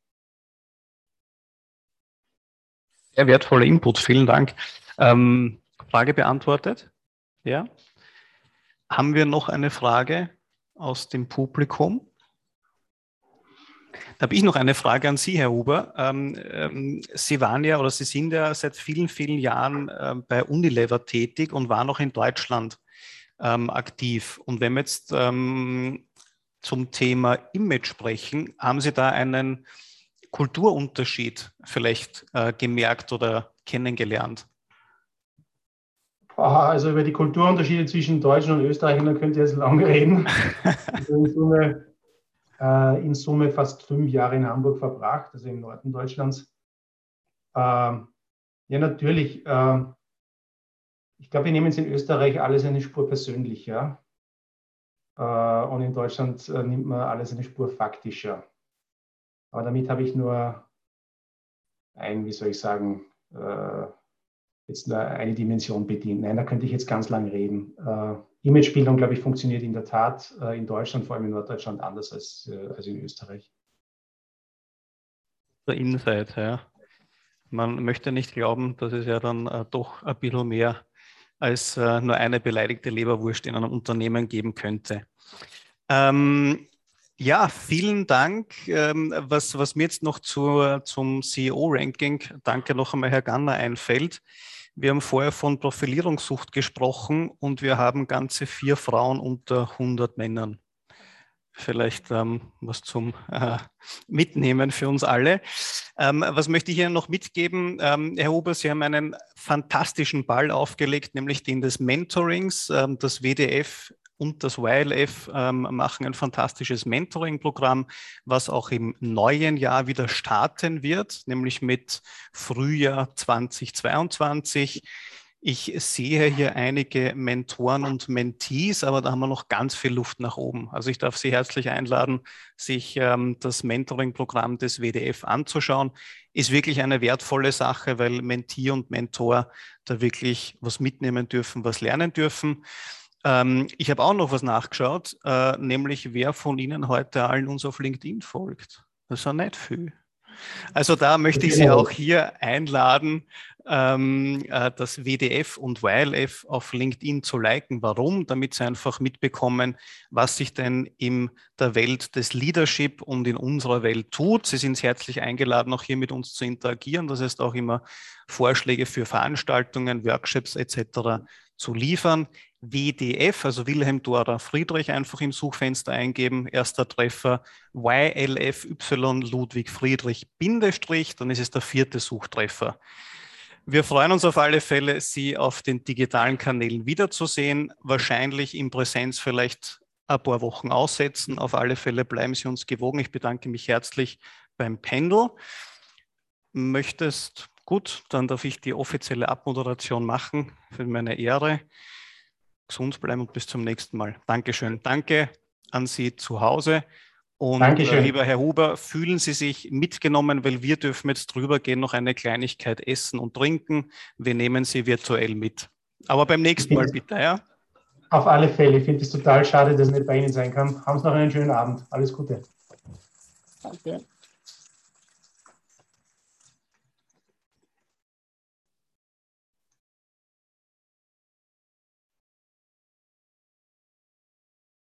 Sehr wertvoller Input, vielen Dank. Ähm, Frage beantwortet? Ja. Haben wir noch eine Frage aus dem Publikum? Da habe ich noch eine Frage an Sie, Herr Huber. Ähm, ähm, Sie waren ja oder Sie sind ja seit vielen, vielen Jahren äh, bei Unilever tätig und waren auch in Deutschland ähm, aktiv. Und wenn wir jetzt ähm, zum Thema Image sprechen, haben Sie da einen Kulturunterschied vielleicht äh, gemerkt oder kennengelernt? Also über die Kulturunterschiede zwischen Deutschen und Österreichern könnt ihr jetzt lange reden. Also in, Summe, äh, in Summe fast fünf Jahre in Hamburg verbracht, also im Norden Deutschlands. Ähm, ja, natürlich. Äh, ich glaube, wir nehmen es in Österreich alles eine Spur persönlicher. Äh, und in Deutschland äh, nimmt man alles eine Spur faktischer. Aber damit habe ich nur ein, wie soll ich sagen, äh, jetzt nur eine Dimension bedient. Nein, da könnte ich jetzt ganz lang reden. Äh, Imagebildung, glaube ich, funktioniert in der Tat äh, in Deutschland, vor allem in Norddeutschland, anders als, äh, als in Österreich. Der Insight, ja. Man möchte nicht glauben, dass es ja dann doch ein bisschen mehr als äh, nur eine beleidigte Leberwurst in einem Unternehmen geben könnte. Ähm, ja, vielen Dank. Ähm, was, was mir jetzt noch zu, zum CEO-Ranking, danke noch einmal, Herr Ganner, einfällt. Wir haben vorher von Profilierungssucht gesprochen und wir haben ganze vier Frauen unter 100 Männern. Vielleicht ähm, was zum äh, Mitnehmen für uns alle. Ähm, was möchte ich Ihnen noch mitgeben? Ähm, Herr Huber, Sie haben einen fantastischen Ball aufgelegt, nämlich den des Mentorings. Ähm, das WDF und das YLF ähm, machen ein fantastisches Mentoring-Programm, was auch im neuen Jahr wieder starten wird, nämlich mit Frühjahr 2022. Ich sehe hier einige Mentoren und Mentees, aber da haben wir noch ganz viel Luft nach oben. Also ich darf Sie herzlich einladen, sich ähm, das Mentoring-Programm des WDF anzuschauen. Ist wirklich eine wertvolle Sache, weil Mentee und Mentor da wirklich was mitnehmen dürfen, was lernen dürfen. Ähm, ich habe auch noch was nachgeschaut, äh, nämlich wer von Ihnen heute allen uns auf LinkedIn folgt. Das ist ja nicht viel. Also da möchte ich Sie auch hier einladen, ähm, äh, das WDF und YLF auf LinkedIn zu liken. Warum? Damit Sie einfach mitbekommen, was sich denn in der Welt des Leadership und in unserer Welt tut. Sie sind herzlich eingeladen, auch hier mit uns zu interagieren. Das heißt auch immer Vorschläge für Veranstaltungen, Workshops etc. zu liefern. WDF, also Wilhelm Dora Friedrich, einfach im Suchfenster eingeben. Erster Treffer YLFY Ludwig Friedrich Bindestrich, dann ist es der vierte Suchtreffer. Wir freuen uns auf alle Fälle, Sie auf den digitalen Kanälen wiederzusehen. Wahrscheinlich in Präsenz vielleicht ein paar Wochen aussetzen. Auf alle Fälle bleiben Sie uns gewogen. Ich bedanke mich herzlich beim Pendel. Möchtest, gut, dann darf ich die offizielle Abmoderation machen für meine Ehre gesund bleiben und bis zum nächsten Mal. Dankeschön. Danke an Sie zu Hause. Und äh, lieber Herr Huber, fühlen Sie sich mitgenommen, weil wir dürfen jetzt drüber gehen, noch eine Kleinigkeit essen und trinken. Wir nehmen Sie virtuell mit. Aber beim nächsten Mal bitte, ja? Auf alle Fälle. Ich finde es total schade, dass es nicht bei Ihnen sein kann. Haben Sie noch einen schönen Abend. Alles Gute. Danke.